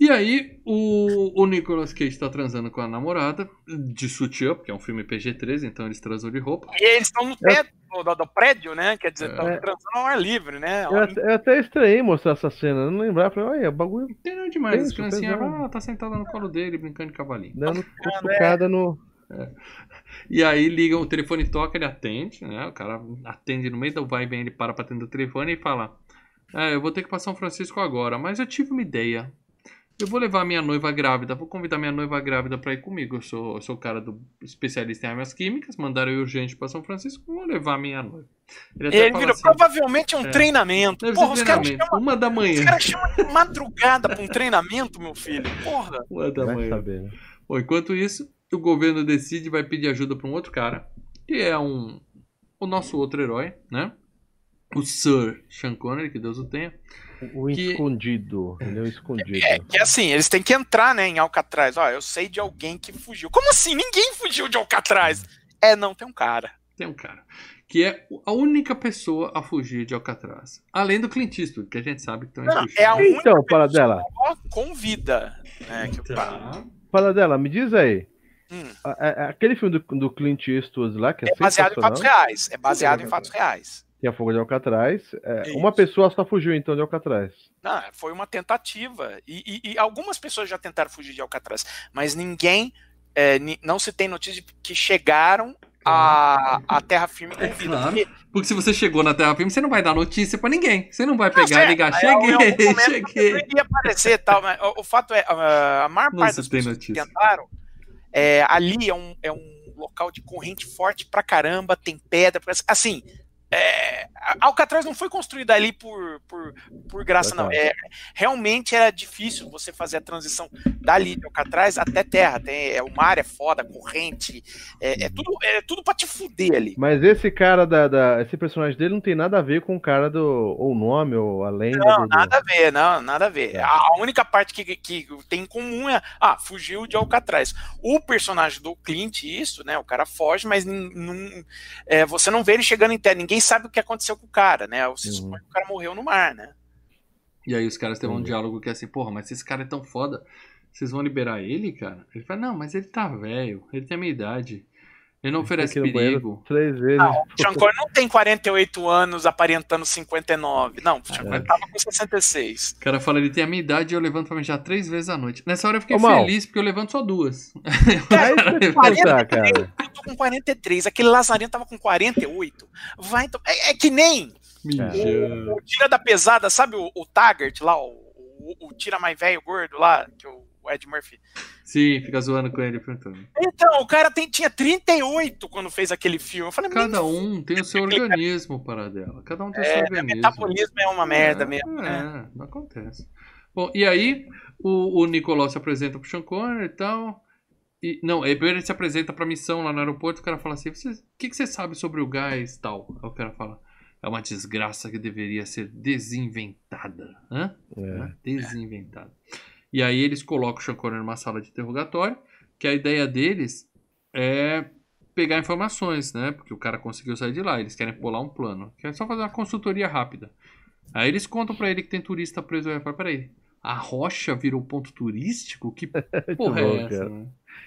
e aí o, o Nicolas Cage tá transando com a namorada de sutiã, porque é um filme PG-13, então eles transam de roupa. E eles estão no teto do, do prédio, né? Quer dizer, estão É. transando ao ar livre, né? Eu, até- eu até estranhei mostrar essa cena, eu não lembrava. Falei, olha, o bagulho Não tem nada demais, as criancinhas, ah, tá sentada no colo dele, brincando de cavalinho. dando cutucada no. E aí liga, o telefone toca, ele atende, né? O cara atende no meio do vai e vem, ele para pra atender o telefone e fala: É, eu vou ter que passar São Francisco agora, mas eu tive uma ideia. Eu vou levar minha noiva grávida, vou convidar minha noiva grávida para ir comigo. Eu sou, eu sou o cara do especialista em armas químicas, mandaram eu urgente para São Francisco, vou levar minha noiva. Ele, ele virou, assim, provavelmente é um é, treinamento. Porra, os caras chamam, uma da manhã. Os caras chamam de madrugada para um treinamento, meu filho. Porra. Uma da Vai manhã. Saber, né? Bom, enquanto isso, o governo decide e vai pedir ajuda para um outro cara, que é um o nosso outro herói, né? O Sir Sean Connery, que Deus o tenha. O que... escondido, ele é o escondido. É, que assim, eles têm que entrar, né, em Alcatraz. Ó, eu sei de alguém que fugiu. Como assim? Ninguém fugiu de Alcatraz. É, não, tem um cara. Tem um cara. Que é a única pessoa a fugir de Alcatraz. Além do Clint Eastwood, que a gente sabe que estão não, É a única então, para dela. com vida. Né, que tá. Para dela, me diz aí. Hum. Aquele filme do, do Clint Eastwood lá, que é, é baseado em fatos reais. É baseado em fatos reais. Tem a fuga de Alcatraz. É, uma pessoa só fugiu então de Alcatraz. Não, foi uma tentativa. E, e, e algumas pessoas já tentaram fugir de Alcatraz, mas ninguém. É, não se tem notícia de que chegaram a, a terra firme com é vida. Claro. Porque... porque... se você chegou na terra firme, você não vai dar notícia para ninguém. Você não vai pegar não, e ligar, cheguei, é, cheguei. Ia aparecer tal, mas o, o fato é, a, maior parte das pessoas notícia. que tentaram é, ali é um, é um local de corrente forte pra caramba, tem pedra, assim, é, Alcatraz não foi construída ali por, por, por graça, não. É, realmente era difícil você fazer a transição dali de Alcatraz até terra. Tem, é, o mar é foda, corrente, é, é tudo, é tudo pra te fuder ali. Mas esse cara, da, da, esse personagem dele não tem nada a ver com o cara do. ou o nome, ou a lenda. Não, do... nada a ver, não, nada a ver. É. A única parte que, que tem em comum é. Ah, fugiu de Alcatraz. O personagem do Clint, isso, né? O cara foge, mas não, é, você não vê ele chegando em terra. Ninguém ninguém sabe o que aconteceu com o cara, né? Você uhum. supõe que o cara morreu no mar, né? E aí os caras têm um uhum. diálogo que é assim, porra, mas esse cara é tão foda, vocês vão liberar ele, cara? Ele fala, não, mas ele tá velho, ele tem a minha idade. Ele não oferece perigo. Três vezes. Não, o Sean não tem 48 anos aparentando 59. Não, o Connery tava com 66. O cara fala, ele tem a minha idade e eu levanto pra mijar três vezes à noite. Nessa hora eu fiquei Ô, feliz porque eu levanto só duas. Cara, eu, 43, eu tô com 43. Aquele Lazarento tava com 48. Vai, então, é, é que nem o, o, tira da pesada, sabe o, o Taggart lá, o, o, o tira mais velho gordo lá, que o Ed Murphy. Sim, fica zoando com ele perguntando. Então, o cara tem, tinha 38 quando fez aquele filme. Eu falei, Cada um tem o seu organismo para dela. Cada um tem o seu é, organismo. O metabolismo é uma merda é, mesmo. É, né? não acontece. Bom, e aí o, o Nicolau se apresenta pro Sean Connery e tal. E, não, aí primeiro ele se apresenta pra missão lá no aeroporto. O cara fala assim: o que, que você sabe sobre o gás tal? Aí o cara fala: é uma desgraça que deveria ser desinventada. Hã? É. Desinventada. E aí eles colocam o Sean Connery numa sala de interrogatório, que a ideia deles é pegar informações, né? Porque o cara conseguiu sair de lá, eles querem pular um plano. Querem só fazer uma consultoria rápida. Aí eles contam para ele que tem turista preso. Aí fala, peraí, a rocha virou ponto turístico? Que porra é essa? Né?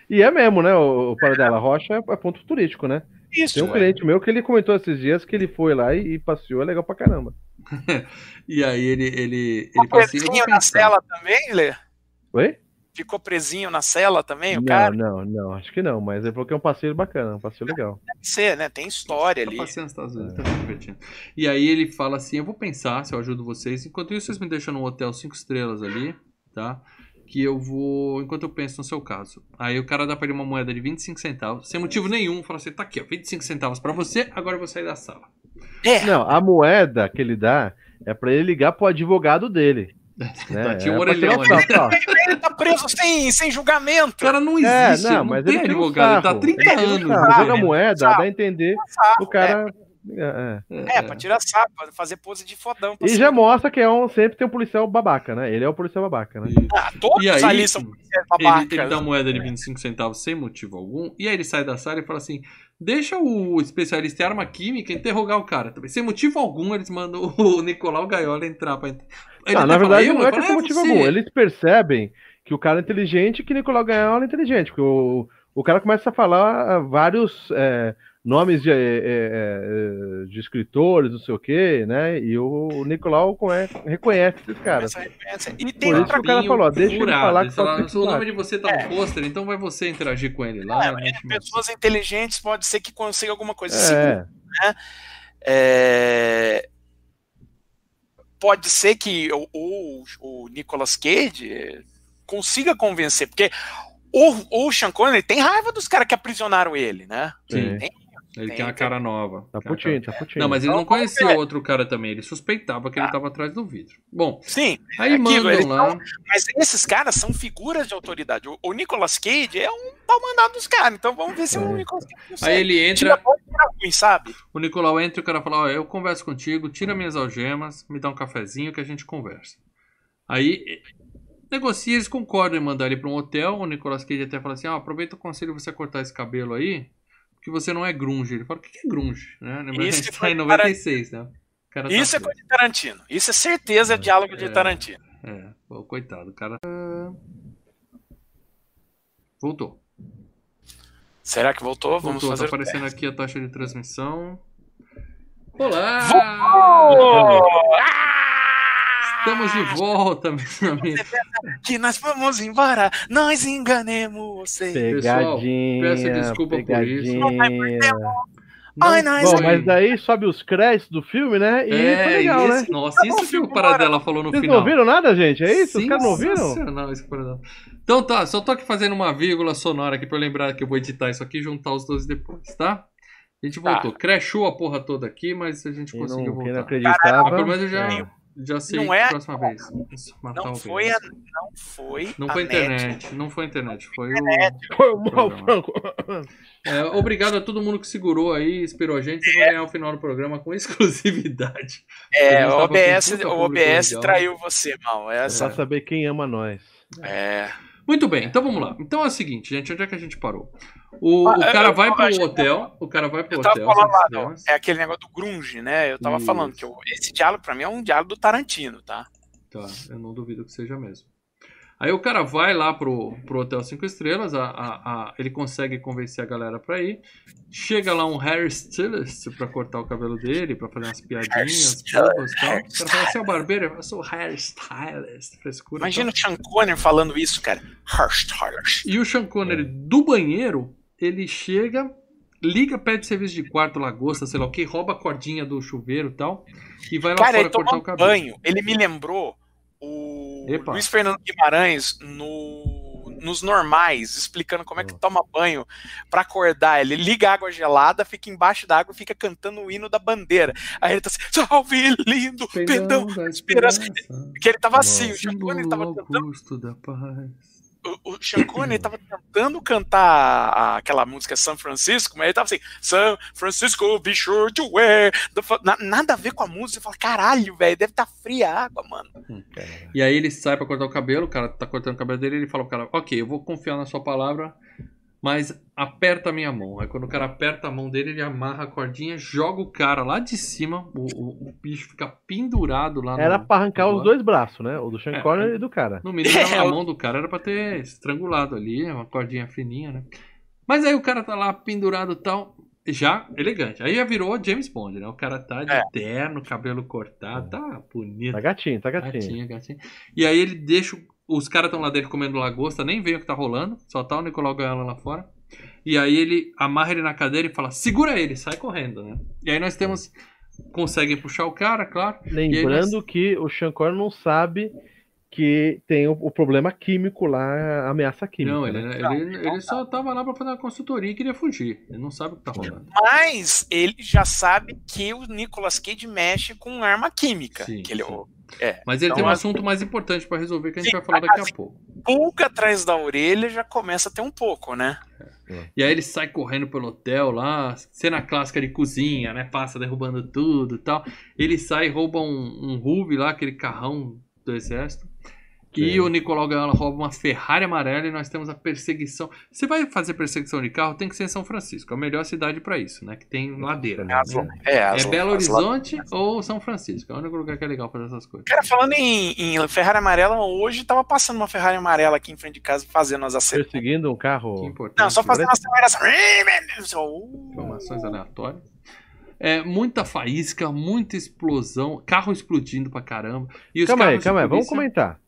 E é mesmo, né, o, o Paradela? A rocha é, é ponto turístico, né? Isso, Tem um é. cliente meu que ele comentou esses dias que ele foi lá e, e passeou, é legal pra caramba. e aí ele, ele, ele passeou. na cela também, Lê? Oi? Ficou presinho na cela também, o não, cara? Não, não, acho que não, mas ele falou que é um passeio bacana, um passeio legal. Deve ser, né? Tem história tá ali. Passeando nos Estados Unidos, é. tá divertindo. E aí ele fala assim: eu vou pensar se eu ajudo vocês. Enquanto isso, vocês me deixam num hotel cinco estrelas ali, tá? Que eu vou. Enquanto eu penso no seu caso. Aí o cara dá pra ele uma moeda de 25 centavos, sem motivo nenhum, fala assim: tá aqui, ó, 25 centavos pra você, agora eu vou sair da sala. É. Não, a moeda que ele dá é pra ele ligar pro advogado dele. Né? Tinha um é, orelhão ali. Ele tá preso sem, sem julgamento. O cara não é, existe, é, não, mas ele tem advogado, ele tá há 30 ele anos. Joga moeda, dá a entender o cara. É, é. é, pra tirar sapo, fazer pose de fodão. E já mostra que é um, sempre tem um policial babaca, né? Ele é o policial babaca, né? Ah, todos e aí, ali são policiais babacas. Ele, ele dá moeda de 25 centavos sem motivo algum, e aí ele sai da sala e fala assim: deixa o especialista em arma química interrogar o cara também. Sem motivo algum, eles mandam o Nicolau Gaiola entrar pra. Ele ah, na verdade, não é que sem motivo algum. Eles percebem que o cara é inteligente e que Nicolau Gaiola é inteligente, porque o, o cara começa a falar vários. É, nomes de, é, é, de escritores, não sei o quê, né? E o Nicolau reconhece esses caras. E tem Por isso que o cara falou, deixa ele falar que fala, o nome de você tá é. no pôster, então vai você interagir com ele lá. É, né? Pessoas inteligentes pode ser que consiga alguma coisa é. né? É... Pode ser que o, o, o Nicolas Cage consiga convencer, porque o, o Sean Connery tem raiva dos caras que aprisionaram ele, né? Sim. Tem- Ele Tem, tem uma tem. cara nova. Tá putinho, cara- tá putinho. Não, mas ele não conhecia vamos ver. outro cara também. Ele suspeitava que ele Tá. tava atrás do vidro. Bom, Sim, aí É aquilo, mandam lá. mas esses caras são figuras de autoridade. O, o Nicolas Cage é um pau mandado dos caras, então vamos ver se o É. Nicolas Cage consegue. Aí ele entra, ruim, sabe? o Nicolau entra e o cara fala: Ó, eu converso contigo, tira minhas algemas, me dá um cafezinho que a gente conversa. Aí negocia, eles concordam em mandar ele pra um hotel. O Nicolas Cage até fala assim: Ó, aproveita o conselho você cortar esse cabelo aí, porque você não é grunge. Ele fala: O que que é grunge? Né? Lembrando Isso que a gente foi tá em para- 96, né? Cara tá Isso é preso. coisa de Tarantino. Isso é certeza diálogo de É. Tarantino. É, pô, coitado, o cara. Voltou. Será que voltou? Vamos Voltou, tá fazer o aparecendo aqui a taxa de transmissão. Olá! Estamos de volta, meus amigos. que nós vamos embora, nós enganemos você. Pessoal, Pegadinha. peço desculpa por isso. pegadinha. Ai, Não nós- Bom, foi. mas daí sobe os créditos do filme, né? E É, foi legal, esse- né? Nossa, isso que o Paradela falou no Vocês final. não ouviram nada, gente? É isso? Os caras não ouviram? Paradela. Então tá, só tô aqui fazendo uma vírgula sonora aqui pra eu lembrar que eu vou editar isso aqui e juntar os dois depois, tá? A gente Tá. voltou. Crashou a porra toda aqui, mas a gente Quem conseguiu não, quem não voltar. acreditava. Mas pelo menos eu já, é. Já sei Não é- próxima vez. Matar Não foi a, não foi Não a foi net. internet, não foi internet, foi o. Foi o mal. Franco. É, obrigado a todo mundo que segurou aí, esperou a gente. Vocês vão ganhar o final do programa com exclusividade. A É, o OBS, o OBS legal. traiu você, mal. Essa, Pra saber quem ama nós. é. Muito bem, então vamos lá. Então é o seguinte, gente, onde é que a gente parou? O, Ah, o cara eu- vai eu- pro gente- hotel, o cara vai pro hotel. falando Neves. é aquele negócio do grunge, né? Eu tava Isso. falando que esse diálogo pra mim é um diálogo do Tarantino, tá? Tá, eu não duvido que seja mesmo. Aí o cara vai lá pro, pro Hotel 5 Estrelas, a, a, a- ele consegue convencer a galera pra ir. Chega lá um hairstylist pra cortar o cabelo dele, pra fazer umas piadinhas, bobas e tal. O cara fala, você é o barbeiro? Eu sou o hairstylist, frescura. Imagina o Sean Connery falando isso, cara. Hairstylist. E o Sean Connery do banheiro, ele chega, liga, pede serviço de quarto, lagosta, sei lá o que, rouba a cordinha do chuveiro e tal, e vai lá Cara, fora cortar o cabelo. banho. Ele me lembrou o Epa. Luiz Fernando Guimarães no, nos normais, explicando como é que toma banho pra acordar. Ele liga a água gelada, fica embaixo da água e fica cantando o hino da bandeira. Aí ele tá assim, salve lindo, perdão. esperança. Que ele tava assim, o Connery tava Augusto da paz. O, o Sean Connery tava tentando cantar aquela música San Francisco, mas ele tava assim, San Francisco, be sure to wear. the fu-" Na- nada a ver com a música. Você fala, caralho, velho, deve estar fria a água, mano. E aí ele sai pra cortar o cabelo, o cara tá cortando o cabelo dele, ele fala pro cara, ok, eu vou confiar na sua palavra, mas aperta a minha mão. Aí quando o cara aperta a mão dele, ele amarra a cordinha, joga o cara lá de cima, o, o- o bicho fica pendurado lá Era no, pra arrancar os dois braços, né? O do Sean É, Connery e do cara. No mínimo, É, a o- mão do cara era pra ter estrangulado ali, uma cordinha fininha, né? Mas aí o cara tá lá pendurado e tal, já elegante. Aí já virou James Bond, né? O cara tá de É. terno, cabelo cortado, tá bonito. Tá gatinho, tá gatinho. Gatinho, gatinho. E aí ele deixa. Os caras estão lá dentro comendo lagosta, nem vê o que tá rolando, só tá o Nicolau Gaiola lá fora. E aí ele amarra ele na cadeira e fala: segura ele, sai correndo, né? E aí nós temos. Conseguem puxar o cara, claro. Lembrando que o Connery não sabe que tem o, o problema químico lá, a ameaça química. não, ele, né? ele, ele só tava lá pra fazer uma consultoria e queria fugir. Ele não sabe o que tá rolando. Mas ele já sabe que o Nicolas Cage mexe com arma química. Sim, que ele, sim. é, Mas ele Então, tem um a- assunto mais importante pra resolver que a gente Sim, vai falar daqui a assim, pouco. pulga atrás da orelha já começa a ter um pouco, né? E aí ele sai correndo pelo hotel lá, cena clássica de cozinha, né? Passa derrubando tudo e tal. Ele sai e rouba um, um Ruby lá, aquele carrão do exército. E o Nicolau Gaiola rouba uma Ferrari amarela e nós temos a perseguição. Você vai fazer perseguição de carro, tem que ser em São Francisco. É a melhor cidade pra isso, né? Que tem ladeira. Né? É, as- É Belo Horizonte ou São Francisco. É o único lugar que é legal fazer essas coisas. Cara, falando em, em Ferrari amarela, hoje tava passando uma Ferrari amarela aqui em frente de casa fazendo as acertos. Perseguindo um Que carro. importante. Não, só fazendo as acelerações. Informações aleatórias. É, muita faísca, muita explosão, carro explodindo pra caramba. E os Calma aí, calma aí, vamos comentar.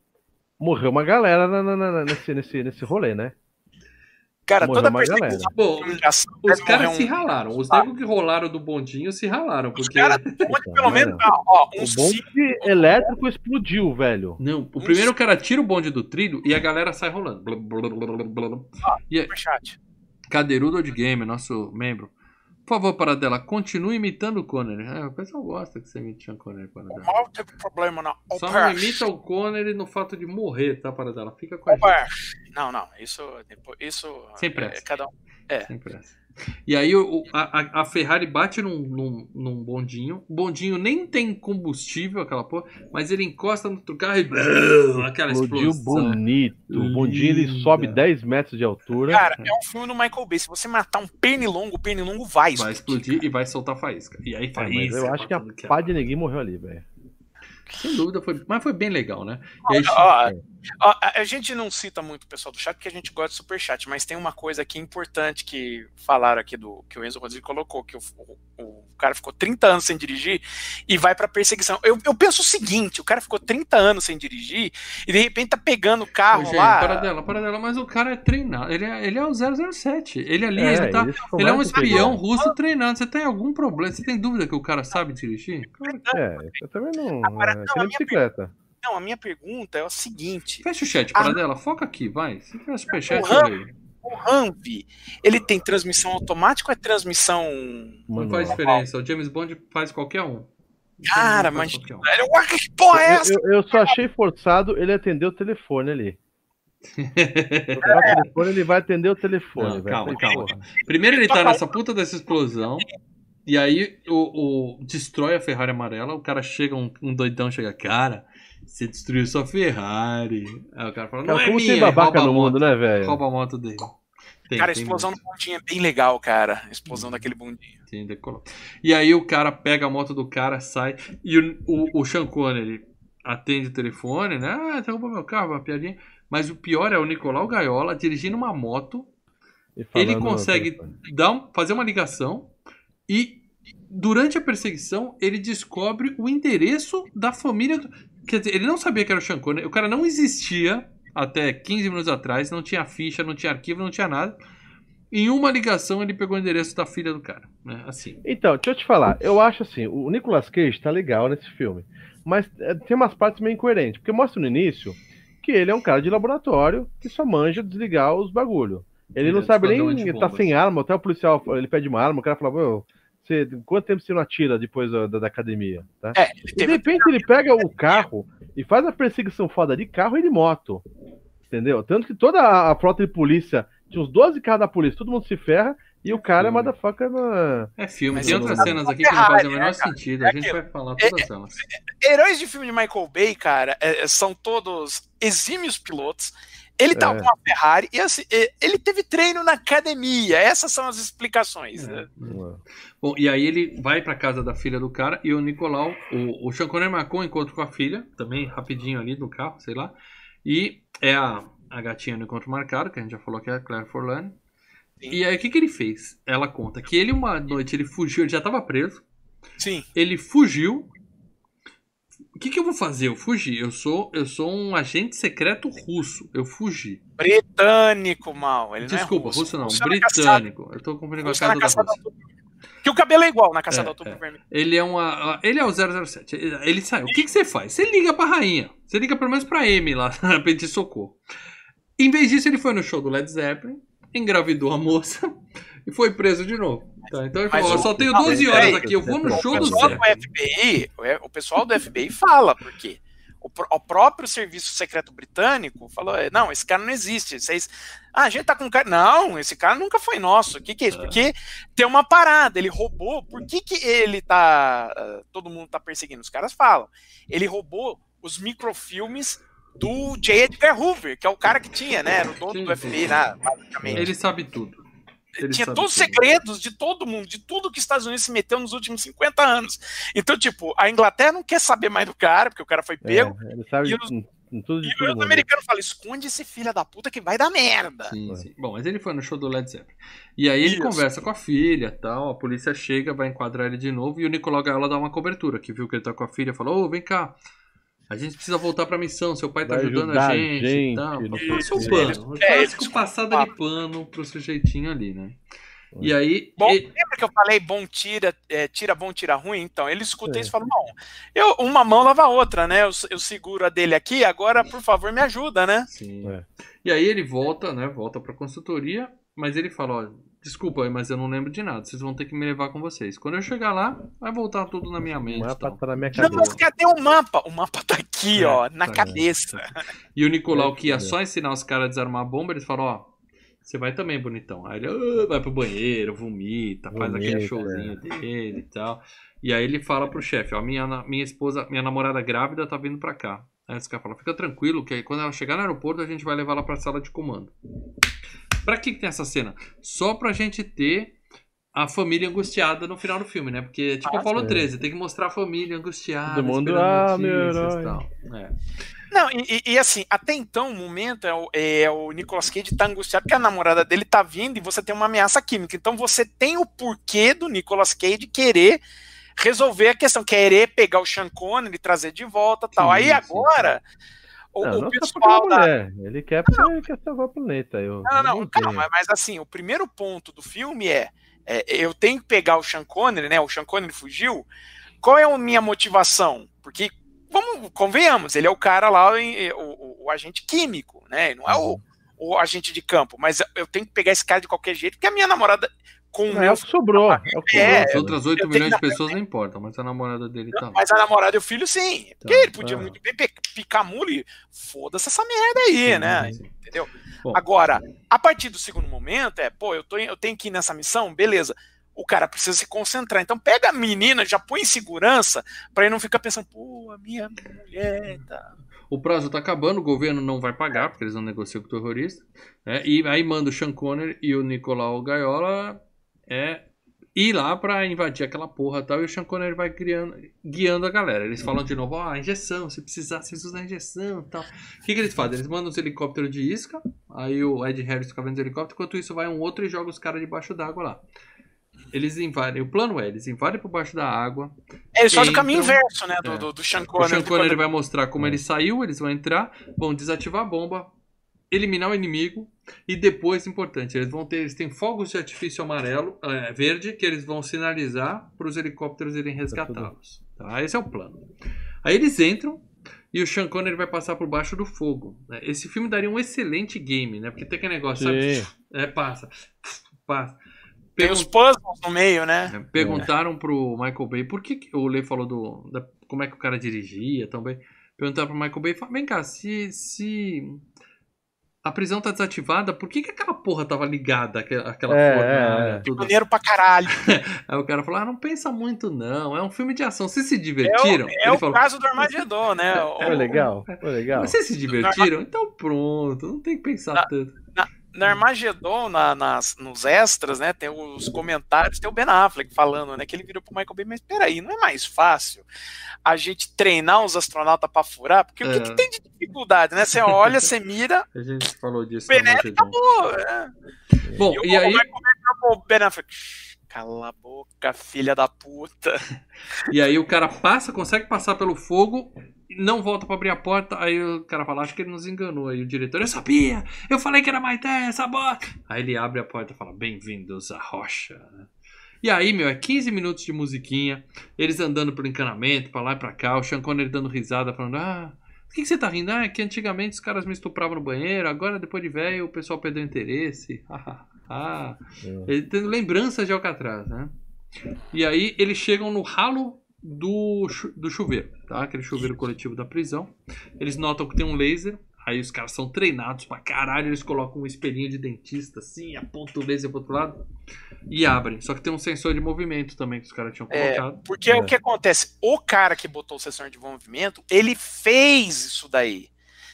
Morreu uma galera na- na- na- nesse, nesse, nesse rolê, né? Cara, Morreu toda uma perseguição galera. Bom, os caras morrer se um- ralaram. Os negros que rolaram do bondinho se ralaram. Os Porque. caras, pelo menos, ó, O uns bonde elétrico explodiu, velho. Não, o primeiro cara tira o bonde do trilho e a galera sai rolando. Blá, blá, blá, blá, blá, blá. E aí, superchat. Cadeirudo de Game, nosso membro. Por favor, Paradela, continue imitando o Conner. É, o pessoal gosta que você imite o Conner, O Paradela. mal teve problema na Só não imita o Conner no fato de morrer, tá, Paradela? Fica com a gente. Não, não, isso, isso Sem é, pressa. cada um. Sem pressa. E aí o- a, a- Ferrari bate num, num, num bondinho. O bondinho nem tem combustível, aquela porra, mas ele encosta no outro carro e. brrr, aquela Explodiu explosão. bonito. O bondinho ele sobe 10 metros de altura. Cara, é um filme do Michael Bay. Se você matar um pernilongo, o pernilongo vai Vai explodir e vai soltar faísca. E aí É, faísca. mas eu acho que a é pá de neguinho morreu ali, velho. Sem dúvida, foi, mas foi bem legal, né? E aí, Ó, ó, a, a gente não cita muito o pessoal do chat porque a gente gosta de superchat, mas tem uma coisa aqui importante que falaram aqui do que o Enzo Rodrigues colocou, que o, o, o cara ficou 30 anos sem dirigir e vai pra perseguição. Eu, eu penso o seguinte, o cara ficou 30 anos sem dirigir e de repente tá pegando o carro Ô, gente, lá. para dela, para dela, mas o cara é treinado. Ele é, ele é o 007. Ele ali, ele, tá, ele é um espião russo treinado. Você tem algum problema? Você tem dúvida que o cara sabe dirigir? É, eu também não. Agora, é, não, a minha bicicleta. Não, a minha pergunta é o seguinte: Fecha o chat, para dela. Foca aqui, vai. Se tiver superchat, O Humvee, ele tem transmissão automática ou é transmissão. Não faz diferença. O James Bond faz qualquer um. Cara, mas- um. Velho, Que porra é essa? Eu, eu- eu só achei forçado ele atender o telefone ali. O telefone, ele vai atender o telefone, Não, calma, calma. porra. Primeiro ele tá nessa puta dessa explosão. E aí o, o- destrói a Ferrari amarela. O cara chega, um, um doidão chega, cara, você destruiu sua Ferrari. Aí o cara fala, não Cara, é como minha. tem babaca no moto, mundo, né, velho? Rouba a moto dele. Tem, Cara, a explosão do bondinho é bem legal, cara. A explosão daquele bondinho. Tem. E aí o cara pega a moto do cara, sai. E o, o, o Sean Connery atende o telefone, né? Ah, derrubou meu carro, uma piadinha. Mas o pior é o Nicolau Gaiola dirigindo uma moto. Ele consegue dar um- fazer uma ligação e durante a perseguição ele descobre o endereço da família. Do... Quer dizer, ele não sabia que era o Sean Connery. O cara não existia até 15 minutos atrás, não tinha ficha, não tinha arquivo, não tinha nada. Em uma ligação ele pegou o endereço da filha do cara, né? Assim. Então, deixa eu te falar. Eu acho assim, o Nicolas Cage tá legal nesse filme. Mas é, tem umas partes meio incoerentes. Porque mostra no início que ele é um cara de laboratório que só manja desligar os bagulho. Ele não É, sabe nem. Ele tá sem arma, até o policial ele pede uma arma, o cara fala, "Ô, você, quanto tempo você não atira depois da, da- academia? Tá? É, de repente ele pega o carro e faz a perseguição foda de carro e de moto. Entendeu? Tanto que toda a a frota de polícia, tinha uns 12 carros da polícia, todo mundo se ferra e o cara é motherfucker na. É filme. Mas Tem outras não- cenas aqui que não fazem o menor né, sentido. É A gente aquilo. vai falar todas elas. Heróis de filme de Michael Bay, cara, é, são todos exímios pilotos. Ele tá É. com uma Ferrari e assim, ele teve treino na academia. Essas são as explicações. né? Bom, e aí ele vai pra casa da filha do cara e o Nicolau, o, o Sean Connery marcou um encontro com a filha, também rapidinho ali no carro, sei lá. E é a, a gatinha no encontro marcado, que a gente já falou que é a Claire Forlani. Sim. E aí o que, que ele fez? Ela conta que ele uma noite ele fugiu, ele já tava preso. Sim. Ele fugiu. O que, que eu vou fazer? Eu fugi. Eu sou, eu sou um agente secreto russo. Eu fugi. Britânico, mal. Ele Desculpa, não é russo, não. Russo na caçada- Britânico. Eu tô confundindo com a russo casa da Rússia. Que o cabelo é igual na caçada É, ao outubro é. vermelho. Ele é uma. Ele é o 007. Ele saiu. O que, que você faz? Você liga pra rainha. Você liga pelo menos pra Amy lá pra pedir socorro. Em vez disso, ele foi no show do Led Zeppelin, engravidou a moça e foi preso de novo. Tá, então ele falou: "Ó, o- só tenho não, 12 peraí, horas aqui, eu vou no o show O do Zeppelin. FBI, o é, o pessoal do FBI fala, porque o, pró- o próprio serviço secreto britânico falou: é, não, esse cara não existe. Vocês. Ah, a gente tá com um cara. Não, esse cara nunca foi nosso. O que, que é isso? Porque tem uma parada, ele roubou. Por que, que ele tá. ah, todo mundo tá perseguindo? Os caras falam. Ele roubou os microfilmes do J. Edgar Hoover, que é o cara que tinha, né? Era o dono Sim, do FBI, né? Basicamente. Ele sabe tudo. Tinha todos os tudo. segredos de todo mundo, de tudo que os Estados Unidos se meteu nos últimos 50 anos. Então, tipo, a Inglaterra não quer saber mais do cara, porque o cara foi pego. É, ele sabe E os- em, em tudo de E todo os americanos falam: esconde esse filho da puta que vai dar merda. Sim, É. sim. Bom, mas ele foi no show do Led Zeppelin. E aí ele Isso. conversa com a filha tal. A polícia chega, vai enquadrar ele de novo. E o Nicolau Gaiola dá uma cobertura. Que viu que ele tá com a filha falou: Ô, vem cá. A gente precisa voltar pra missão, seu pai tá Vai ajudando a gente, gente, e tal. Passa o pano. é, clássico passada de pano pro sujeitinho ali, né? E aí. Bom, e- lembra que eu falei bom tira, é, tira bom, tira ruim? Então, ele escuta É. isso e fala, bom, eu, uma mão lava a outra, né? Eu, eu seguro a dele aqui, agora, por favor, me ajuda, né? Sim. É. E aí ele volta, né? Volta pra consultoria, mas ele fala, ó, desculpa, mas eu não lembro de nada. Vocês vão ter que me levar com vocês. Quando eu chegar lá, vai voltar tudo na minha O mente. e mapa tal. tá na minha Não, mas cabeça. cadê o mapa? O mapa tá aqui, É, ó, na tá. cabeça. E o Nicolau, É, que ia é. só ensinar os caras a desarmar a bomba, eles falam, ó, você vai também, bonitão. Aí ele "Ah", vai pro banheiro, vomita, faz Vomita, aquele showzinho dele e tal. E aí ele fala pro chefe, ó, minha, na- minha esposa, minha namorada grávida tá vindo pra cá. Aí esse cara fala, fica tranquilo, que aí quando ela chegar no aeroporto, a gente vai levar ela pra sala de comando. Pra que, que tem essa cena? Só pra gente ter a família angustiada no final do filme, né? Porque é tipo Ah, Apolo sim. 13, tem que mostrar a família angustiada. Todo mundo, esperando ah, meu notícias e herói. tal. É. Não, e, e- e assim, até então, o momento é o, é o Nicolas Cage tá angustiado porque a namorada dele tá vindo e você tem uma ameaça química. Então você tem o porquê do Nicolas Cage querer resolver a questão, querer pegar o Sean Connery e trazer de volta tal. Sim, Aí sim, agora, o, Não, o não porque pessoal é da. Ele quer ele quer salvar o planeta. Eu, Não, não, eu calma, mas, assim, o primeiro ponto do filme é, é, eu tenho que pegar o Sean Connery, né? O Sean Connery fugiu. Qual é a minha motivação? Porque, vamos, convenhamos, ele é o cara lá, o, o- o agente químico, né? Não é o, o agente de campo, mas eu tenho que pegar esse cara de qualquer jeito, porque a minha namorada com o Não, é meu o que sobrou. É o que É. As outras 8 eu milhões de pessoas não importam, mas a namorada dele tá. Mas a namorada e o filho, sim. Porque Tá. ele podia Ah. muito bem picar mula e foda-se essa merda aí, Sim, né? sim. Entendeu? Bom. Agora, a partir do segundo momento, é, pô, eu, tô, eu tenho que ir nessa missão, beleza. O cara precisa se concentrar. Então pega a menina, já põe em segurança, pra ele não ficar pensando, pô, a minha mulher tá. O prazo tá acabando, o governo não vai pagar, porque eles não negociam com o terrorista. né? E aí manda o Sean Connery e o Nicolau Gaiola é, ir lá pra invadir aquela porra e tal. E o Sean Connery vai criando, guiando a galera. Eles falam de novo, ó, a injeção, se precisar, vocês usam a injeção e tal. O que, que eles fazem? Eles mandam os helicópteros de isca, aí o Ed Harris fica vendo os helicópteros, enquanto isso vai um outro e joga os caras debaixo d'água lá. Eles invadem, o plano é, eles invadem por baixo da água, É, Eles fazem o caminho inverso, né? Do, é. do, do Sean O Connery. Sean de Connery quando- vai mostrar como ele saiu, eles vão entrar, vão desativar a bomba, eliminar o inimigo e depois, importante, eles vão ter, eles têm fogos de artifício amarelo, é, verde, que eles vão sinalizar para os helicópteros irem resgatá-los. Tá? Esse é o plano. Aí eles entram e o Sean Connery vai passar por baixo do fogo. né? Esse filme daria um excelente game, né? Porque tem aquele negócio, sabe? É, passa, passa. Tem os puzzles no meio, né? É, Perguntaram pro Michael Bay por que, que o Lê falou do da- como é que o cara dirigia também. Perguntaram pro Michael Bay, falaram, vem cá, se, se a prisão tá desativada, por que, que aquela porra tava ligada, aquela, aquela É, fornalha, é, é. tudo? Maneiro pra caralho. Aí o cara falou, ah, não pensa muito não, é um filme de ação, vocês se divertiram? É Ele o falou, caso do Armagedon, né? O- Foi legal, foi legal. vocês se divertiram? Então pronto, não tem que pensar Ah. tanto. No Armagedon, na- nas, nos extras, né? Tem os comentários, tem o Ben Affleck falando, né? Que ele virou pro Michael Bay, mas peraí, não é mais fácil a gente treinar os astronautas pra furar? Porque o que, É. que tem de dificuldade, né? Você olha, você mira, A gente falou disso. Penetra, no Armagedon. pô, é. Bom, E, o, e aí... o Michael Bay virou pro Ben Affleck. "Shh, Cala a boca, filha da puta. E aí o cara passa, consegue passar pelo fogo, não volta pra abrir a porta. Aí o cara fala, acho que ele nos enganou. Aí o diretor, eu sabia! Eu falei que era mais 10, essa bota! Aí ele abre a porta e fala, bem-vindos à rocha. E aí, meu, é 15 minutos de musiquinha, eles andando pelo encanamento, pra lá e pra cá, o Sean Connery dando risada, falando, ah, por que, que você tá rindo? Ah, é que antigamente os caras me estupravam no banheiro, agora depois de velho o pessoal perdeu interesse. ah, ele tendo lembranças de Alcatraz, né? E aí eles chegam no ralo do, do chuveiro, tá? Aquele chuveiro coletivo da prisão. Eles notam que tem um laser. Aí os caras são treinados pra caralho. Eles colocam um espelhinho de dentista assim, aponta o laser pro outro lado e abrem. Só que tem um sensor de movimento também que os caras tinham É, colocado. porque É. o que acontece? O cara que botou o sensor de movimento, ele fez isso daí.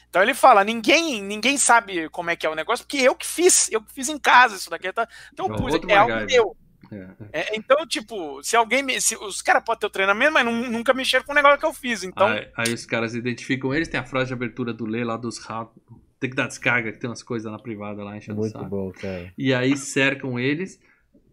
Então ele fala, ninguém, ninguém sabe como é que é o negócio, porque eu que fiz, eu que fiz em casa isso daqui. tá? Então, É pus, é algo meu. É. É, então, tipo, se alguém me, se, os caras podem ter o treinamento, mas nu- nunca mexeram com o negócio que eu fiz. Então, Aí, aí os caras identificam eles, tem a frase de abertura do Lê lá dos ratos. Tem que dar descarga, que tem umas coisas na privada lá enchendo o Muito saco. bom, cara. E aí cercam eles,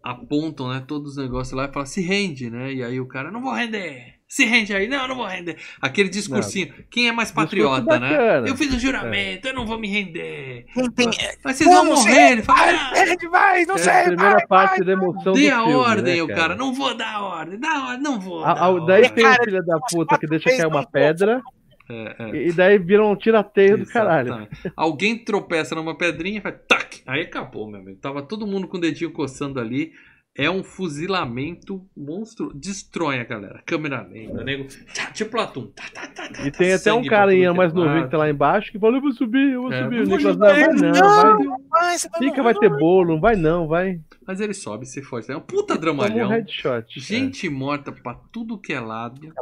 apontam, né, todos os negócios lá e falam, se rende, né? E aí o cara, não vou render. Se rende aí. Não, eu não vou render. Aquele discursinho. Quem é mais patriota, né? Eu fiz o juramento, eu não vou me render. Tem. Mas vocês vão Vamos, morrer. Ele fala, Vai, ah, perde, vai, não É sei. a primeira vai, parte vai. da emoção Dê do a filme, ordem, né, o cara. Não vou dar ordem. Dá ordem, não vou. A- dar a- daí ordem. tem o Cara, filho da puta que deixa cair uma não pedra É, é. e daí vira um tiroteio do caralho. Alguém tropeça numa pedrinha e faz tac. Aí acabou, meu amigo. Tava todo mundo com o dedinho coçando ali. É um fuzilamento monstro. Destrói a galera. Câmera lenta, nego. Tchá, Tipo Platum. Tá, tá, tá, tá, E tá, tem até um carinha mais que é novinho que tá lá embaixo que fala, eu vou subir, eu vou É, subir. O Nicolas, não, vai não, Não, vai. Você vai Fica, morrer, vai ter não. bolo, não vai não, vai. Mas ele sobe, se força. É um puta Toma um dramalhão. headshot. Gente morta pra tudo que é lado.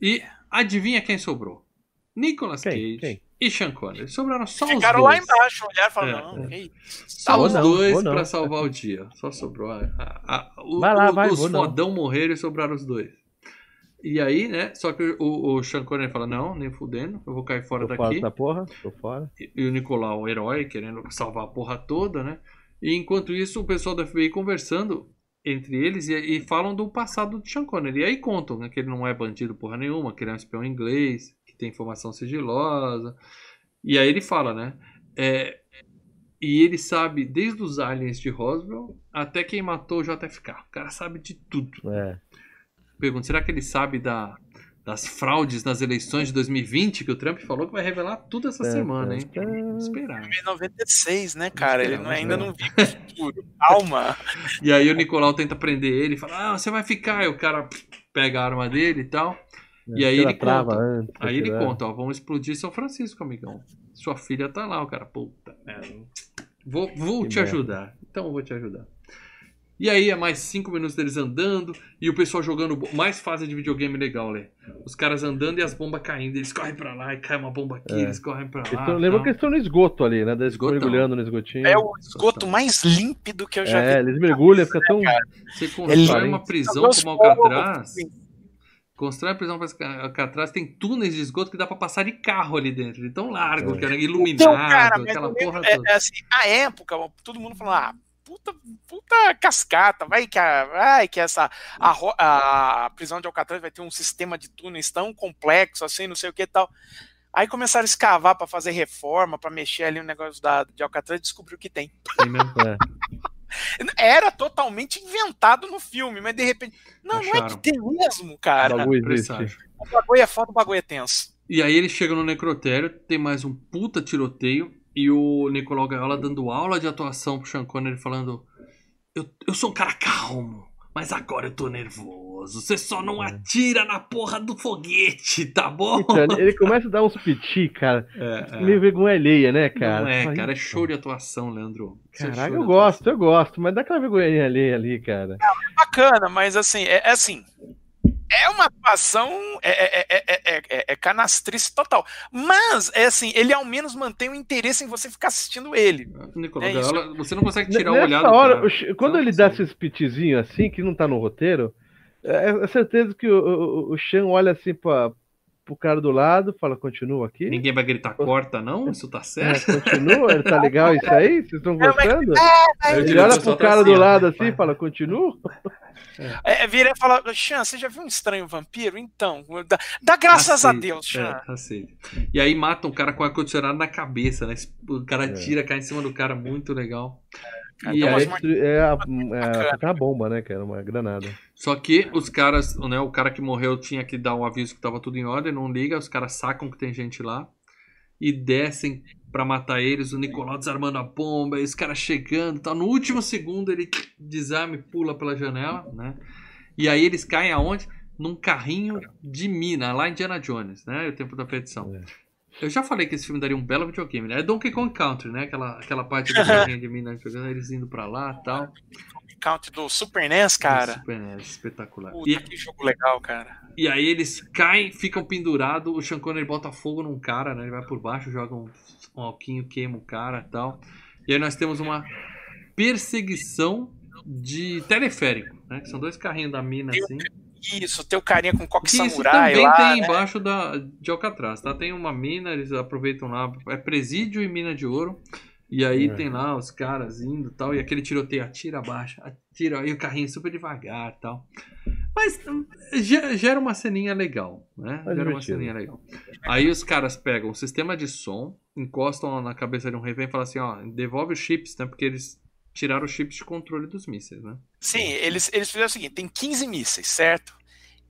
E adivinha quem sobrou? Nicolas Quem? Cage Quem? E Sean Connery. Sobraram só Ficaram os lá dois. embaixo, olharam e falaram, É, não, é. que isso. Só Vou os não, dois pra salvar o dia. Só sobrou. A, a- a- o- Vai lá, o- vai, os vou não. fodão morreram e sobraram os dois. E aí, né? Só que o, o Sean Connery fala: Não, nem fudendo, eu vou cair fora Tô fora daqui. da porra, tô fora. E, e o Nicolau, o herói, querendo salvar a porra toda, né? E enquanto isso, o pessoal da FBI conversando entre eles e, e falam do passado do Sean Connery. E aí contam né, que ele não é bandido porra nenhuma, que ele é um espião inglês, tem informação sigilosa. E aí ele fala, né? É, e ele sabe desde os aliens de Roswell até quem matou o JFK. O cara sabe de tudo. É. Pergunto, será que ele sabe da, das fraudes nas eleições de 2020 que o Trump falou que vai revelar tudo essa É, semana, hein? é, é. Vamos esperar. Em 96, né, cara? Ele não- ainda né? não viu o futuro. Calma. E aí o Nicolau tenta prender ele e fala: Ah, você vai ficar. E o cara pega a arma dele e tal. E aí ele conta. antes, Aí ele tirar. conta: Ó, vamos explodir São Francisco, amigão. Sua filha tá lá, o cara. Puta merda. Vou, vou Que te merda. ajudar. Então eu vou te ajudar. E aí é mais cinco minutos deles andando e o pessoal jogando mais fase de videogame legal, Lê. Os caras andando e as bombas caindo. Eles correm pra lá e cai uma bomba aqui, É. eles correm pra lá. tão- lembra tal. que eles estão no esgoto ali, né? Eles Esgotão. mergulhando no esgotinho. É o esgoto mais límpido que eu já É, vi. eles mergulham, fica tão. Você constrói Ele- uma prisão como Alcatraz. assim, Constrói a prisão para Alcatraz, tem túneis de esgoto que dá pra passar de carro ali dentro. De tão largo, É. que era iluminado, Então, cara, aquela porra é, toda. é assim, a época, todo mundo falando, ah, puta, puta cascata, vai que, a, vai que essa, a, a prisão de Alcatraz vai ter um sistema de túneis tão complexo, assim, não sei o que e tal. Aí começaram a escavar pra fazer reforma, pra mexer ali o negócio da, de Alcatraz e descobriu que tem. Tem mesmo. É. Era totalmente inventado no filme, mas de repente. Não, não é Acharam. que tem mesmo, O cara. bagulho existe. Presságio. O bagulho é foda, o bagulho é tenso. E aí eles chegam no necrotério, tem mais um puta tiroteio, e o Nicolau Gaiola dando aula de atuação pro Sean Connery, falando: eu, eu sou um cara calmo, mas agora eu tô nervoso. Você só não atira na porra do foguete, tá bom? Então, ele- começa a dar uns piti, cara. É, é. Meio vergonha alheia, né, cara? Não é, cara, é "Ih, show de atuação, Leandro. Isso é eu gosto, eu gosto, mas dá aquela vergonha alheia ali, cara. Bacana, mas assim, é, é assim. É uma atuação. É, é, é, é, é, é canastrice total. Mas, é assim, ele ao menos mantém o interesse em você ficar assistindo ele. Nicolau É. Gaiola, você não consegue tirar o Nessa olhar do hora, cara. o quando Não ele dá esses pitizinhos assim, que não tá no roteiro, é, é certeza que o, o, o Sean olha assim pra, pro cara do lado, fala, continua aqui? Ninguém vai gritar corta, não? Isso tá É, certo? continua? Ele tá legal isso aí? Vocês estão gostando? O Ele olha pro tá cara assim, do lado assim e fala, continua? É, vira e fala: Xan, você já viu um estranho vampiro? Então, dá, dá graças a. Deus, Xan. É. E aí matam o cara com ar-condicionado na cabeça, né? O cara É. tira, cai em cima do cara, muito legal. Cara, E É, umas aí, é, a, é, a, uma bomba, né, cara? Uma granada. só que os caras, né? O cara que morreu tinha que dar um aviso que tava tudo em ordem, não liga, os caras sacam que tem gente lá e descem pra matar eles, o Nicolau desarmando a bomba, e os caras chegando e tal. No último segundo ele desarma e pula pela janela, né? E aí eles caem aonde? Num carrinho de mina, lá em Indiana Jones, né? O tempo da petição. É. Eu já falei que esse filme daria um belo videogame, né? É Donkey Kong Country, né? Aquela, aquela parte do carrinho de mina jogando, eles indo pra lá e tal. count do Super NES, cara. Super NES, espetacular. Puta, E, que jogo legal, cara. e aí eles caem, ficam pendurados, o Sean Connery bota fogo num cara, né? Ele vai por baixo, joga um, um alquinho, queima o cara e tal. E aí nós temos uma perseguição de teleférico, né? Que são dois carrinhos da mina assim. Isso, teu carinha com coque isso samurai também lá. tem né? embaixo da, de Alcatraz, tá? Tem uma mina, eles aproveitam lá, é presídio e mina de ouro. E aí É. tem lá os caras indo e tal, e aquele tiroteio atira, abaixa, tira aí o carrinho super devagar e tal. Mas ge- gera uma ceninha legal, né? É gera uma ceninha legal. Aí os caras pegam o sistema de som, encostam na cabeça de um refém e falam assim, ó, devolve os chips, né? Porque eles tiraram os chips de controle dos mísseis, né? Sim, eles, eles fizeram o seguinte: tem 15 mísseis, certo?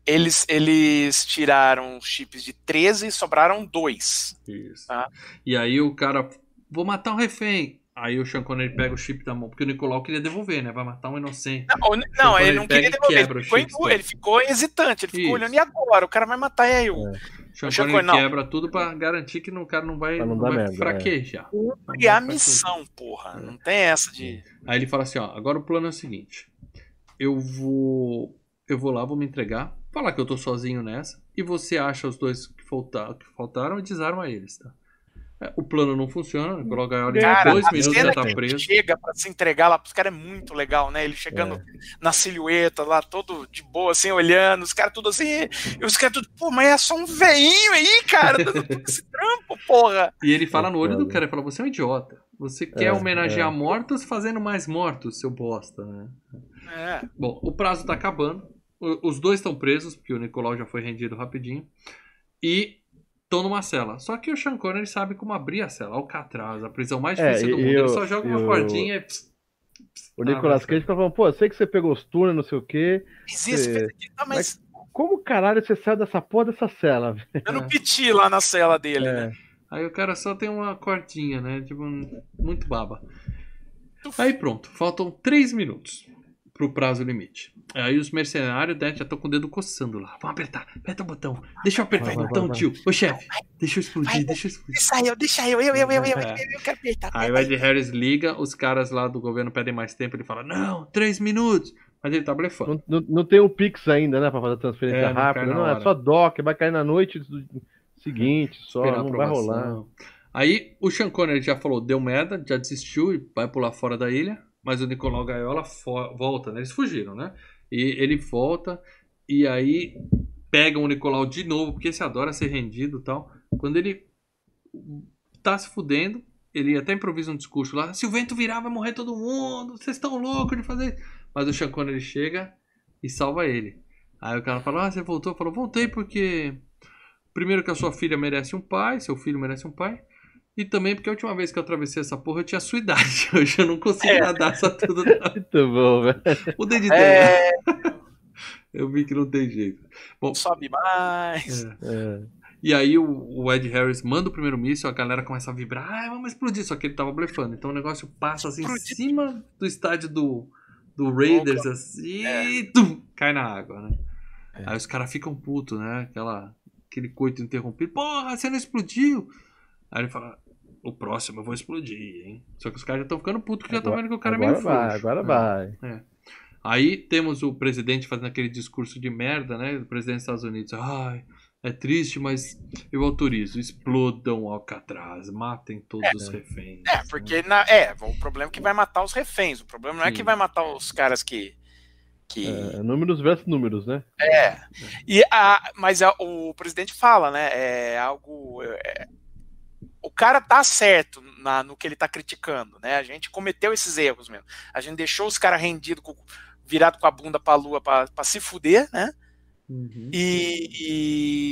Eles, eles tiraram os chips de 13 e sobraram dois. Isso. Ah. E aí o cara, vou matar um refém. Aí o Sean Connery pega o chip da mão, porque o Nicolau queria devolver, né? Vai matar um inocente. Não, o- não, ele não queria devolver. quebra Ele ficou, em ele ficou hesitante, ele ficou Isso. olhando, e agora? O cara vai matar e aí o. O Sean Sean Connery não. quebra tudo pra garantir que o cara não vai, Pra não não vai merda, é. fraquejar. E a missão, porra. Não tem essa de. Aí ele fala assim, ó, agora o plano é o seguinte. Eu vou. Eu vou lá, vou me entregar, falar que eu tô sozinho nessa, e você acha os dois que, falta, que faltaram e desarma eles, tá? É, O plano não funciona, o Nicolau Gaiola em Cara, dois a minutos cena já tá preso. chega pra se entregar lá pros caras é muito legal, né? Ele chegando na silhueta lá, todo de boa, assim, olhando, os caras tudo assim, e os caras tudo, pô, mas é só um veinho aí, cara, dando todo esse trampo, porra. E ele fala no olho do foda. cara, ele fala, você é um idiota. Você quer É, homenagear é. mortos fazendo mais mortos, seu bosta, né? É. Bom, o prazo tá acabando. Os dois estão presos, porque o Nicolau já foi rendido rapidinho. E estão numa cela. Só que o Sean Connery sabe como abrir a cela. Alcatraz, a prisão mais É, difícil do e mundo. Ele eu- só joga uma eu- cordinha e... pss, O Ah, Nicolas Cage fica falando, pô, eu sei que você pegou os túneis, não sei o quê. Isso, É. aquilo, tá, mas Como caralho você saiu dessa porra dessa cela? velho? dando piti lá na cela dele, É. né? Aí o cara só tem uma cordinha, né? Tipo, muito baba. Aí pronto, faltam 3 minutos pro prazo limite. Aí os mercenários né, já estão com o dedo coçando lá. Vamos apertar, aperta o botão. Deixa eu apertar Vai, o vai, botão, vai, tio. Ô chefe, deixa eu explodir, vai. deixa eu explodir. Deixa eu, deixa eu, eu, eu, eu, eu, eu, eu, eu quero apertar. Aí o Ed Harris liga, os caras lá do governo pedem mais tempo, ele fala, não, 3 minutos. Mas ele tá blefando. Não, não, não tem um Pix ainda, né? Pra fazer a transferência É, rápida. Não, é só DOC, vai cair na noite do seguinte, só, Esperar a não vai rolar. Aí o Sean Connery já falou, deu merda, já desistiu e vai pular fora da ilha. Mas o Nicolau Gaiola volta, né? Eles fugiram, né? E ele volta e aí pegam o Nicolau de novo, porque esse adora ser rendido e tal. Quando ele tá se fudendo, ele até improvisa um discurso lá, se o vento virar vai morrer todo mundo, vocês estão loucos de fazer isso. Mas o Sean Connery chega e salva ele. Aí o cara fala, ah, você voltou? Falou, voltei porque... Primeiro que a sua filha merece um pai, seu filho merece um pai. E também porque a última vez que eu atravessei essa porra eu tinha a sua idade. Hoje eu não consigo É. nadar essa tudo. Muito bom, velho. Mudei de ideia. É, Eu vi que não tem jeito. Bom, sobe mais. é. É. E aí o, o Ed Harris manda o primeiro míssil, a galera começa a vibrar, ah, vamos explodir, só que ele tava blefando. Então o negócio passa assim em cima do estádio do, do Raiders, assim, e tum, cai na água, né? É. Aí os caras ficam putos, né? Aquela, aquele coito interrompido, porra, você não explodiu! Aí ele fala, o próximo eu vou explodir, hein? Só que os caras já estão ficando putos, que já estão vendo que o cara é agora meio vai, frouxo. agora É. vai. Aí temos o presidente fazendo aquele discurso de merda, né? O presidente dos Estados Unidos. Ai, é triste, mas eu autorizo. Explodam Alcatraz, matem todos os reféns. É, porque na, é, o problema é que vai matar os reféns. O problema não é Sim. que vai matar os caras que. que É, números versus números, né? é. E a, mas a- o presidente fala, né? É algo. é, o cara tá certo na- no que ele tá criticando, né? A gente cometeu esses erros mesmo. A gente deixou os caras rendidos, virado com a bunda pra lua pra, pra se fuder, né? Uhum. E,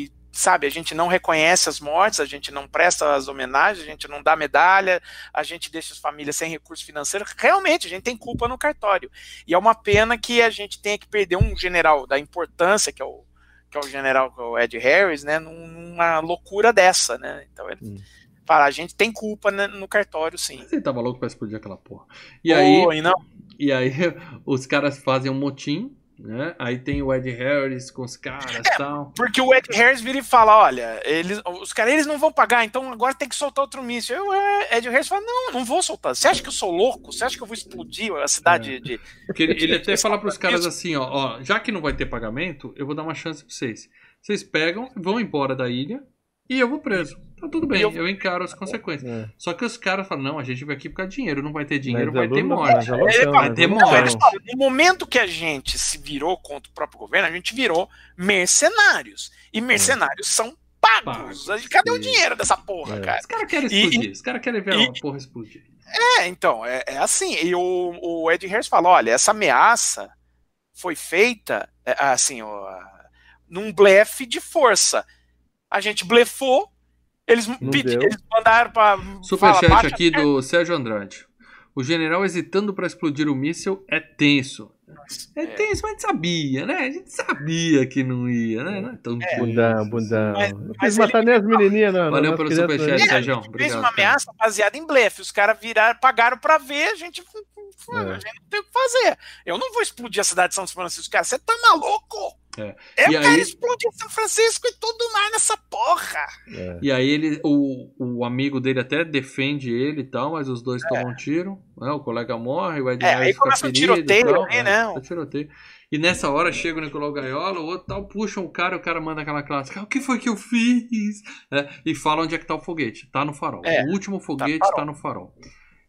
e, sabe, a gente não reconhece as mortes, a gente não presta as homenagens, a gente não dá medalha, a gente deixa as famílias sem recurso financeiro. Realmente, a gente tem culpa no cartório. E é uma pena que a gente tenha que perder um general da importância, que é o, que é o general que é o Ed Harris, né, num- numa loucura dessa, né? Então ele Hum. Fala, a gente tem culpa né, no cartório, sim. Ele tava louco pra explodir aquela porra. E aí, e não, e aí os caras fazem um motim, né? Aí tem o Ed Harris com os caras e tal. Porque o Ed Harris vira e fala: olha, eles, os caras eles não vão pagar, então agora tem que soltar outro míssil. Eu, é, Ed Harris fala: não, não vou soltar. Você acha que eu sou louco? Você acha que eu vou explodir a cidade É. de. Porque ele, ele até fala pros caras assim, ó, ó, já que não vai ter pagamento, eu vou dar uma chance pra vocês. Vocês pegam, vão embora da ilha e eu vou preso. Tá tudo bem, E eu- eu... encaro as consequências. É. Só que os caras falam, não, a gente veio aqui por causa de dinheiro, não vai ter dinheiro, Mas vai é ter luta, morte. é luta, Ele mas vai é ter morte. no momento que a gente se virou contra o próprio governo, a gente virou mercenários. E mercenários são pagos. Cadê o dinheiro dessa porra, É. cara? Os caras querem E- explodir. Os caras querem ver e- a porra explodir. É, então, é, é assim. E o, o Ed Harris fala: olha, essa ameaça foi feita, é, assim, ó, num blefe de força. A gente blefou, eles, eles mandaram pra. Superchat aqui do Sérgio Andrade. O general hesitando para explodir o míssil é tenso. É tenso, mas a gente sabia, né? A gente sabia que não ia, né? Não é tão tenso. Bundão, bundão. Mas- não mas quis ele- matar nem as menininhas, não. Valeu não, pelo superchat? É, a Sérgio. gente fez Obrigado, uma cara. ameaça baseada em blefe. Os caras viraram, pagaram pra ver, a gente. A gente não tem o que fazer. Eu não vou explodir a cidade de São Francisco, cara. Você tá maluco? É. Eu E quero aí- explodir São Francisco e tudo mais nessa porra. É. E aí ele, o, o amigo dele até defende ele e tal, mas os dois tomam um tiro, né? O colega morre, o Ed É, aí começa e tiroteio ali, é, né? tá tiroteio. E nessa hora chega o Nicolau Gaiola, o outro tal, puxa o cara, o cara manda aquela clássica, o que foi que eu fiz? É, e fala onde é que tá o foguete, tá no farol. É, o último foguete farol. tá no farol.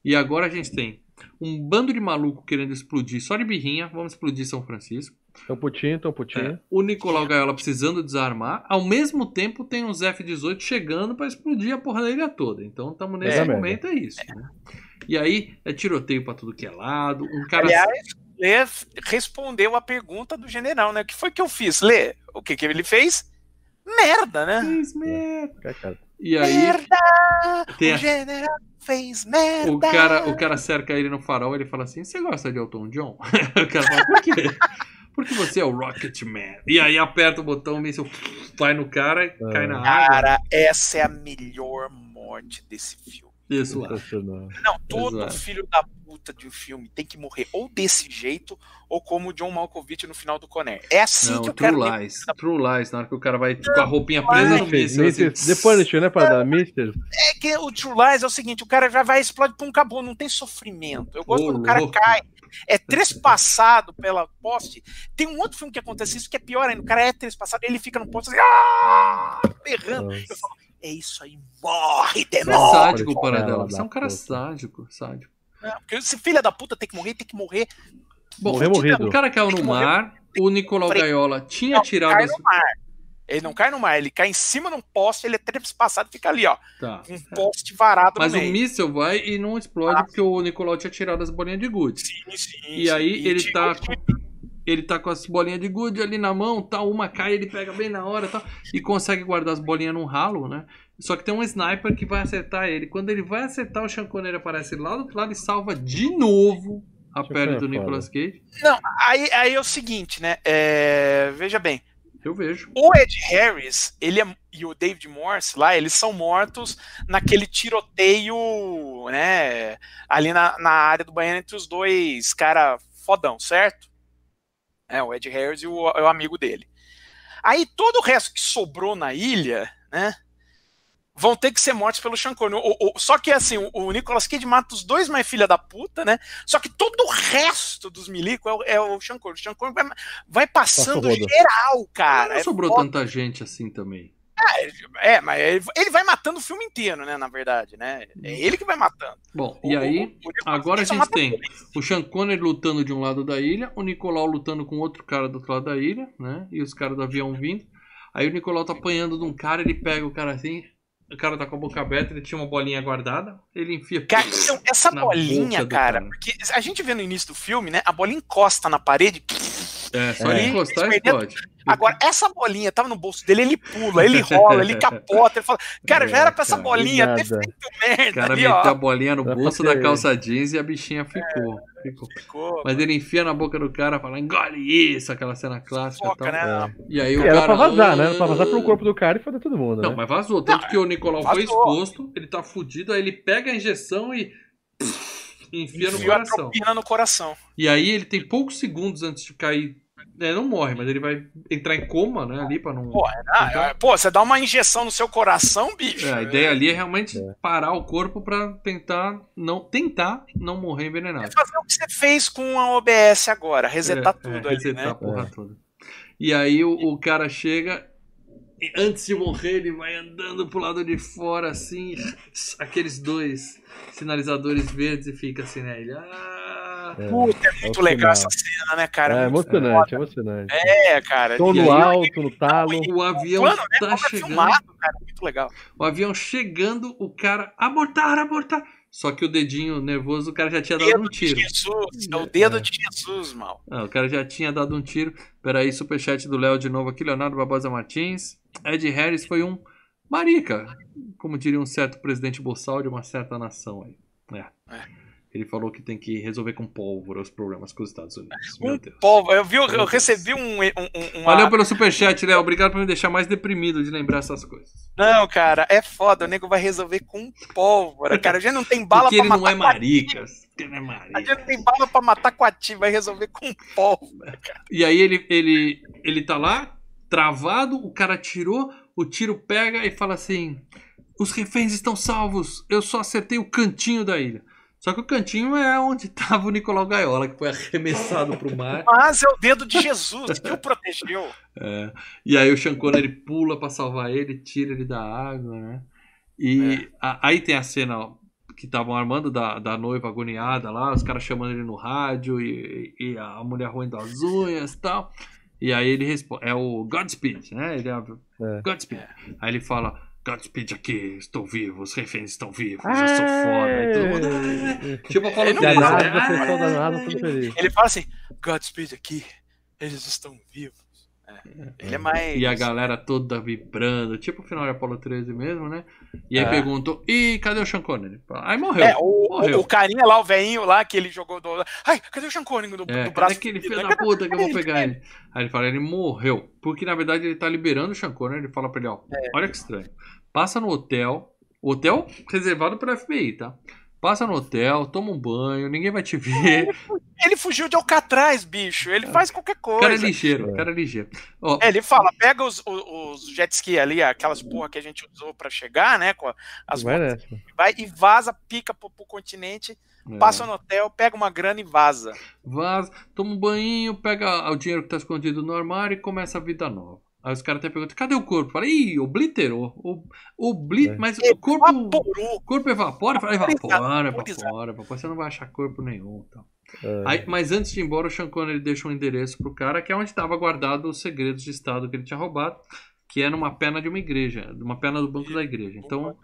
E agora a gente tem um bando de maluco querendo explodir, só de birrinha, vamos explodir São Francisco. Tão putinho, tão É, putinho. o Nicolau Gaiola precisando desarmar, ao mesmo tempo tem uns F-18 chegando pra explodir a porra da ilha toda. Então estamos nesse É, momento, é isso. né? E aí é tiroteio pra tudo que é lado. Um cara. Aliás, Lê respondeu a pergunta do general, né? O que foi que eu fiz? Lê, o que, que ele fez? Merda, né? Fez merda. Cara. E aí Merda! tem O a- general fez merda! o, cara, o cara cerca ele no farol ele fala assim: Você gosta de Elton John? o cara fala: Por quê? Porque você é o Rocket Man. E aí aperta o botão, o míssil vai no cara e cai na água. Cara, essa é a melhor morte desse filme. Isso lá. Sensacional. Não, todo Exato. filho da puta de um filme tem que morrer ou desse jeito, ou como o John Malkovich no final do Conner. É assim Não, que eu True quero. ver. Lies. True Lies, na hora que o cara vai com a roupinha presa no míssil. assim, Mister, The Punisher, né, para dar Mister? É que o True Lies é o seguinte: o cara já vai explode pra um cabo, não tem sofrimento. Eu gosto Ô, quando o cara louco. cai, é trespassado pela poste. Tem um outro filme que acontece isso que é pior ainda. O cara é trespassado e ele fica no poste assim, ah, berrando. Eu falo, é isso aí, morre, Você é demônio. sádico, Paradela. Você é um cara puta. sádico, sádico. Porque esse filho da puta tem que morrer, tem que morrer. Bom, Morrer morrido. o cara caiu no mar, o Nicolau Gaiola tinha Não, tirado cai as... no mar. Ele não cai no mar, ele cai em cima de um poste, ele é trespassado e fica ali, ó. Tá. Um poste varado Mas no o meio. míssil vai e não explode porque o Nicolau tinha tirado as bolinhas de gude. Sim, sim, E sim. aí ele tá ele tá com as bolinhas de gude ali na mão, tal, uma cai, ele pega bem na hora, tal, e consegue guardar as bolinhas num ralo, né? Só que tem um sniper que vai acertar ele. Quando ele vai acertar, o Sean Connery aparece lá do outro lado e salva de novo a pele do. Nicolas Cage. Não, aí, aí é o seguinte, né? É, Veja bem, Eu vejo. o Ed Harris ele é- e o David Morse lá, eles são mortos naquele tiroteio, né? Ali na, na área do banheiro entre os dois cara fodão, certo? É, o Ed Harris e o, o amigo dele. Aí todo o resto que sobrou na ilha, né? Vão ter que ser mortos pelo Sean Connery. O- o- só que assim, o, o Nicolas Cage mata os dois mais filha da puta, né? Só que todo o resto dos milico é, o- é o Sean Connery. O Sean Connery vai, vai passando Passa o rodo. geral, cara. não É sobrou foda. tanta gente assim também. É, mas ele, ele vai matando o filme inteiro, né? Na verdade, né? É ele que vai matando. Bom, O- e o- aí, o Nicolas agora a gente tem o Sean Connery lutando de um lado da ilha, o Nicolau lutando com outro cara do outro lado da ilha, né? E os caras do avião vindo. Aí o Nicolau tá apanhando de um cara, ele pega o cara assim, o cara tá com a boca aberta, ele tinha uma bolinha guardada, ele enfia. Cara, então, essa bolinha, cara, cara. porque a gente vê no início do filme, né? A bolinha encosta na parede. É, só É. ele encostar Eles explode. Agora, essa bolinha tava no bolso dele, ele pula, ele rola, ele capota, ele fala. Cara, já era pra essa Cara, bolinha ter feito O merda cara ali, meteu a bolinha no bolso da calça jeans e a bichinha ficou. ficou. Ficou, Mas ele enfia na boca do cara, fala, engole isso, aquela cena clássica e foca, tal. né? E aí o Era cara. pra vazar, né? Era pra vazar pelo corpo do cara e foder todo mundo, Não, né? mas vazou. Tanto que o Nicolau foi vazou. exposto, ele tá fudido, aí ele pega a injeção e. enfia no coração. no coração. E aí ele tem poucos segundos antes de cair. É, não morre, mas ele vai entrar em coma, né? Ali pra não. Pô, Ah, é, pô, você dá uma injeção no seu coração, bicho. É, a ideia ali é realmente É. parar o corpo pra tentar não tentar não morrer envenenado. Fazer o que você fez com a OBS agora, resetar É, tudo é, ali, resetar né? a porra toda. E aí o, o cara chega. e antes de morrer, ele vai andando pro lado de fora, assim, aqueles dois sinalizadores verdes e fica assim, né? Ele. Ah, É, Puta, é é muito o legal essa cena, né, cara? É emocionante, emocionante. É, cara. E no aí, alto, no talo. o avião né? tá Como é chegando. filmado, cara. muito legal. O avião chegando, o cara abortar, abortar. Só que o dedinho nervoso, o cara já tinha dado um tiro. De Jesus, é o dedo de Jesus, mal. Ah, o cara já tinha dado um tiro. Peraí, superchat do Léo de novo aqui, Leonardo Barbosa Martins. Ed Harris foi um marica, como diria um certo presidente boçal de uma certa nação aí. É. É. Ele falou que tem que resolver com pólvora os problemas com os Estados Unidos. Meu Um Deus. povo, eu vi, eu recebi um, um, um uma- Valeu pelo superchat, Léo. Obrigado por me deixar mais deprimido de lembrar essas coisas. Não, cara, é foda, o nego vai resolver com pólvora, cara. A gente não tem bala Porque pra ele não matar é maricas. Porque ele não é A gente marica. não tem bala pra matar coati, vai resolver com pólvora, cara. E aí ele, ele, ele tá lá, travado, o cara tirou, o tiro pega e fala assim: Os reféns estão salvos, eu só acertei o cantinho da ilha. Só que o cantinho é onde tava o Nicolau Gaiola, que foi arremessado pro mar. Mas é o dedo de Jesus que o protegeu. É, e aí o Sean Connery pula pra salvar ele, tira ele da água, né? E a- aí tem a cena ó, que estavam armando da, da noiva agoniada lá, os caras chamando ele no rádio e, e a mulher roendo as unhas e tal. E aí ele responde, é o Godspeed, né? Ele abre, É. Godspeed. Aí ele fala, Godspeed aqui, estou vivo, os reféns estão vivos, eu sou foda. Aí todo mundo, tipo Apolo Ele não 13, fala, né? Danado, tudo feliz. Ele fala assim: Godspeed aqui, eles estão vivos. É, Ele é mais. E a galera toda vibrando, tipo o final de Apolo 13 mesmo, né? E aí É. perguntou, ih, cadê o Sean Connery? Aí morreu. É, o, morreu. o, carinha lá, o velhinho lá, que ele jogou do. Ai, cadê o Sean Connery do, É, do braço? aquele fudido? filho da puta que eu vou pegar ele? Aí ele fala, ele morreu. Porque na verdade ele tá liberando o Sean Connery, ele fala pra ele, ó, É. olha que estranho. Passa no hotel, hotel reservado pro FBI, tá? Passa no hotel, toma um banho, ninguém vai te ver. Ele fugiu de Alcatraz, bicho. Ele faz qualquer O cara é coisa. ligeiro, o cara é ligeiro. Ó, É, ele fala, pega os, os, os jet ski ali, aquelas porra que a gente usou pra chegar, né? Com a- as Vai motos, vai e vaza, pica pro, pro continente, é. passa no hotel, pega uma grana e vaza. Vaza, toma um banho, pega o dinheiro que tá escondido no armário e começa a vida nova. Aí os caras até perguntam, cadê o corpo? Fala, ih, obliterou. O, obli... É. Mas o corpo, Evaporou. o corpo evapora? Fala, evapora, evapora, evapora. Você não vai achar corpo nenhum. Então. É. Aí, mas antes de ir embora, o Sean Connery deixa um endereço pro cara, que é onde estava guardado os segredos de Estado que ele tinha roubado, que é numa pena de uma igreja, de uma pena do banco da igreja. Então.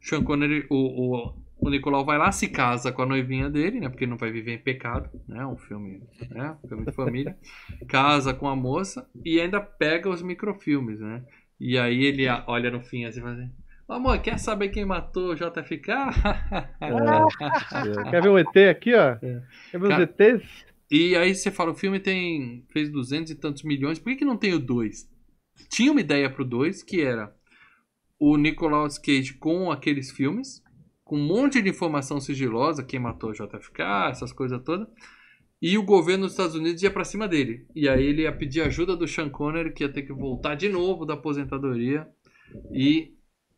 Sean Connery, o, o, o Nicolau vai lá, se casa com a noivinha dele, né? Porque ele não vai viver em pecado, né? Um filme, né? Um filme de família. casa com a moça e ainda pega os microfilmes, né? E aí ele olha no fim assim e fala assim, "Ô, Amor, quer saber quem matou o JFK? É. Quer ver um ET aqui, ó? É. Quer ver Cara- os ETs? e aí você fala, o filme tem fez duzentos e tantos milhões, por que, que não tem o 2? Tinha uma ideia pro 2 que era o Nicolas Cage com aqueles filmes, com um monte de informação sigilosa, quem matou o JFK, essas coisas todas. E o governo dos Estados Unidos ia pra cima dele. E aí ele ia pedir ajuda do Sean Connery, que ia ter que voltar de novo da aposentadoria e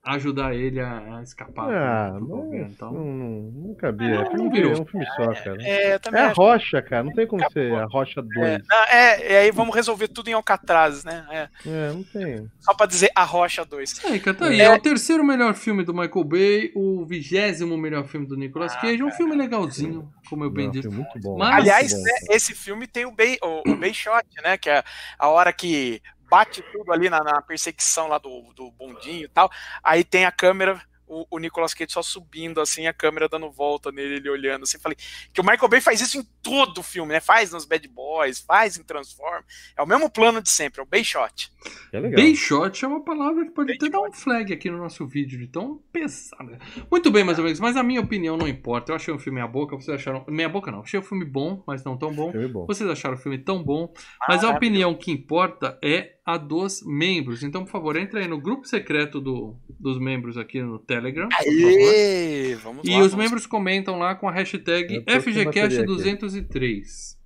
ajudar ele a, a escapar Ah, mas Então. não, não, não cabia. É, É, não um, virou. é um filme só, cara. É, eu também É a rocha, cara. Não tem como Acabou. ser a rocha 2. É, não, é, e aí vamos resolver tudo em Alcatraz, né? É, É, não tem. só pra dizer a Rocha 2. É, cara, tá aí. É. É o terceiro melhor filme do Michael Bay, o vigésimo melhor filme do Nicolas Cage. É um filme legalzinho, como eu bem Não, disse. muito bom. Mas- Aliás, Muito bom, né, cara. esse filme tem o Bay, o, o Bay Shot, né? Que é a hora que bate tudo ali na, na perseguição lá do, do bondinho e tal. Aí tem a câmera, o, o Nicolas Cage só subindo, assim, a câmera dando volta nele, ele olhando assim. Falei que o Michael Bay faz isso em todo o filme, né? Faz nos Bad Boys, faz em Transform. É o mesmo plano de sempre, é o Bay Shot. É legal. Bem shot é uma palavra que pode até dar um flag aqui no nosso vídeo, de tão pesada. Muito bem, meus amigos, mas a minha opinião não importa. Eu achei o filme meia boca, vocês acharam. Meia boca não, achei o filme bom, mas não tão bom. Bom. Vocês acharam o filme tão bom, mas a Ah, opinião que importa é a dos membros. Então, por favor, entre aí no grupo secreto do, dos membros aqui no Telegram. Aê, vamos E lá, os vamos- membros comentam lá com a hashtag Eu aqui. FGCast203.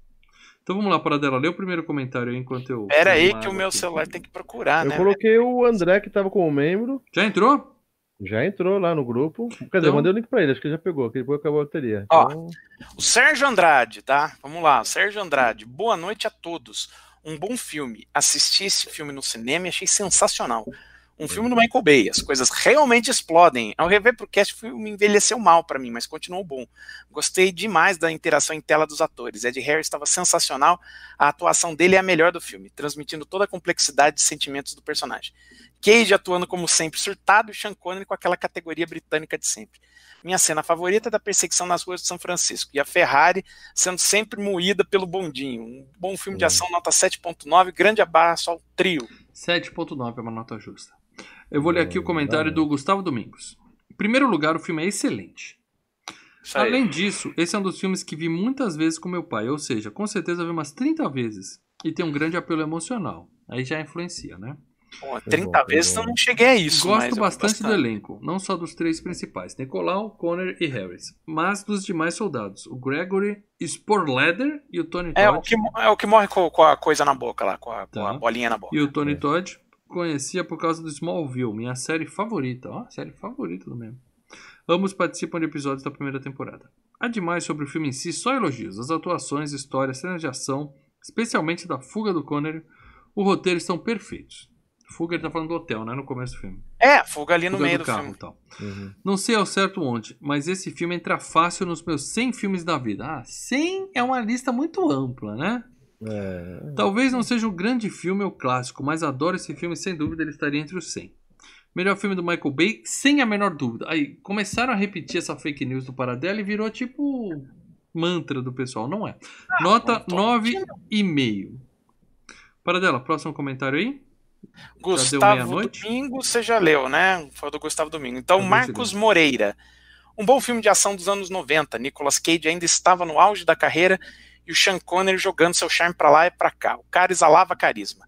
Então vamos lá, Paradela, lê o primeiro comentário aí enquanto eu. Pera aí que o meu aqui. celular tem que procurar, Eu né? coloquei o André, que tava como membro. Já entrou? Já entrou lá no grupo. Quer dizer, Então- eu mandei o link pra ele, acho que ele já pegou, que depois acabou a bateria. Ó. Então, O Sérgio Andrade, tá? Vamos lá, Sérgio Andrade. Boa noite a todos. Um bom filme. Assisti esse filme no cinema e achei sensacional. Um filme do Michael Bay, as coisas realmente explodem. Ao rever pro cast, o filme envelheceu mal para mim, mas continuou bom. Gostei demais da interação em tela dos atores. Ed Harris estava sensacional, a atuação dele é a melhor do filme, transmitindo toda a complexidade de sentimentos do personagem. Cage atuando como sempre surtado e Sean Connery com aquela categoria britânica de sempre. Minha cena favorita é da perseguição nas ruas de São Francisco e a Ferrari sendo sempre moída pelo bondinho. Um bom filme de ação, nota 7.9, grande abraço ao trio. 7.9 é uma nota justa. Eu vou ler aqui o comentário do Gustavo Domingos. Em primeiro lugar, o filme é excelente. Além disso, esse é um dos filmes que vi muitas vezes com meu pai, ou seja, com certeza vi umas 30 vezes. E tem um grande apelo emocional. Aí já influencia, né? Pô, Foi 30 bom, vezes bom. eu não cheguei a isso. Gosto eu bastante do bastante. elenco, não só dos três principais, Nicolau, Connor e Harris, mas dos demais soldados, o Gregory Sporleder e o Tony É o, Todd. que, é o que morre com, com a coisa na boca lá, com a, com Tá. a bolinha na boca. E o Tony É. Todd conhecia por causa do Smallville, minha série favorita. Ó, série favorita do mesmo. Ambos participam de episódios da primeira temporada. Há demais sobre o filme em si, só elogios. As atuações, história, cenas de ação, especialmente da fuga do Connery, o roteiro estão perfeitos. Fuga ele tá falando do hotel, né? No começo do filme. É, fuga ali no Fuga meio do do, carro filme. tal. Uhum. Não sei ao certo onde, mas esse filme entra fácil nos meus 100 filmes da vida. Ah, 100 é uma lista muito ampla, né? É, Talvez não seja um grande filme ou clássico, mas adoro esse filme e sem dúvida ele estaria entre os 100. Melhor filme do Michael Bay, sem a menor dúvida. Aí começaram a repetir essa fake news do Paradela e virou tipo mantra do pessoal. Não é. Nota não tô 9,5. Paradela, próximo comentário aí. Gustavo? Domingo, você já leu, né? Foi do Gustavo Domingo. Então, Marcos Moreira. Um bom filme de ação dos anos 90. Nicolas Cage ainda estava no auge da carreira e o Sean Connery jogando seu charme pra lá e pra cá. O cara exalava carisma.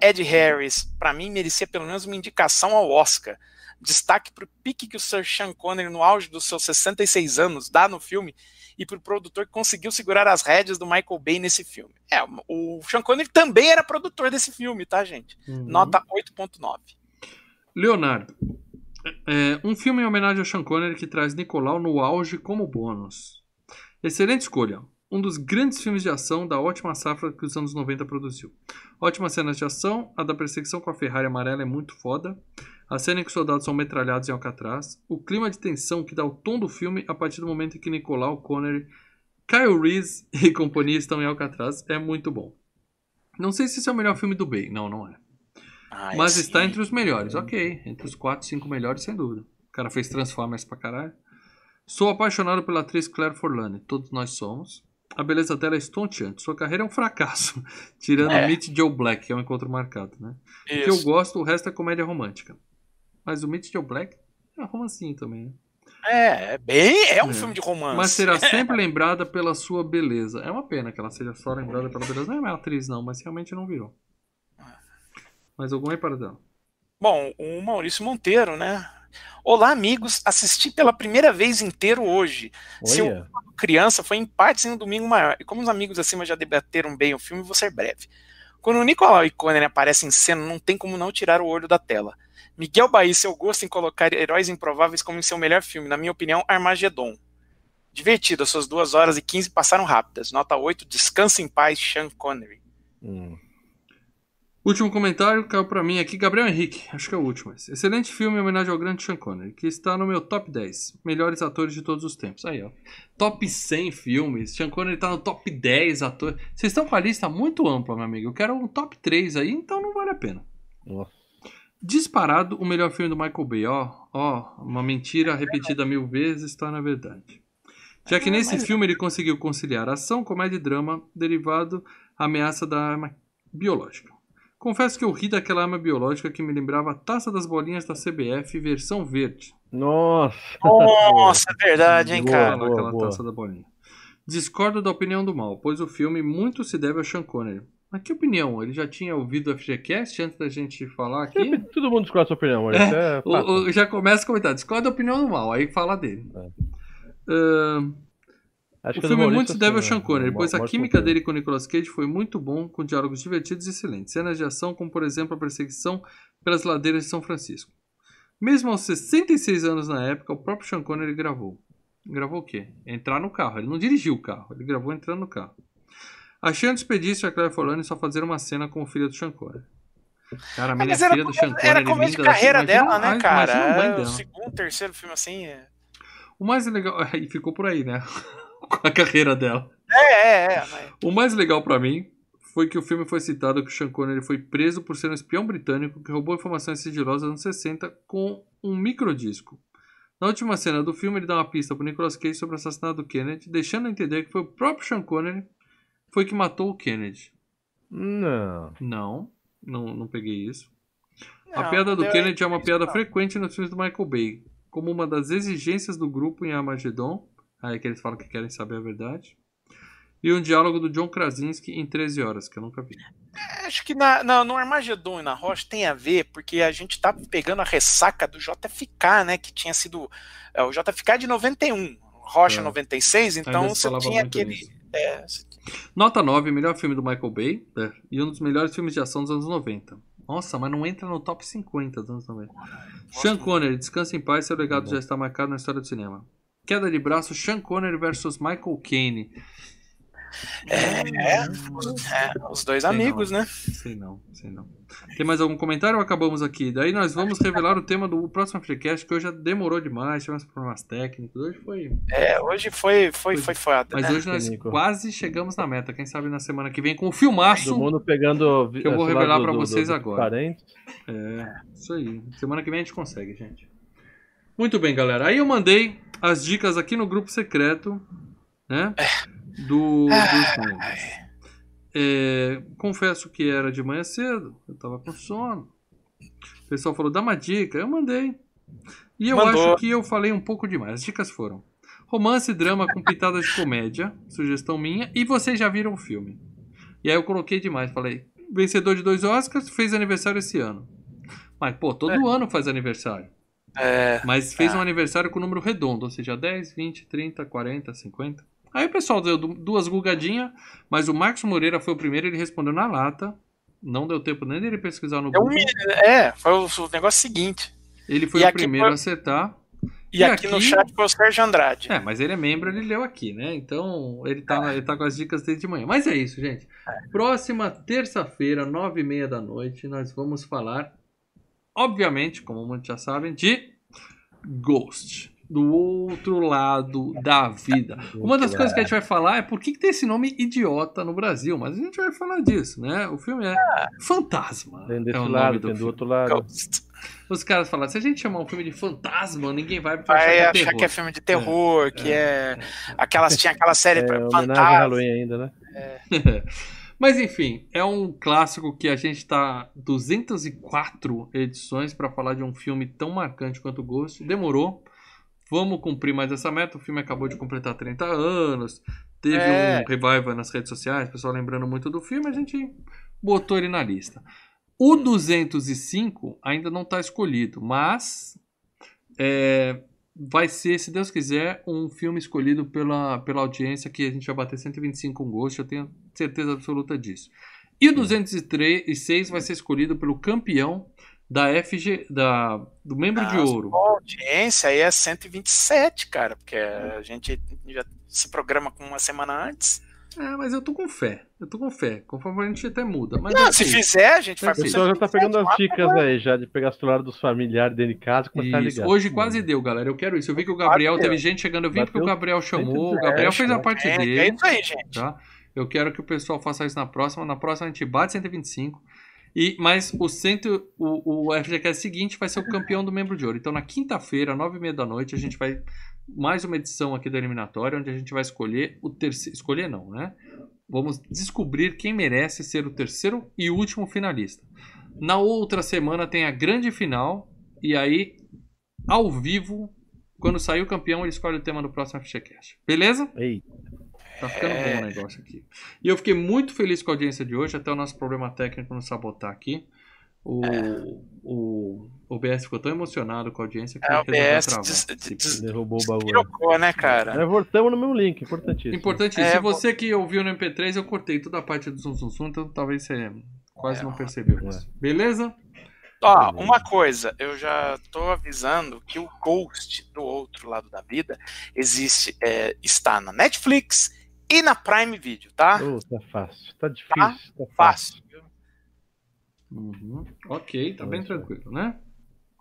Ed Harris, pra mim, merecia pelo menos uma indicação ao Oscar. Destaque pro pique que o Sir Sean Connery, no auge dos seus 66 anos, dá no filme e pro produtor que conseguiu segurar as rédeas do Michael Bay nesse filme. É, o Sean Connery também era produtor desse filme, tá, gente? Uhum. Nota 8.9. Leonardo. É, um filme em homenagem ao Sean Connery que traz Nicolau no auge como bônus. Excelente escolha. Um dos grandes filmes de ação da ótima safra que os anos 90 produziu. Ótimas cenas de ação, a da perseguição com a Ferrari amarela é muito foda. A cena em que os soldados são metralhados em Alcatraz. O clima de tensão que dá o tom do filme a partir do momento em que Nicolau, Connery, Kyle Reese e companhia estão em Alcatraz é muito bom. Não sei se esse é o melhor filme do Bay. Não, não é. Ah, Mas está entre os melhores, ok. Entre os 4, 5 melhores, sem dúvida. O cara fez Transformers pra caralho. Sou apaixonado pela atriz Claire Forlani, todos nós somos. A beleza dela é estonteante. Sua carreira é um fracasso, tirando É. Meet Joe Black, que é um encontro marcado, né? O que eu gosto, o resto é comédia romântica. Mas o Joe Black é romancinho também, né? É, é bem. É um É. filme de romance. Mas será sempre lembrada pela sua beleza. É uma pena que ela seja só lembrada pela beleza. Não é uma atriz, não, mas realmente não virou. Mais algum aí para dela? Bom, o Maurício Monteiro, né? Olá, amigos. Assisti pela primeira vez inteiro hoje. Se eu Olha, criança foi em partes em um domingo maior. E como os amigos acima já debateram bem o filme, vou ser breve. Quando o Nicolau e Connery aparecem em cena, não tem como não tirar o olho da tela. Miguel Bahia, seu gosto em colocar heróis improváveis como em seu melhor filme, na minha opinião, Armagedon. Divertido, as suas 2 horas e 15 passaram rápidas. Nota 8, descansa em paz, Sean Connery. hum, Último comentário caiu pra mim aqui, Gabriel Henrique, acho que é o último. esse. Excelente filme em homenagem ao grande Sean Connery, que está no meu top 10 melhores atores de todos os tempos. Aí, ó. Top 100 filmes, Sean Connery tá no top 10 atores. Vocês estão com a lista muito ampla, meu amigo. Eu quero um top 3 aí, então não vale a pena. nossa. Disparado o melhor filme do Michael Bay, ó. Ó, uma mentira repetida mil vezes está na verdade. Já que nesse filme ele conseguiu conciliar ação, comédia e drama, derivado à ameaça da arma biológica. Confesso que eu ri daquela arma biológica que me lembrava a taça das bolinhas da CBF versão verde. Nossa. Nossa, é verdade, hein, Boa, cara? boa. Aquela taça da bolinha. Discordo da opinião do mal, pois o filme muito se deve ao Sean Connery. Mas que opinião? Ele já tinha ouvido o FGCast antes da gente falar aqui? Sempre Todo mundo discorda a sua opinião, mas isso é O- o- já começa a comentar, discorda da opinião do mal, aí fala dele. É. Ahn, Acho o que é filme Maurício, muito se deve ao Sean né? Connery, pois a química dele com o Nicolas Cage foi muito bom, com diálogos divertidos e excelentes. Cenas de ação, como por exemplo a perseguição pelas ladeiras de São Francisco. Mesmo aos 66 anos na época, o próprio Sean Connery gravou. Gravou o quê? Entrar no carro. Ele não dirigiu o carro, ele gravou entrando no carro. Achei um desperdício a Claire Forlani só fazer uma cena com o filho do Sean Connery. Cara, a Ah, menina mas era, filha do Sean era Connery, começo de carreira imagina- dela, né, imagina cara? a mãe É, o segundo, terceiro filme assim. É, O mais legal. E ficou por aí, né? Com a carreira dela. é, é. é mas- O mais legal pra mim foi que o filme foi citado que o Sean Connery foi preso por ser um espião britânico que roubou informações sigilosas nos anos 60 com um microdisco. Na última cena do filme, ele dá uma pista pro Nicolas Cage sobre o assassinato do Kennedy, deixando a entender que foi o próprio Sean Connery foi que matou o Kennedy. Não. Não, não, não peguei isso. a Não, piada do Kennedy é uma piada não. frequente nos filmes do Michael Bay, como uma das exigências do grupo em Armageddon, aí que eles falam que querem saber a verdade, e um diálogo do John Krasinski em 13 horas, que eu nunca vi. Acho que na, na- no Armagedon e na Rocha tem a ver, porque a gente tá pegando a ressaca do JFK, né? Que tinha sido. é, o JFK de 91, Rocha É. 96, então você tinha aquele. é, Nota 9, melhor filme do Michael Bay é, e um dos melhores filmes de ação dos anos 90. Nossa, mas não entra no top 50 dos anos 90. Sean Connery, Descansa em Paz, seu legado já está marcado na história do cinema. Queda de braço, Sean Connery versus Michael Caine. é, é, os dois Sei amigos, não. né? Sei não, sei não. Tem mais algum comentário ou acabamos aqui? Daí nós vamos revelar o tema do próximo Freecast, que hoje já demorou demais, tivemos problemas técnicos. Hoje foi. É, hoje foi, foi, foi foda, Mas né? hoje nós quase chegamos na meta. Quem sabe na semana que vem com o Todo filmaço. mundo pegando. Que eu vou revelar lado pra do- do- vocês agora. Parentes. É, isso aí. Semana que vem a gente consegue, gente. Muito bem, galera. Aí eu mandei as dicas aqui no grupo secreto, né? Do, dos membros. É, confesso que era de manhã cedo, eu tava com sono. O pessoal falou, dá uma dica, eu mandei. E eu Mandou. acho que eu falei um pouco demais. As dicas foram romance e drama com pitadas de comédia, sugestão minha, e vocês já viram o filme. E aí eu coloquei demais, falei, vencedor de dois Oscars, fez aniversário esse ano. Mas, pô, todo ano faz aniversário. É, Mas fez um aniversário com número redondo, ou seja, 10, 20, 30, 40, 50. Aí o pessoal deu du- duas gugadinhas, mas o Marcos Moreira foi o primeiro, ele respondeu na lata. Não deu tempo nem dele pesquisar no é, Google. é, foi o, o negócio seguinte. Ele foi E o primeiro foi- a acertar. E, E aqui, no aqui- chat foi o Sérgio Andrade. É, mas ele é membro, ele leu aqui, né? Então ele tá, ele tá com as dicas desde de manhã. Mas é isso, gente. Próxima terça-feira, nove e meia da noite, nós vamos falar, obviamente, como muitos já sabem, de Ghost. Do outro lado da vida. Uma das coisas que a gente vai falar é por que, que tem esse nome idiota no Brasil, mas a gente vai falar disso, né? O filme é Fantasma. Tem é desse o nome lado, do tem do outro lado. Ghost. Os caras falam, se a gente chamar um filme de fantasma, ninguém vai achar Vai que é achar que é filme de terror, que é. Aquelas, tinha aquela série É, fantasma. Halloween ainda, né? Mas enfim, é um clássico que a gente tá 204 edições para falar de um filme tão marcante quanto Ghost. Demorou. Vamos cumprir mais essa meta. O filme acabou de completar 30 anos. Teve É. um revival nas redes sociais, pessoal lembrando muito do filme, a gente botou ele na lista. O 205 ainda não está escolhido, mas é, vai ser, se Deus quiser, um filme escolhido pela, pela audiência que a gente vai bater 125 com Ghost, eu tenho certeza absoluta disso. E o 206 vai ser escolhido pelo campeão da FG, da, do membro de Nossa, ouro. A audiência aí é 127, cara, porque a gente já se programa com uma semana antes. É, mas eu tô com fé. Eu tô com fé. Conforme a gente até muda. Mas Não, assim, se fizer, a gente vai Deve O ser. pro pessoal já tá pegando as 127, dicas aí, já de pegar o celular dos familiares dentro de casa e começar a Isso. ligar. Hoje quase deu, galera. Eu quero isso. Eu vi que o Gabriel teve gente chegando. Eu vi porque o Gabriel chamou. O 110, Gabriel fez a parte É, dele. é isso aí, gente. tá? Eu quero que o pessoal faça isso na próxima. Na próxima a gente bate 125. E, mas o, cento, o, o FGCast seguinte vai ser o campeão do membro de ouro. Então, na quinta-feira, nove e meia da noite, a gente vai. Mais uma edição aqui da eliminatória, onde a gente vai escolher o terceiro. Escolher não, né? Vamos descobrir quem merece ser o terceiro e último finalista. Na outra semana tem a grande final. E aí, ao vivo, quando sair o campeão, ele escolhe o tema do próximo FGCast. Beleza? Ei, Tá ficando É. bom o negócio aqui. E eu fiquei muito feliz com a audiência de hoje, até o nosso problema técnico nos sabotar aqui. O, É. o, o BS ficou tão emocionado com a audiência que É, o BS travar. des- Sim. des- derrubou o baú. Pirocou, né, cara? Nós voltamos no mesmo link, importantíssimo. Importante É, Se vou- você que ouviu no MP3, eu cortei toda a parte do zum zum zum, então talvez você quase É. não percebeu isso. Beleza? Ó, uma coisa, eu já tô avisando que o Ghost do outro lado da vida existe, é, está na Netflix e na Prime Video, tá? Ô, tá fácil. Tá difícil. Tá, fácil. Fácil. viu? Uhum. Ok, tá bem tranquilo, né?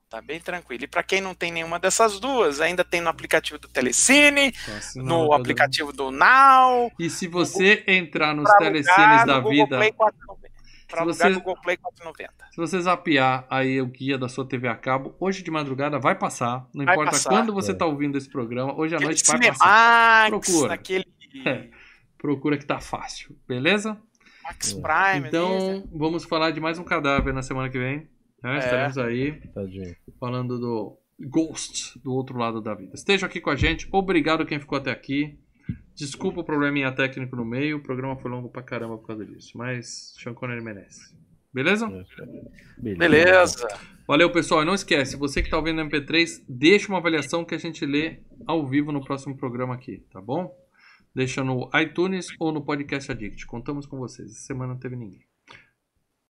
Tá bem tranquilo. E para quem não tem nenhuma dessas duas, ainda tem no aplicativo do Telecine, Tá no tá aplicativo do Now, E se você entrar nos telecines da no Google vida, Play 490. Pra Se alugar você- no Google Play 490. se você zapear aí o guia da sua TV a cabo, hoje de madrugada vai passar. Não Vai importa passar. quando você É. tá ouvindo esse programa, hoje à Aquele noite vai passar. Procura. naquele É. Procura que tá fácil, beleza? Max É. Prime. Então, ali, vamos falar de mais um cadáver na semana que vem. né? É. Estaremos aí Tadinho. falando do Ghost do outro lado da vida. Esteja aqui com a gente. Obrigado quem ficou até aqui. Desculpa o probleminha técnico no meio. O programa foi longo pra caramba por causa disso. Mas Sean Connery merece. Beleza? Beleza. Valeu, pessoal. E não esquece, você que tá ouvindo no MP3, deixa uma avaliação que a gente lê ao vivo no próximo programa aqui, tá bom? Deixa no iTunes ou no Podcast Addict. Contamos com vocês. Essa semana não teve ninguém.